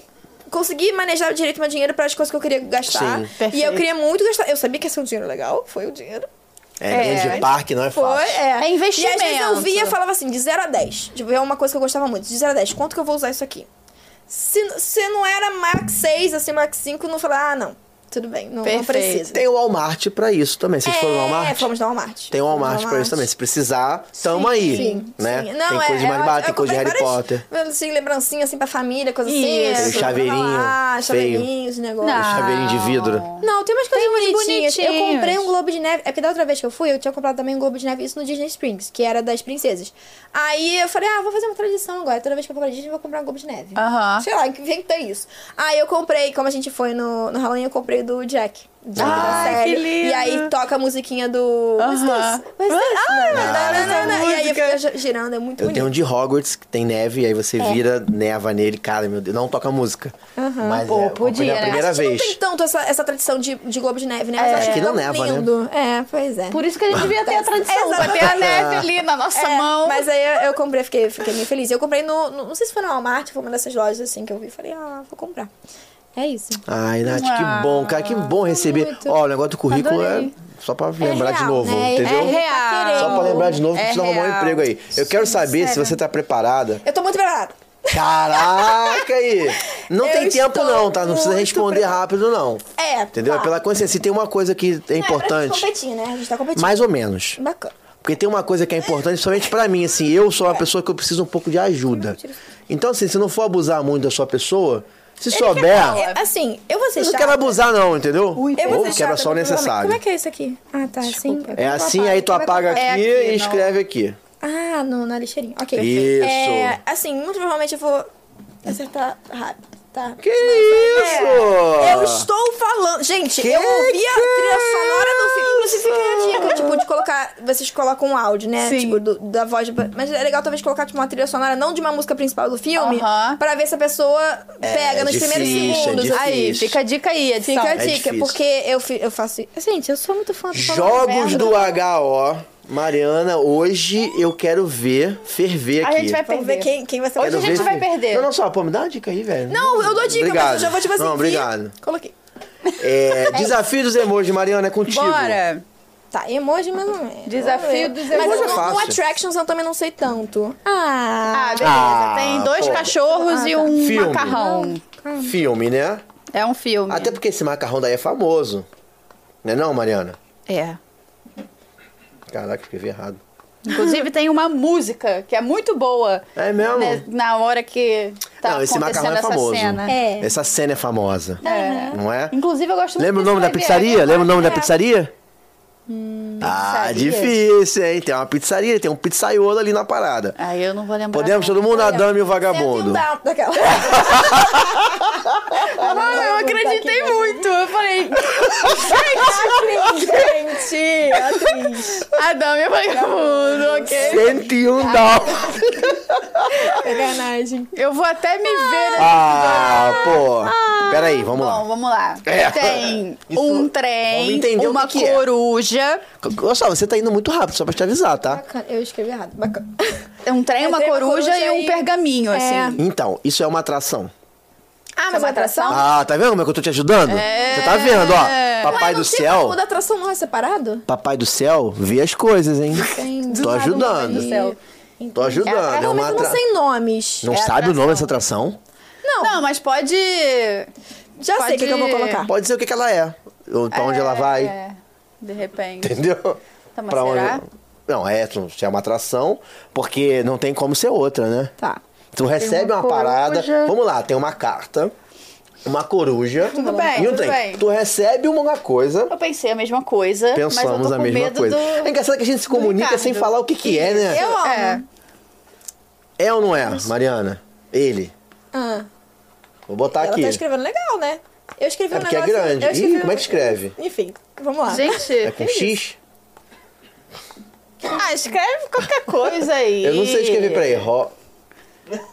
consegui manejar direito meu dinheiro para as coisas que eu queria gastar. Sim. E Perfeito. eu queria muito gastar. Eu sabia que ia ser um dinheiro legal, foi o dinheiro. É, dentro de parque não é Foi, fácil. é. É investimento. E às vezes eu via e falava assim, de 0 a 10. Tipo, é uma coisa que eu gostava muito. De 0 a 10, quanto que eu vou usar isso aqui? Se, se não era Max 6, assim, Max 5, não falava, ah, não. Tudo bem, não, não precisa. Tem o Walmart pra isso também. Vocês foram no É, Walmart? fomos no Walmart. Tem o no Walmart pra isso também. Se precisar, tamo aí. Sim, né? sim. Não, tem é, coisa de é, mais barato, tem coisa de Harry Potter. várias, Assim, lembrancinha assim pra família, coisa Isso. assim. Assim, chaveirinho Ah, feio. chaveirinhos, negócio. Não. Chaveirinho de vidro. Não, tem umas coisas Tem uns bonitinhas. Eu comprei um Globo de Neve. É porque da outra vez que eu fui, eu tinha comprado também um Globo de Neve, isso no Disney Springs, que era das princesas. Aí eu falei, ah, vou fazer uma tradição agora. Toda vez que eu for pra Disney, eu vou comprar um Globo de Neve. Aham. Sei lá, inventei isso. Aí eu comprei, como a gente foi no, no Halloween, eu comprei do Jack. Ai, série. que lindo. E aí toca a musiquinha do. Não. E aí fica girando, é muito Eu bonito. tenho um de Hogwarts que tem neve, e aí você É. vira neva nele. Cara, meu Deus, não toca música. Mas Pô, é, podia, foi a né? primeira vez. não tem tanto essa, essa tradição de, de Globo de Neve, né? Mas É. eu acho Aqui não neva, né? lindo. É, pois é. Por isso que a gente devia ter a tradição, pra ter a neve ali na nossa É, mão. Mas aí eu, eu comprei, fiquei, fiquei meio feliz. Eu comprei no, no- Não sei se foi no Walmart, foi uma dessas lojas assim que eu vi. Falei, ah, vou comprar. É isso. Ai, Nath, Ah, que bom, cara, que bom receber. muito. Ó, o negócio do currículo Adorei. é só pra lembrar de real, novo, né? entendeu? É real. Só pra lembrar de novo que É precisa arrumar um emprego aí. Eu quero saber se sério. você tá preparada. Eu tô muito preparada. Caraca aí! Não Eu tem tempo não, tá? Não precisa responder preparada. rápido, não. É, Entendeu? tá. É pela consciência. Se tem uma coisa que é É, gente importante, competir, né? A gente tá competindo. mais ou menos. Bacana. Porque tem uma coisa que é importante, somente pra mim, assim, eu sou uma pessoa que eu preciso um pouco de ajuda. Então, assim, se não for abusar muito da sua pessoa, se souber, É, assim, eu vou ser eu não chata. quero abusar não, entendeu? Eu vou Ou ser quebra chata, só o necessário. Como é que é isso aqui? Ah, tá, assim. É assim, aí tu apaga aqui, É aqui, e não. escreve aqui. Ah, no, na lixeirinha. Ok. Isso. É, assim, muito provavelmente eu vou acertar rápido, tá? Que Mas, isso? é, eu estou falando. Gente, Que eu ouvi que a trilha é sonora do filme. Inclusive, fica a dica, tipo, de colocar. Vocês colocam um áudio, né? Sim. Tipo, do- da voz. de- Mas é legal talvez colocar, tipo, uma trilha sonora, não de uma música principal do filme, Aham. pra ver se a pessoa pega nos difícil, primeiros é segundos. difícil. Aí, fica a dica aí, edição. Fica a É dica, porque eu, eu faço. Gente, eu sou muito fã do Jogos do HO. Mariana, hoje eu quero ver ferver A aqui. gente vai Vamos ver perder. quem, quem vai ser Hoje a gente vai perder. Não, não, só, pô, me dá uma dica aí, velho. Não, eu dou dica, obrigado. mas eu já vou, tipo assim, Não, obrigado. Coloquei. [laughs] É, desafio dos emojis, Mariana, é contigo. Bora. Tá, emoji mais ou menos. Desafio dos Mas emojis no, é no fácil. Attractions eu também não sei tanto. Ah, Ah, beleza. Ah, Tem dois pô. cachorros Ah, e tá. um Filme. macarrão. Filme, né? É um filme. Até porque esse macarrão daí é famoso. Não é não, Mariana? É. Caraca, escrevi errado. Inclusive tem uma música que é muito boa. É mesmo? né, na hora que tá não, esse acontecendo macarrão é essa famoso. cena. É. Essa cena é famosa. É. Não é? Inclusive eu gosto muito Lembra o de nome da pizzaria? Lembra o nome da É. pizzaria? ah, difícil, hein? Tem uma pizzaria, tem um pizzaiolo ali na parada. Aí eu não vou lembrar. Podemos todo mundo, a dama e o e um vagabundo. down daquela. [laughs] Ah, eu acreditei muito. Eu falei, [laughs] Gente, atriz. Adão e o vagabundo, ok? 101 down. [laughs] Sacanagem. Eu vou até me ver nesse Ah, pô. Peraí, vamos Bom, lá. vamos lá. É. Tem Isso- um trem, uma que que é. Olha só, você tá indo muito rápido, só pra te avisar, tá? Bacana. Eu escrevi errado. Bacana. Um trem, É, uma uma coruja, coruja e um e- pergaminho, É. assim. Então, isso é uma atração. Ah, mas é uma atração? Ah, tá vendo como é que eu tô te ajudando? É. Você tá vendo, ó. Papai Ué, do não tem céu. O da atração não é separado? Papai do céu, vê as coisas, hein? Tem. Tô ajudando. do céu. Tô ajudando. É Não, uma mas eu não atra... sei nomes. Não É sabe o nome dessa atração? Não, Não, mas pode. já sei o que, que eu vou pode- colocar. Pode ser o que, que ela é. Ou pra onde ela vai. De repente. Entendeu? Tá, mas Pra será? Não, é, é uma atração, porque não tem como ser outra, né? Tá. Tu recebe uma uma, parada. Vamos lá, tem uma carta uma coruja Tudo bem, e um tudo trem. bem. Tu recebe uma coisa, Eu pensei a mesma coisa, mas eu pensamos a mesma medo coisa. do... É engraçado que a gente se comunica sem falar o que que é, né? Eu amo. É. É ou não é, Mariana? Ele. Ah, Vou botar ela aqui. tá escrevendo legal, né? Eu escrevi É um porque é negócio... grande. eu escrevi Ih, como é que escreve? Enfim, vamos lá. Gente, É com X? ah, escreve qualquer coisa aí. Eu não sei escrever, peraí. Ro...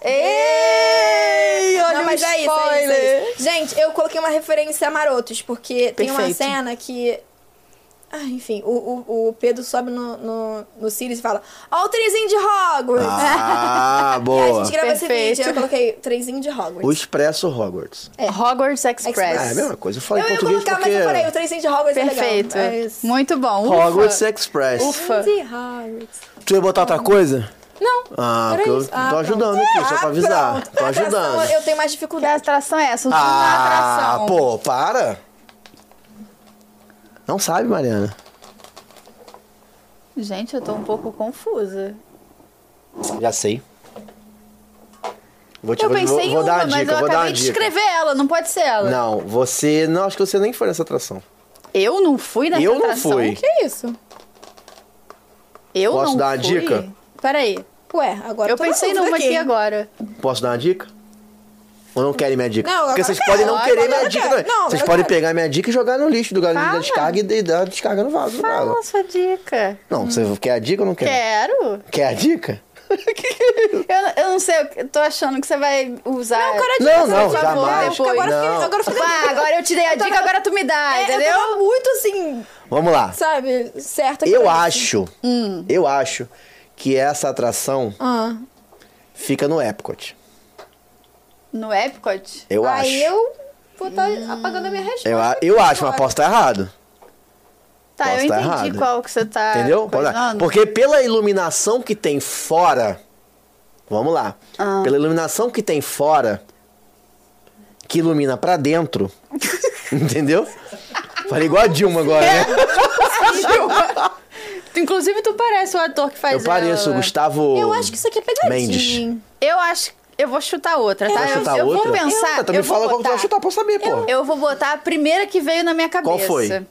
Ei, olha Não, o mas é isso, é isso, spoiler. é isso. Gente, eu coloquei uma referência a Marotos, porque tem uma Perfeito. cena que. Ah, enfim, o, o, o Pedro sobe no, no, no Sirius e fala: Ó, o trenzinho de Hogwarts! Ah, [laughs] E a boa. gente grava esse Perfeito. vídeo, eu coloquei trenzinho de Hogwarts. O Expresso Hogwarts. Hogwarts Express. Ah, é a mesma coisa. Eu falei eu em ia português colocar, porque... mas eu falei, o trenzinho de Hogwarts Perfeito. é legal. É isso. Muito bom. Ufa. Hogwarts Express. Ufa. Trenzinho de Hogwarts. Tu ia botar outra coisa? Não. Ah, porque eu isso. tô Ah, pronto. ajudando aqui, só pra Ah, avisar. pronto. Tô atração, ajudando. Eu tenho mais Que dificuldade. atração é essa? Não Ah, ah, atração. pô, para. Não sabe, Mariana. Gente, eu tô um pouco confusa. Já sei. Vou te Eu vou, pensei vou, em vou uma, dar uma mas dica, eu vou acabei de dica. escrever ela, não pode ser ela. Não, você. Não, acho que você nem foi nessa atração. Eu não fui nessa Eu não atração. fui. Que é isso? Eu Posso não dar uma fui. dica? Peraí. Ué, agora Eu pensei numa aqui agora. Posso dar uma dica? Ou não querem minha dica? Não, Porque agora vocês eu podem não Agora querer eu minha dica Não, também. agora Vocês eu podem quero. pegar minha dica e jogar no lixo do galinho da Fala. descarga e dar a descarga no vaso. Fala dela. a sua dica. Não, você quer a dica ou não quer? Quero. Quer a dica? [laughs] Eu, eu não sei, eu tô achando que você vai usar. Não, cara, Não, não, por favor, jamais. depois. Agora eu Não. fiquei, agora eu fiquei Ah, agora eu te dei a dica, agora tu me dá, É, entendeu? Eu tava muito assim, Vamos lá. sabe, certa que Eu era acho, isso. eu acho que essa atração Ah. fica no Epcot. No Epcot? Eu Aí acho. eu vou estar apagando a minha resposta. Eu, eu acho, mas posso estar errado. Tá, Posso eu tá entendi errado. qual que você tá. Entendeu? Coisando. Porque pela iluminação que tem fora. Vamos lá. Ah. Pela iluminação que tem fora, que ilumina pra dentro. [laughs] entendeu? Falei igual a Dilma agora, né? Tu- [laughs] Inclusive, tu parece o ator que faz Eu pareço, ela. Gustavo. Eu acho que isso aqui é pegadinha. Mendes. Eu acho. Eu vou chutar outra, tá? Vai Eu- chutar eu, outra? vou pensar. Tá, também eu vou fala qual que tu vai botar- chutar pra eu saber, pô. Eu vou botar a primeira que veio na minha cabeça. Qual foi?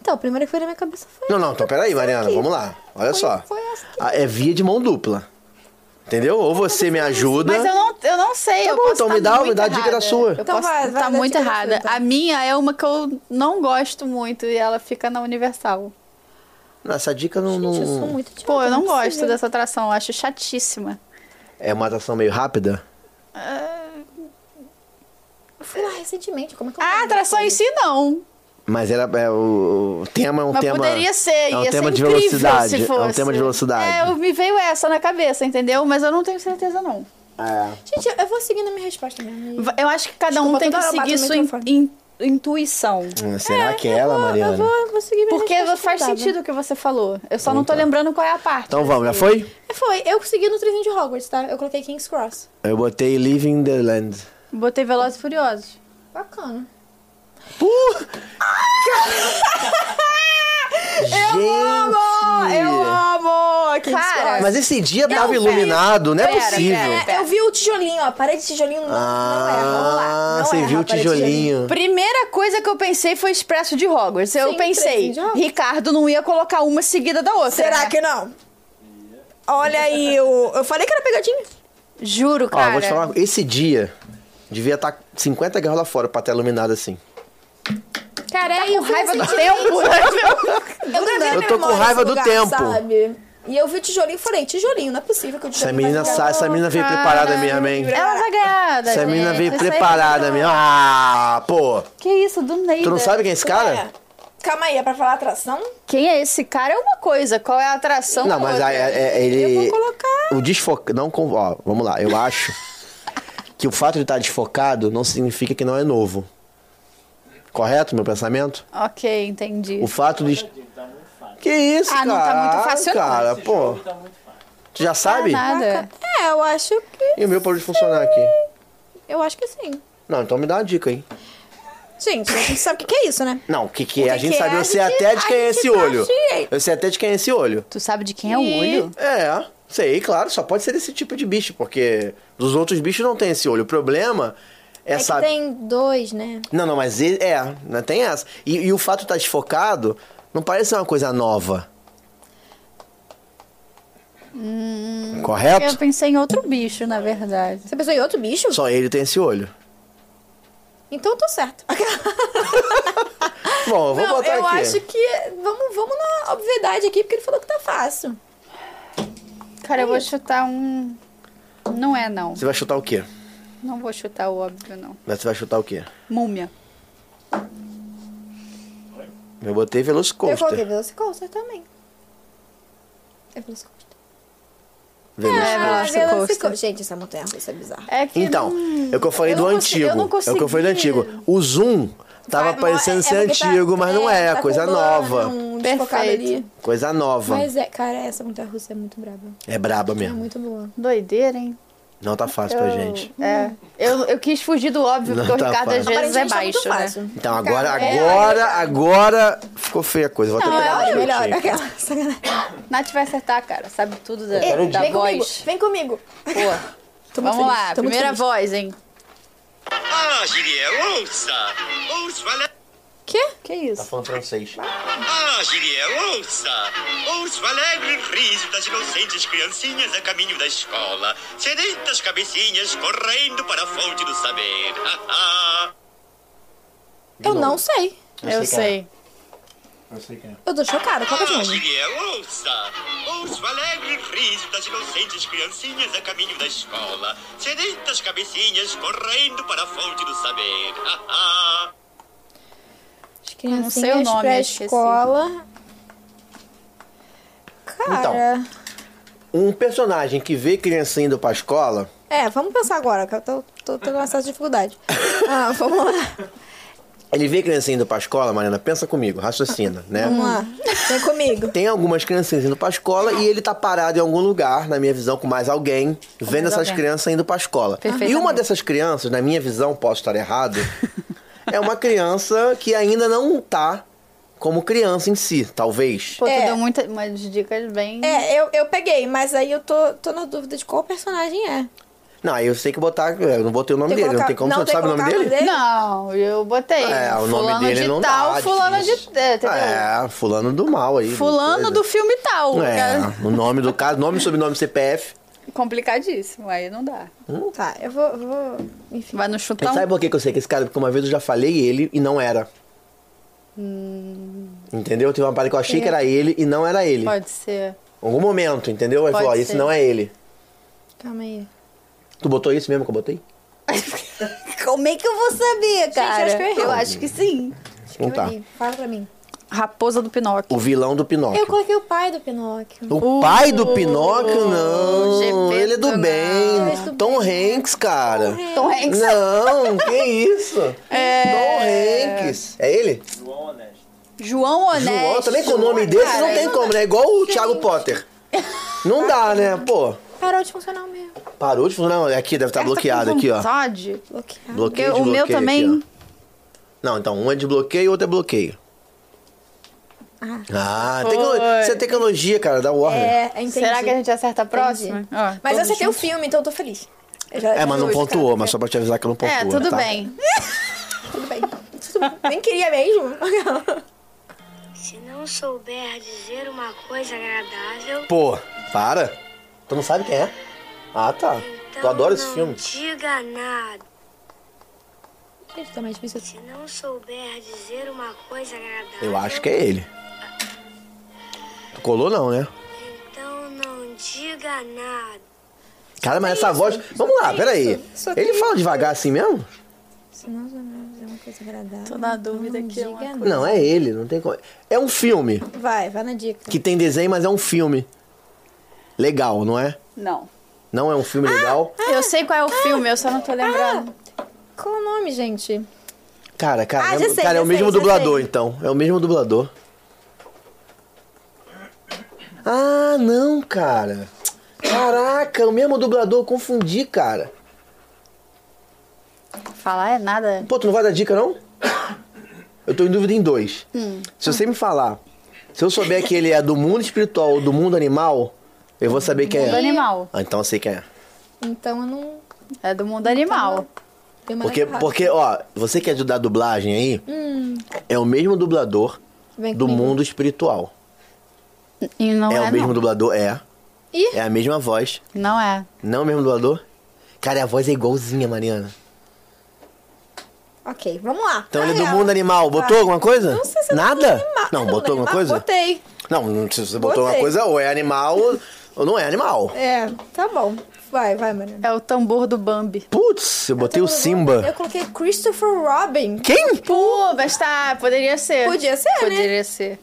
Então, a primeira que foi na minha cabeça foi. Não, não, então peraí, Mariana, aqui. vamos lá. Olha Foi- só. foi essa aqui. Ah, É via de mão dupla. Entendeu? Ou você me ajuda. Mas eu não, eu não sei. Tá eu bom, posso então tá me dá- muito me dá a dica da errada. sua. Eu Então posso vai, vai tá a muito dica da sua, errada. então. A minha é uma que eu não gosto muito e ela fica na Universal. Não, essa dica não. Gente, eu não- sou muito idiota, Pô, eu não é gosto dessa atração, eu acho chatíssima. É uma atração meio rápida? Eu fui lá recentemente, como é que eu A lembro atração em si, não. Mas era é, o, o tema é um Mas tema. poderia ser, é um ia tema ser de velocidade. se fosse. É um tema de velocidade. É, eu- me veio essa na cabeça, entendeu? Mas eu não tenho certeza, não. É. Gente, eu- eu vou seguindo a minha resposta mesmo. Eu acho que cada um Desculpa, tem que seguir sua in- microfone. in- intuição. Hum, Será que é ela, eu vou, Mariana? Eu vou, eu vou seguir minha Porque faz sentido o que você falou. Eu só não tô lembrando qual é a parte. Então vamos, já foi? Foi, eu consegui no trezinho de Hogwarts, tá? Eu coloquei King's Cross. Eu botei Living the Land. Botei Velozes e Furiosos. Bacana. [laughs] Gente! Eu amo! King's Cara, Cross. Mas esse dia tava iluminado, não é Pera, possível. pera. É, eu vi o tijolinho, ó. Parede de tijolinho não, é. Ah, Não você viu a o tijolinho. Primeira coisa que eu pensei foi Expresso de Hogwarts. Eu Sim, pensei. Ricardo não ia colocar uma seguida da outra. Será né? que não? Olha aí, eu, eu falei que era pegadinha. Juro, Ó, cara. vou te falar, esse dia devia estar 50 graus lá fora pra ter iluminado assim. Cara, Tá aí com raiva do tempo. [laughs] Eu, Eu tô com raiva do lugar, tempo. Sabe? E eu vi o tijolinho e falei, tijolinho, não é possível que o Essa tijolinho menina, vai sa- essa menina veio preparada mesmo, hein? Ela vai ganhar. da Essa menina veio aí preparada é mesmo. Ah, pô. Que isso, do Neida. Tu não sabe quem é esse cara? É. Calma aí, é pra falar atração? Quem é esse cara é uma coisa. Qual é a atração? Não, é mas aí, é- é- ele. Eu vou colocar. O desfoca. Não, com- ó, vamos lá. Eu [laughs] acho que o fato de estar desfocado não significa que não é novo. Correto, meu pensamento? Ok, entendi. O fato de. Que isso, Ah, cara? não tá muito fácil, não. cara, pô. Tu já sabe? Nada. É, eu acho que. E o meu parou de funcionar aqui. Eu acho que sim. Não, então me dá uma dica aí. Gente, a gente sabe o que, que é isso, né? Não, o que, que é? O que A gente que sabe, é? eu sei até de quem é esse tá olho. Eu sei até de quem é esse olho. Tu sabe de quem é o olho? É, sei, claro, só pode ser desse tipo de bicho, porque dos outros bichos não tem esse olho. O problema É essa. que tem dois, né? Não, não, mas ele, é, né, tem essa. E, e o fato de estar desfocado não parece ser uma coisa nova. Eu Correto? pensei em outro bicho, na verdade. Você pensou em outro bicho? Só ele tem esse olho. Então eu tô certo. [laughs] Bom, eu vou Não, botar eu aqui. acho que. Vamos, vamos na obviedade aqui, porque ele falou que tá fácil. Cara, eu vou chutar um. Não é, não. Você vai chutar o quê? Não vou chutar o óbvio, não. Mas Você vai chutar o quê? Múmia. Eu botei Eu coloquei Velocicoaster. Velocicoaster também. É Velocicoaster. Velocicoaster. É, Velocicoaster. Velocicoaster. Gente, essa montanha russa é bizarra. É que. Então, não- é o que eu falei eu do antigo. eu não é o que eu falei do consegui- antigo. O Zoom tava Vai- parecendo é- ser é porque tá- antigo, mas não é, tá coisa nova. Um desfocado Perfeito. ali. Coisa nova. Mas é, cara, essa montanha russa é muito braba. É braba É mesmo. muito boa. Doideira, hein? Não tá fácil pra Eu- gente. É. Eu, eu quis fugir do óbvio, Não porque tá o Ricardo às fácil. vezes é tá baixo, né? fácil. Então agora, é, agora, agora ficou feia a coisa. Vou até Não, pegar é um Melhor. Aquela [laughs] sacanagem. Nath vai acertar, cara. Sabe tudo da, Ei, da vem comigo, voz. vem comigo. Pô. Vamos feliz, lá, tô primeira voz, hein? Ah, Giriel, ouça! Ouça, vale... Quê? Que Tá isso? falando francês. Ah, Giriel, ouça! Ouça o alegre riso das inocentes criancinhas a caminho da escola, sedentas cabecinhas correndo para a fonte do saber. [laughs] Eu não sei. Eu sei. Eu sei quem é. Eu tô chocada. Qual que é o ah, nome? Giriel, ouça! Ouça o alegre riso das inocentes criancinhas a caminho da escola, sedentas cabecinhas correndo para a fonte do saber. [laughs] As não sei o criancinhas nome, pra eu esqueci. escola. Cara. Um personagem que vê criança indo pra escola. É, vamos pensar agora, que eu tô, tô tendo uma certa dificuldade. [laughs] Ah, vamos lá. Ele vê criança indo pra escola, Mariana, pensa comigo, raciocina, né? Vamos lá. Vem comigo. Tem algumas criancinhas indo pra escola e ele tá parado em algum lugar, na minha visão, com mais alguém, vendo essas alguém. crianças indo pra escola. E uma dessas crianças, na minha visão, posso estar errado, [laughs] é uma criança que ainda não tá como criança em si, talvez. Pô, tu É. deu muita, umas dicas bem... É, eu, eu peguei, mas aí eu tô, tô na dúvida de qual personagem é. Não, aí eu sei que botar. Eu não botei o nome dele, não colocar- tem como não você tem sabe o nome dele? nome Não, eu botei. É, o nome fulano dele de não tal, tá fulano difícil. de... É, entendeu? É, fulano do mal aí. Fulano do filme tal. É, cara. o nome do caso, nome, sobrenome, CPF. Complicadíssimo, aí não dá. Tá, eu vou. vou enfim. Vai no chutão. sabe por que que eu sei que esse cara? Porque uma vez eu já falei ele e não era. Hum. Entendeu? Teve uma parada que eu achei que era ele e não era ele. Pode ser. Em algum momento, entendeu? Aí falou, ó, esse ser. não é ele. Calma aí. Tu botou isso mesmo que eu botei? [laughs] Como é que eu vou saber, cara? acho que eu errei. eu acho que sim. Não tá. Aí, Fala pra mim. Raposa do Pinóquio. O vilão do Pinóquio. Eu coloquei o pai do Pinóquio. O pai do Pinóquio, não. Gepeto, Ele é do não. bem. É do Tom bem. Hanks, cara. Tom Hanks. Não, que isso? É. Tom Hanks. É ele? João Honesto. João Honesto. João, também com o nome desse Cara, não tem como, né? Igual o Thiago Potter. Não dá, né? Pô, Parou de funcionar o meu. parou de funcionar. Não, aqui deve estar bloqueado aqui, ó. Bloqueado. Bloqueio de o meu bloqueio também- aqui. Não, então um é de bloqueio e outro é bloqueio. Ah, tecno... Foi. isso é tecnologia, cara, da Warner. É, entendi. Será que a gente acerta a próxima? Ó, Mas eu acertei o filme, então eu tô feliz. Eu já- É, mas não hoje, pontuou, cara, mas só pra te avisar que não pontua. É, tudo tá? bem. [laughs] Tudo bem. Tudo- Nem queria mesmo. [laughs] Se não souber dizer uma coisa agradável, Pô, para. Tu não sabe quem é? Ah, tá. então Tu adora esse não filme. diga nada. Gente, tá mais difícil. Se não souber dizer uma coisa agradável, Eu acho que é ele. Tu colou não, né? então não diga nada. Cara, mas essa voz. Vamos lá, peraí. Ele fala devagar assim mesmo? Se não souber dizer uma coisa agradável. Tô na dúvida não aqui, é uma coisa. Não, é ele, não tem como. É um filme Vai, vai na dica. que tem desenho, mas é um filme. Legal, não é? Não. Não é um filme legal? Eu sei qual é o filme, eu só não tô lembrando. Qual o nome, gente? Cara, cara, Ah, é, já sei, cara, é já o mesmo sei, já dublador, sei. então. É o mesmo dublador. Ah, não, cara. Caraca, o mesmo dublador, eu confundi, cara. Falar é nada. Pô, tu não vai dar dica, não? Eu tô em dúvida em dois. Hum. Se você me falar, se eu souber que ele é do mundo espiritual ou do mundo animal, eu vou saber quem Mundo é. animal. Ah, então eu sei quem é. Então eu não. É do mundo animal. Uma Porque, porque, ó, você que é da dublagem aí, é o mesmo dublador Vem do comigo. mundo espiritual. E não é é, o mesmo não. dublador? É. Ih. É a mesma voz. Não é. Não é o mesmo dublador? Cara, a voz é igualzinha, Mariana. Ok, vamos lá. Então ele é do mundo animal. Botou Ah, alguma coisa? Não sei se é Nada? Não, do botou alguma coisa? Botei. Não, não, se você botou uma Botei. coisa, ou é animal ou não é animal. É, tá bom. Vai, vai, Mariana. É o tambor do Bambi. Putz, eu botei o Eu Simba. coloquei Christopher Robin. Quem? Pô, mas tá, poderia ser. Podia ser, né? Poderia ser.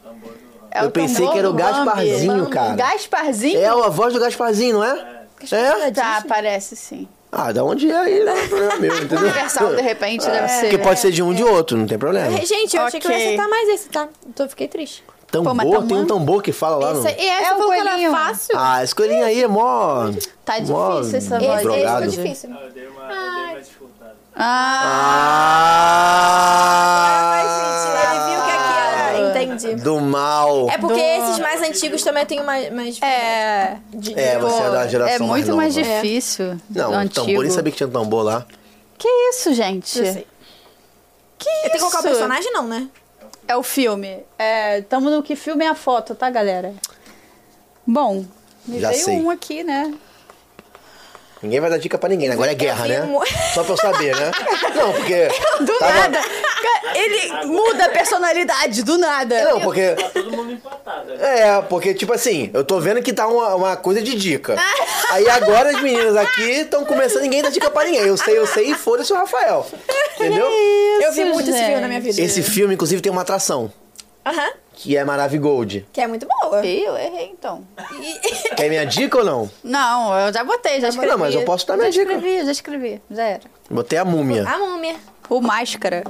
É Eu pensei que era o do Bambi. Gasparzinho, cara. Gasparzinho? É a voz do Gasparzinho, não é? É? Tá, parece sim. Ah, da onde é aí? Não é problema meu, [laughs] entendeu? Universal, de repente, deve ser. Porque pode ser de um de outro, não tem problema. Gente, eu achei que eu ia acertar mais esse, tá? Então eu fiquei triste. Tambor, mas tem um tambor que fala lá no... Esse, e essa É o falou que era coelhinho. fácil. Ah, esse coelhinho aí é mó... Tá mó difícil essa voz. esse, esse drogado. foi difícil. Eu dei uma, eu dei uma dificuldade. Ah, Ah! Do mal. É porque Do- esses mais antigos também tem mais... mais é. de- É, você é da geração É muito mais mais, difícil. Não, antigo. tambor, nem sabia que tinha tambor lá. Que isso, gente? Eu sei. Que isso? tenho que colocar o personagem, não, né? É o filme. É, tamo no que filme é a foto, tá, galera? Bom, me Já veio sei. um aqui, né? Ninguém vai dar dica pra ninguém, né? Agora é guerra, né? um- Só pra eu saber, né? [laughs] Não, porque... Do tava- nada. Ele muda a personalidade, do nada. Não, porque... Tá todo mundo empatado. né? É, porque, tipo assim, eu tô vendo que tá uma, uma coisa de dica. Aí agora as meninas aqui estão começando, ninguém dá dica pra ninguém. Eu sei, eu sei e foda-se o Rafael. Entendeu? eu vi muito esse filme na minha vida. Esse filme, inclusive, tem uma atração, Aham. Que é Maravigold. Que é muito boa. Eu errei, então. [laughs] Quer minha dica ou não? Não, eu já botei, já escrevi. Não, mas eu posso dar minha já dica. escrevi, já escrevi, já era. Botei a múmia. A múmia. O Máscara.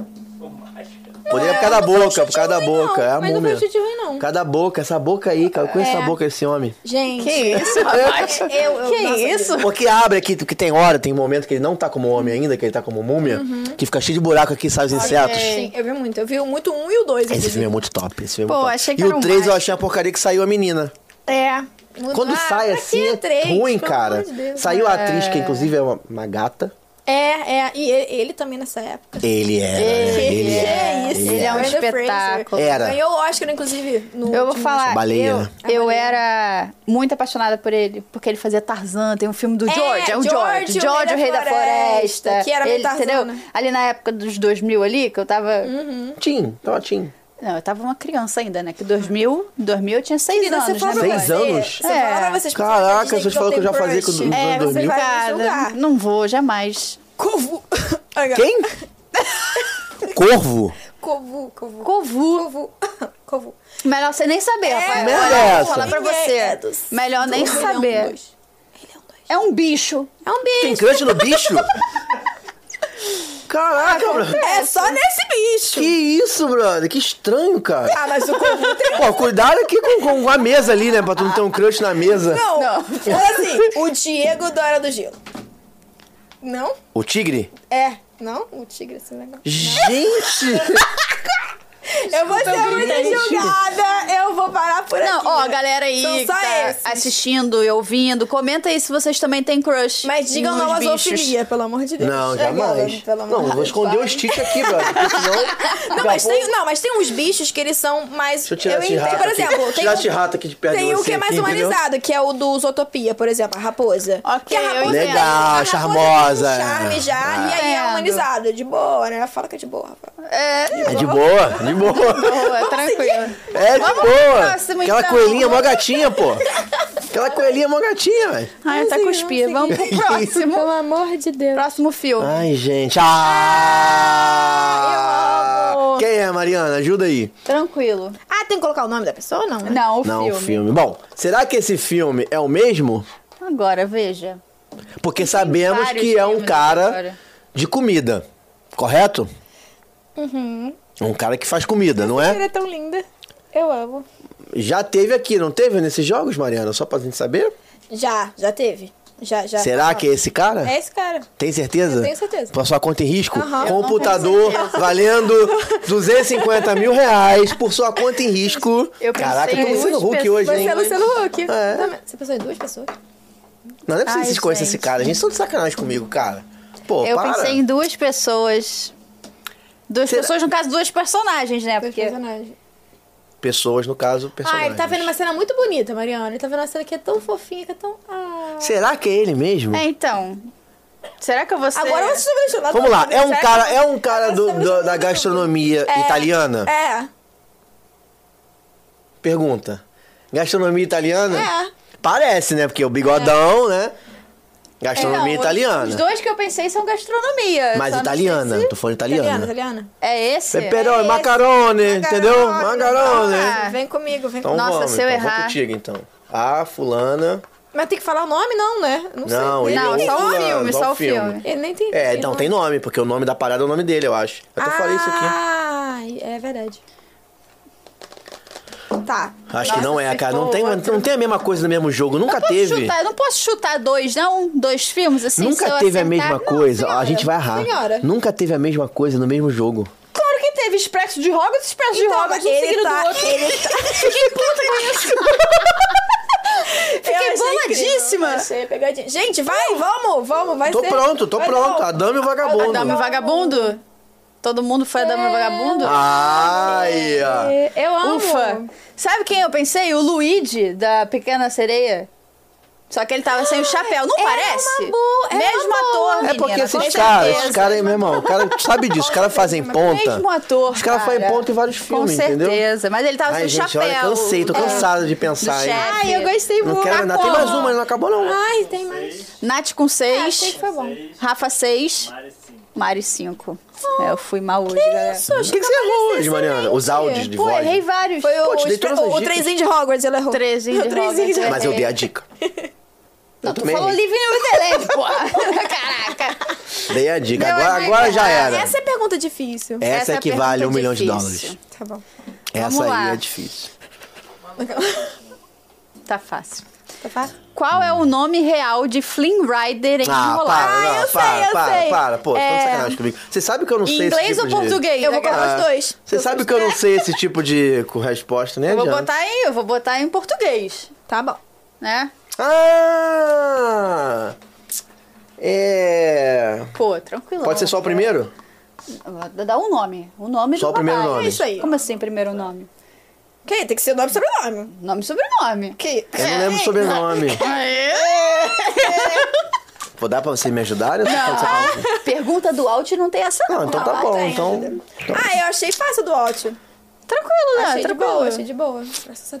Poderia por causa da foi um boca, por causa da boca. É a Mas não foi múmia. chute ruim, não. Por causa da boca, essa boca aí, cara. Eu conheço É. essa boca desse homem. Gente. Que isso, [laughs] rapaz? Eu, eu, que nossa, isso? Porque abre aqui, que tem hora, tem momento que ele não tá como homem ainda, que ele tá como múmia, que fica cheio de buraco aqui, sai os insetos. Sim, eu vi muito. Eu vi muito um e o dois. Esse inclusive. filme é muito top. Esse filme é Pô, muito top. achei que e era o um 3 eu achei a porcaria que saiu a menina. É. Muito- Quando Ah, sai pra assim, que é três? ruim, Pelo cara. amor de Deus. Saiu a atriz, que inclusive é uma, uma gata. É, é. E ele, ele também nessa época. Ele era. Ele Que era. isso? Ele é um Brandon Fraser. espetáculo. Era. Ganhou o Oscar, inclusive, no Eu vou último- falar, Baleia, eu, né? eu era muito apaixonada por ele, porque ele fazia Tarzan, tem um filme do É, George, é o George, George, George, o Rei da Floresta. que era meio ele, Tarzan, entendeu? né? Ali na época dos 2000 ali, que eu tava... Uhum. Tim, tava Tim. Não, eu tava uma criança ainda, né? Que 2000, 2000 eu tinha seis Querida, anos, você fala né? pra Seis você, anos? Você É. fala pra vocês Caraca, vocês falaram que eu já fazia com- nos É, anos você 2000. vai me Cara, julgar. não vou, jamais. Covu. [laughs] Quem? Corvo? Covu, covu. Covu. Covu. [laughs] Covu. Melhor você nem saber, é vou essa? falar pra você. é do- Melhor nem saber. dois. Rei Leão dois. É um bicho. É um bicho. Tem crush no bicho? [laughs] Caraca, brother. É só nesse bicho. Que isso, brother? Que estranho, cara. Ah, mas o Covu tem... Pô, cuidado aqui com, com a mesa ali, né? Pra tu não ter um crush na mesa. Não, fala assim, o Diego da Hora do Gelo. Não? O tigre? É. Não? O tigre, esse negócio. Gente! [laughs] Eu vou ser muito julgada, eu vou parar por Não, aqui. ó, galera aí São só tá esses. assistindo e ouvindo, comenta aí se vocês também têm crush. Mas digam não bichos. zoofilia, pelo amor de Deus. Não, jamais. pelo amor Não, de eu vou esconder o Stitch aqui, brother. Senão. [laughs] Não a mas, tem, não, mas tem uns bichos que eles são mais. Deixa eu tirar esse entendo, rato Por aqui. exemplo, tem, tirar um- esse rato aqui de perto tem o que é mais aqui, entendeu? humanizado, que é o do Zootopia, por exemplo, a raposa. Ok, que a raposa eu. Legal, a raposa charmosa, Tem um charme é. já, Ah. e aí é humanizado. De boa, né? Fala que é de boa, Rafael. É, É de boa, de boa. boa, tranquilo. É de boa. próximo, Aquela então. coelhinha mó gatinha, pô. Aquela coelhinha mó gatinha, velho. Ai, até cuspi. Vamos pro próximo. Pelo amor de Deus. Próximo filme. Ai, gente. Ah! eu amo. Quem é, Mariana? Ajuda aí. Tranquilo. Ah, tem que colocar o nome da pessoa ou não? né? Não, o Não, filme. o filme. Bom, será que esse filme é o mesmo? Agora, veja. Porque sabemos que é um cara agora. de comida, correto? Uhum. Um cara que faz comida, não Ela é? é tão linda. Eu amo. Já teve aqui, não teve nesses jogos, Mariana? Só pra gente saber? Já, já teve. Já, já. Será que é esse cara? É esse cara. Tem certeza? Eu tenho certeza. Pra sua conta em risco? Aham. Computador valendo 250 mil reais por sua conta em risco. Eu pensei Caraca, eu tô duas Huck hoje, Você hein? é Luciano Huck. É. Você pensou em duas pessoas? Não, não é possível vocês conheçam esse cara. A gente tá de sacanagem comigo, cara. Pô, Eu para. pensei em duas pessoas. Duas Será- pessoas, no caso, duas personagens, né? Dois Porque. personagens. Pessoas, no caso, Ah, personagens. ele tá vendo uma cena muito bonita, Mariana. Ele tá vendo uma cena que é tão fofinha, que é tão. Ah. Será que é ele mesmo? É, então. Será que eu vou ser. Agora você subestimou. Vamos lá, é um Será cara, que- é um cara do- do- da gastronomia italiana? É. Pergunta. Gastronomia italiana? É. Parece, né? Porque o bigodão, né? Gastronomia Não, os- italiana. Os dois que eu pensei são gastronomia. Mas italiana, se- tô falando Italiana, italiana. italiana. É esse? Peperoni, esse. macarone, entendeu? Macarone. Ah. Vem comigo, vem Então comigo. Nossa, vamos, se eu então, vou errar. contigo então. A fulana. Mas tem que falar o nome, não, né? Não, Não, sei. ele Não, é só o filme, só o filme. filme. Ele nem tem. É, não, tem nome, porque o nome da parada é o nome dele, eu acho. Eu até falei isso aqui. Ah, é verdade. Tá. Acho que não é, cara. Não tem, não tem a mesma coisa no mesmo jogo. Nunca posso teve. chutar, eu não posso chutar dois, não? Dois filmes, assim, se Nunca eu teve a mesma Não, coisa. a senhora, gente vai errar. senhora. Nunca teve a mesma coisa no mesmo jogo. Claro que teve Expresso de Hogwarts, Expresso de Então, Hogwarts, um ele seguido tá- do outro. ele tá- [laughs] Fiquei puta com isso. [laughs] Fiquei boladíssima. Gente, vai, vamos, vamos, vai Tô ser. pronto, tô vai pronto. não. A Dama e o Vagabundo. A Dama e o Vagabundo? Todo mundo foi a Dama Vagabundo? Ai, ó. É, Eu amo. Ufa! Sabe quem eu pensei? O Luigi, da Pequena Sereia. Só que ele tava sem o chapéu. Não Era parece? uma boa, era Mesmo uma boa. ator, É menina, porque com esses caras, esses caras aí, meu irmão, o cara sabe disso, os caras fazem ponta. Mesmo ator, Os caras fazem ponta em vários filmes, Com entendeu? certeza. Mas ele tava Ai, sem gente, chapéu. olha, cansei, tô É. cansado de pensar. Ai, eu gostei Não muito. quero, ainda tem mais uma, mas não acabou não. Ai, tem mais. Nath com Ah, achei 6. que foi bom. Rafa 6. Mari sim. Mari 5. É, eu fui mal hoje, galera. Isso, O que, que você errou hoje, Mariana? Os áudios de Pô, voz. errei vários. Foi o, Pô, te dei o, todas as o, o dicas. trenzinho de Hogwarts, ele errou. Trezinho de O Hogwarts, é. Mas eu dei a dica. [laughs] Não, Eu tu também falou errei. livre no delete, pô. Caraca. Dei a dica. Meu, Agora, é agora já era. Essa é pergunta difícil. Essa, Essa é a que vale um milhão de dólares. Tá bom. Essa Vamos aí lá. é difícil. Tá fácil. Tá fácil? Qual é o nome real de Flynn Rider em Ah, Enrolado? para, não, eu para, sei, eu para, sei. para, pô, tá É. de sacanagem comigo. Você sabe que eu não sei Em esse inglês tipo ou de... português? Eu vou Aquela- botar os dois. Você sabe que eu não sei esse tipo de resposta, né? Eu vou adianta. botar em, eu vou botar em português, Tá bom. né? Ah! É... Pô, tranquilo. Pode ser só o primeiro? Dá um nome. O nome Só do o primeiro papai. nome. É isso aí. Como assim, primeiro nome? Que? Tem que ser nome e sobrenome. Nome e sobrenome. Que? Eu não lembro o sobrenome. [laughs] Pô, dá pra você me ajudar? Sacanagem. Pergunta do Alt não tem essa não. Não, então tá Não, bom. Então, então- Ah, eu achei fácil do ótimo. Tranquilo, né? Achei de tranquilo. boa, achei de boa.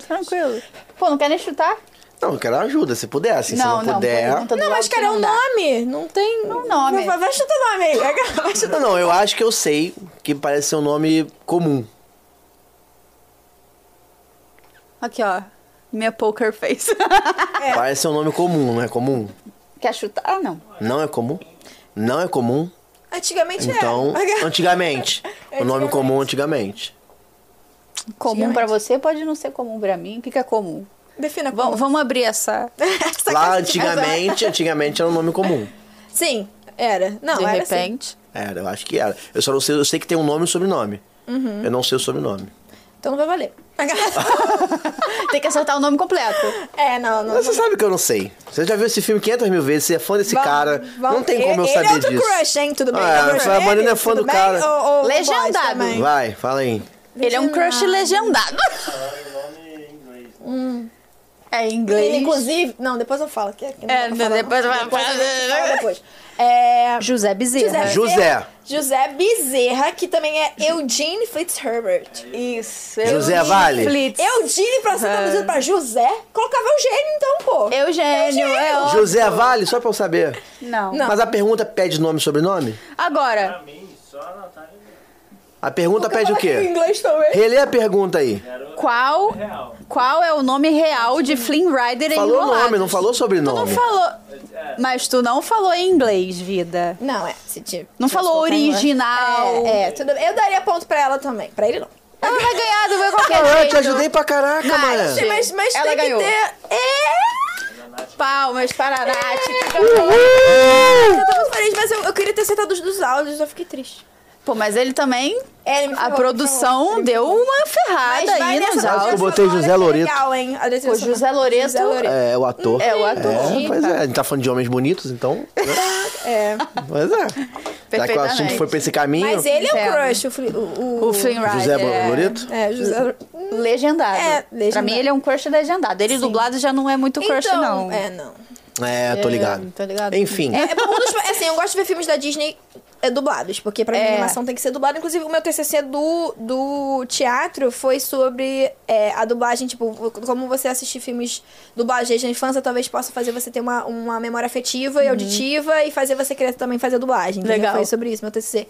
Tranquilo. Pô, não quer nem chutar? Não, eu quero ajuda, se puder. Assim, se não puder... pergunta do Não, mas Alt cara, é um nome. Não tem. Um nome. Vai, chutar o nome aí. Vai chutar. Não, não, eu acho que eu sei que parece ser um nome comum. Aqui, ó. Minha poker face. [laughs] Parece ser um nome comum, não é comum? Quer chutar? Ah, não. Não é comum? Não é comum? Antigamente Então, era. [laughs] antigamente. O nome comum antigamente. Comum pra você pode não ser comum pra mim. O que, que é comum? Defina Vamos, como. vamos abrir essa. [laughs] Essa Lá antigamente, antigamente era um nome comum. Sim, era. Não, de era assim. repente. Era, eu acho que era. Eu só não sei, eu sei que tem um nome e um sobrenome. Uhum. Eu não sei o sobrenome. Então não vai valer. [laughs] Tem que acertar o nome completo. é, não, não. Mas você sabe que eu não sei. Você já viu esse filme 500 mil vezes, você é fã desse Vamos- cara. vamos- Não tem como eu ele saber é outro disso. crush, hein? Tudo bem? Ah, É crush a Marina é fã Tudo do bem? cara. Ou- ou Legendado. Vai, fala aí. Ele é um crush legendado. Falaram É em inglês. Ele, inclusive. Não, depois eu falo. Que, que não É, pra falar, depois não. vai- depois, depois. É. José Bezerra. José. José Bezerra, que também é Eugene Fitzherbert. Isso. José Eugênio Vale. Flitz. Eugene, pra ser traduzido pra José, colocava Eugênio então, pô. Eugênio, é óbvio. José Vale, só pra eu saber. Não. Não. Mas a pergunta pede nome e sobrenome? Agora, Pra mim, só a Natália A pergunta pede o Em quê? inglês também. Relê a pergunta aí. qual, real. qual é o nome real de Flynn Rider em Falou o Enrolados? nome, não falou Tu sobrenome. não falou... Mas tu não falou em inglês, vida. Não, é. Se te, Não se falou em original. É, é, tudo. Eu daria ponto pra ela também. Pra ele não. Ela vai ganhar do meu qualquer Não, eu jeito. te ajudei pra caraca, mano. Mas, mas Ela tem ganhou. que ter. É. Palmas para a Nath. Eu tô muito feliz, mas eu, eu queria ter acertado os dos áudios, eu fiquei triste. Pô, mas ele também. É, ele a ferrou, me produção ferrou, deu uma ferrada aí nessa nos que eu áudios. botei José que Loreto. Legal, hein? A Pô. José Loreto- José Loreto. É, o ator. É, o ator. É, pois é, a gente tá falando de homens bonitos, então. né? [laughs] É. Pois é. Já que o assunto foi pra esse caminho. Mas ele é o crush, o, Fli- o, o, O Flynn Rider. José é, Loreto? É, José. Legendado. É, Pra mim, ele é um crush legendado. Ele dublado já não é muito crush, então, não. É, não. É, tô ligado. tô ligado. Enfim. É, é um dos, assim, eu gosto de ver filmes da Disney é, dublados, porque pra mim É. a animação tem que ser dublada. Inclusive, o meu TCC do, do teatro foi sobre é, a dublagem, tipo, como você assistir filmes dublados desde a infância, talvez possa fazer você ter uma, uma memória afetiva e auditiva e fazer você querer também fazer dublagem. entendeu? Legal. Foi sobre isso, meu TCC.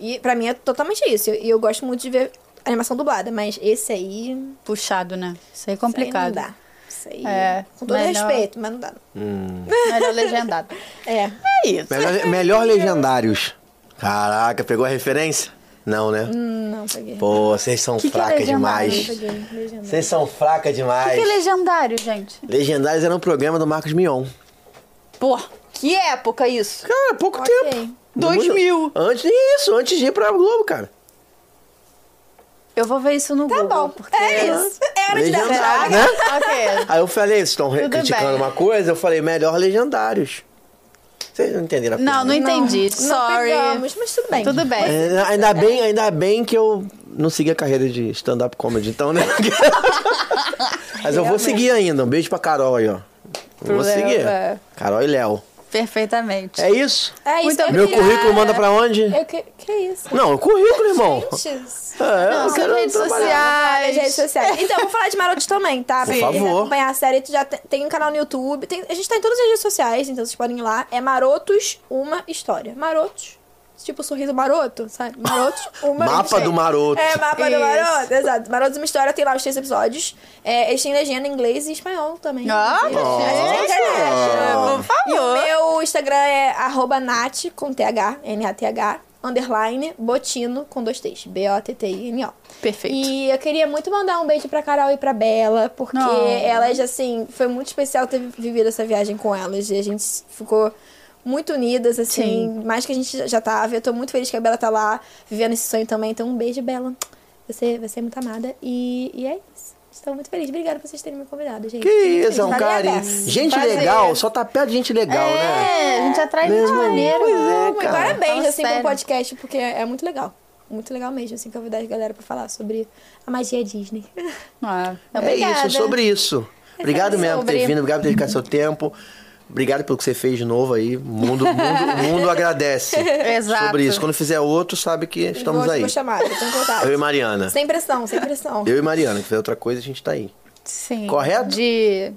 E pra mim é totalmente isso. E eu, gosto muito de ver animação dublada, mas esse aí... Puxado, né? Isso aí é Isso complicado. aí não dá. Isso aí, É, com todo melhor- respeito, mas não dá. Melhor legendado. É. É isso. Melhor, melhor legendários. Caraca, pegou a referência? Não, né? Não, peguei. Pô, vocês são Que que é fracas demais. Vocês são fracas O demais. que é legendário, gente? Legendários era um programa do Marcos Mion. Pô, que época isso? Cara, pouco Ok. tempo. 2000. Antes disso, antes de ir pra Globo, cara. Eu vou ver isso no Tá Google. bom. Porque... É isso. É hora de dar né? ok. Aí eu falei, vocês estão criticando bem. uma coisa, eu falei, melhor legendários. Vocês não entenderam a Não, não entendi. Não Sorry. pegamos, mas tudo bem. Tudo bem. É, ainda, bem, ainda bem que eu não segui a carreira de stand-up comedy, então, né? [laughs] Mas eu vou seguir ainda. Um beijo pra Carol aí, ó. Eu vou Léo, seguir. é. Carol e Léo. Perfeitamente. É isso? É isso eu Meu currículo manda pra onde? Eu que, que isso? Não, o currículo, irmão. Gente, É, eu Não, quero redes sociais. redes sociais. Então, vou falar de Marotos também, tá? Por Pra quem quiser favor. acompanhar a série, tu já tem, tem um canal no YouTube. tem- a gente tá em todas as redes sociais, então vocês podem ir lá. É Marotos, uma história. Marotos. Tipo sorriso maroto, sabe? Marotos, [laughs] uma Mapa do maroto. É, mapa do Isso. maroto, exato. Marotos, uma história, tem lá os três episódios. É, eles têm legenda em inglês e espanhol também. Ah, A gente é international. Por favor. E o meu Instagram é arroba nat, com TH, N-A-T-H, underline, botino, com dois T's, B-O-T-T-I-N-O. Perfeito. E eu queria muito mandar um beijo pra Carol e pra Bela, porque Oh. elas, assim, foi muito especial ter vivido essa viagem com elas. E a gente ficou muito unidas, assim, Sim. mais que a gente já tava. Eu tô muito feliz que a Bela tá lá, vivendo esse sonho também. Então, um beijo, Bela. Você, você é muito amada. E, e é isso. Estou muito feliz. Obrigada por vocês terem me convidado, gente. Que isso, é um carinho. Gente Prazer. legal, só tá perto de gente legal, né? É, a gente atrai gente irmão, maneira. pois é, Muito cara. Parabéns, Fala assim, sério. podcast, porque é muito legal. Muito legal mesmo, assim, convidar a galera pra falar sobre a magia Disney. Ah, É obrigada. isso, sobre isso. Obrigado mesmo por ter sobre. vindo, obrigado por ter dedicado seu tempo. Obrigado pelo que você fez de novo aí. O mundo, mundo, [laughs] mundo agradece. Exato. Sobre isso. Quando fizer outro, sabe que estamos vou, aí. Vou chamar, eu tenho contato. Eu e Mariana. Sem pressão, sem pressão. Eu e Mariana, que fizer outra coisa, a gente tá aí. Sim. Correto? De.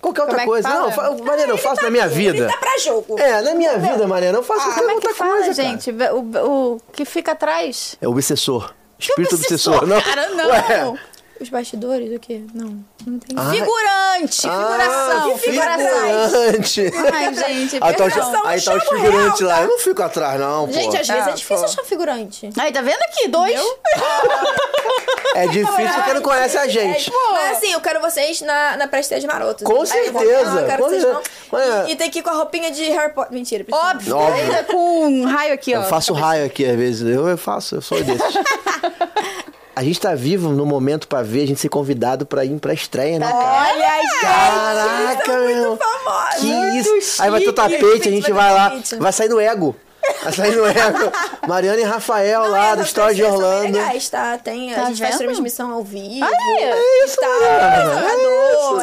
Qualquer outra é coisa. fala? Não, fa- Mariana, eu faço na minha vida. Ele tá pra jogo. É, na minha vida, Mariana, eu faço qualquer Como é que outra fala, coisa, gente? O, o que fica atrás? É o obsessor. Espírito obsessor, obsessor. Não? cara, não. Ué. Os bastidores, o quê? Não, não entendi. Ah, Figurante! Figuração! Ah, figuração! figurante. Ai, gente, Aí tá, aí tá os figurantes lá. tá? Eu não fico atrás, não, pô. Gente, às vezes Ah, é difícil pô. achar figurante. Aí, tá vendo aqui? Dois? [laughs] É difícil porque não conhece a gente. Mas assim, eu quero vocês na, na pré-estreia de Maroto. Com Aí eu vou- certeza, Ah, eu quero com que vocês certeza. vão. Olha- E, e tem que ir com a roupinha de Harry Potter. Mentira, precisa. Óbvio. Óbvio. Ainda com um raio aqui, ó. Eu faço raio aqui, às vezes. Eu, eu faço, eu sou desses. [laughs] A gente tá vivo no momento pra ver a gente ser convidado pra ir pra estreia, né, cara? Olha aí, Caraca, meu. Que isso? Aí vai ter o tapete, a gente vai lá. Vai sair no ego. Sair no ego. Mariana e Rafael lá do História de Orlando. Legais, tá? Tem, Tá a gente faz vendo? transmissão ao vivo. Aí, é isso, tá?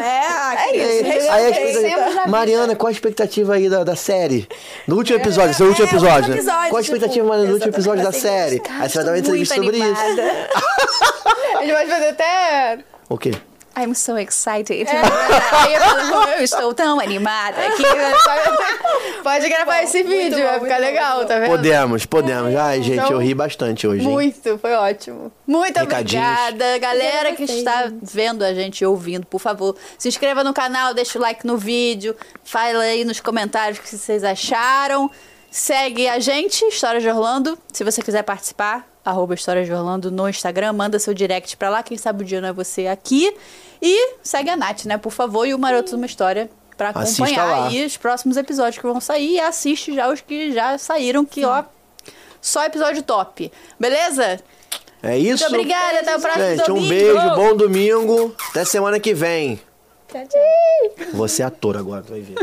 É, aqui, Aí, respeita. aí a Sempre expectativa- já vi. Mariana, qual a expectativa aí da, da série? No último episódio, seu último é, episódio, né? episódio, Qual a tipo, expectativa, Mariana, no último episódio da série? Aí você vai dar uma entrevista sobre isso. [laughs] A gente vai fazer até. O quê? I'm so excited. Aí eu falo, eu estou tão animada que [laughs] [laughs] pode gravar esse vídeo, bom, vai ficar legal, bom. tá vendo? Podemos, podemos. Ai, gente, Então, eu ri bastante hoje, hein? Muito, foi ótimo. Muito obrigada, galera que está vendo a gente e ouvindo, por favor, se inscreva no canal, deixa o like no vídeo, fala aí nos comentários o que vocês acharam. Segue a gente, História de Orlando. Se você quiser participar, arroba História de Orlando no Instagram, manda seu direct pra lá, quem sabe o dia não é você aqui. E segue a Nath, né, por favor, e o Maroto de uma História pra Assista acompanhar aí os próximos episódios que vão sair e assiste já os que já saíram, que ó, Só episódio top. Beleza? É isso? Muito obrigada, até o próximo Gente, um domingo. beijo, bom domingo. Até semana que vem. Tchau, tchau. Você é ator agora, tu vai ver.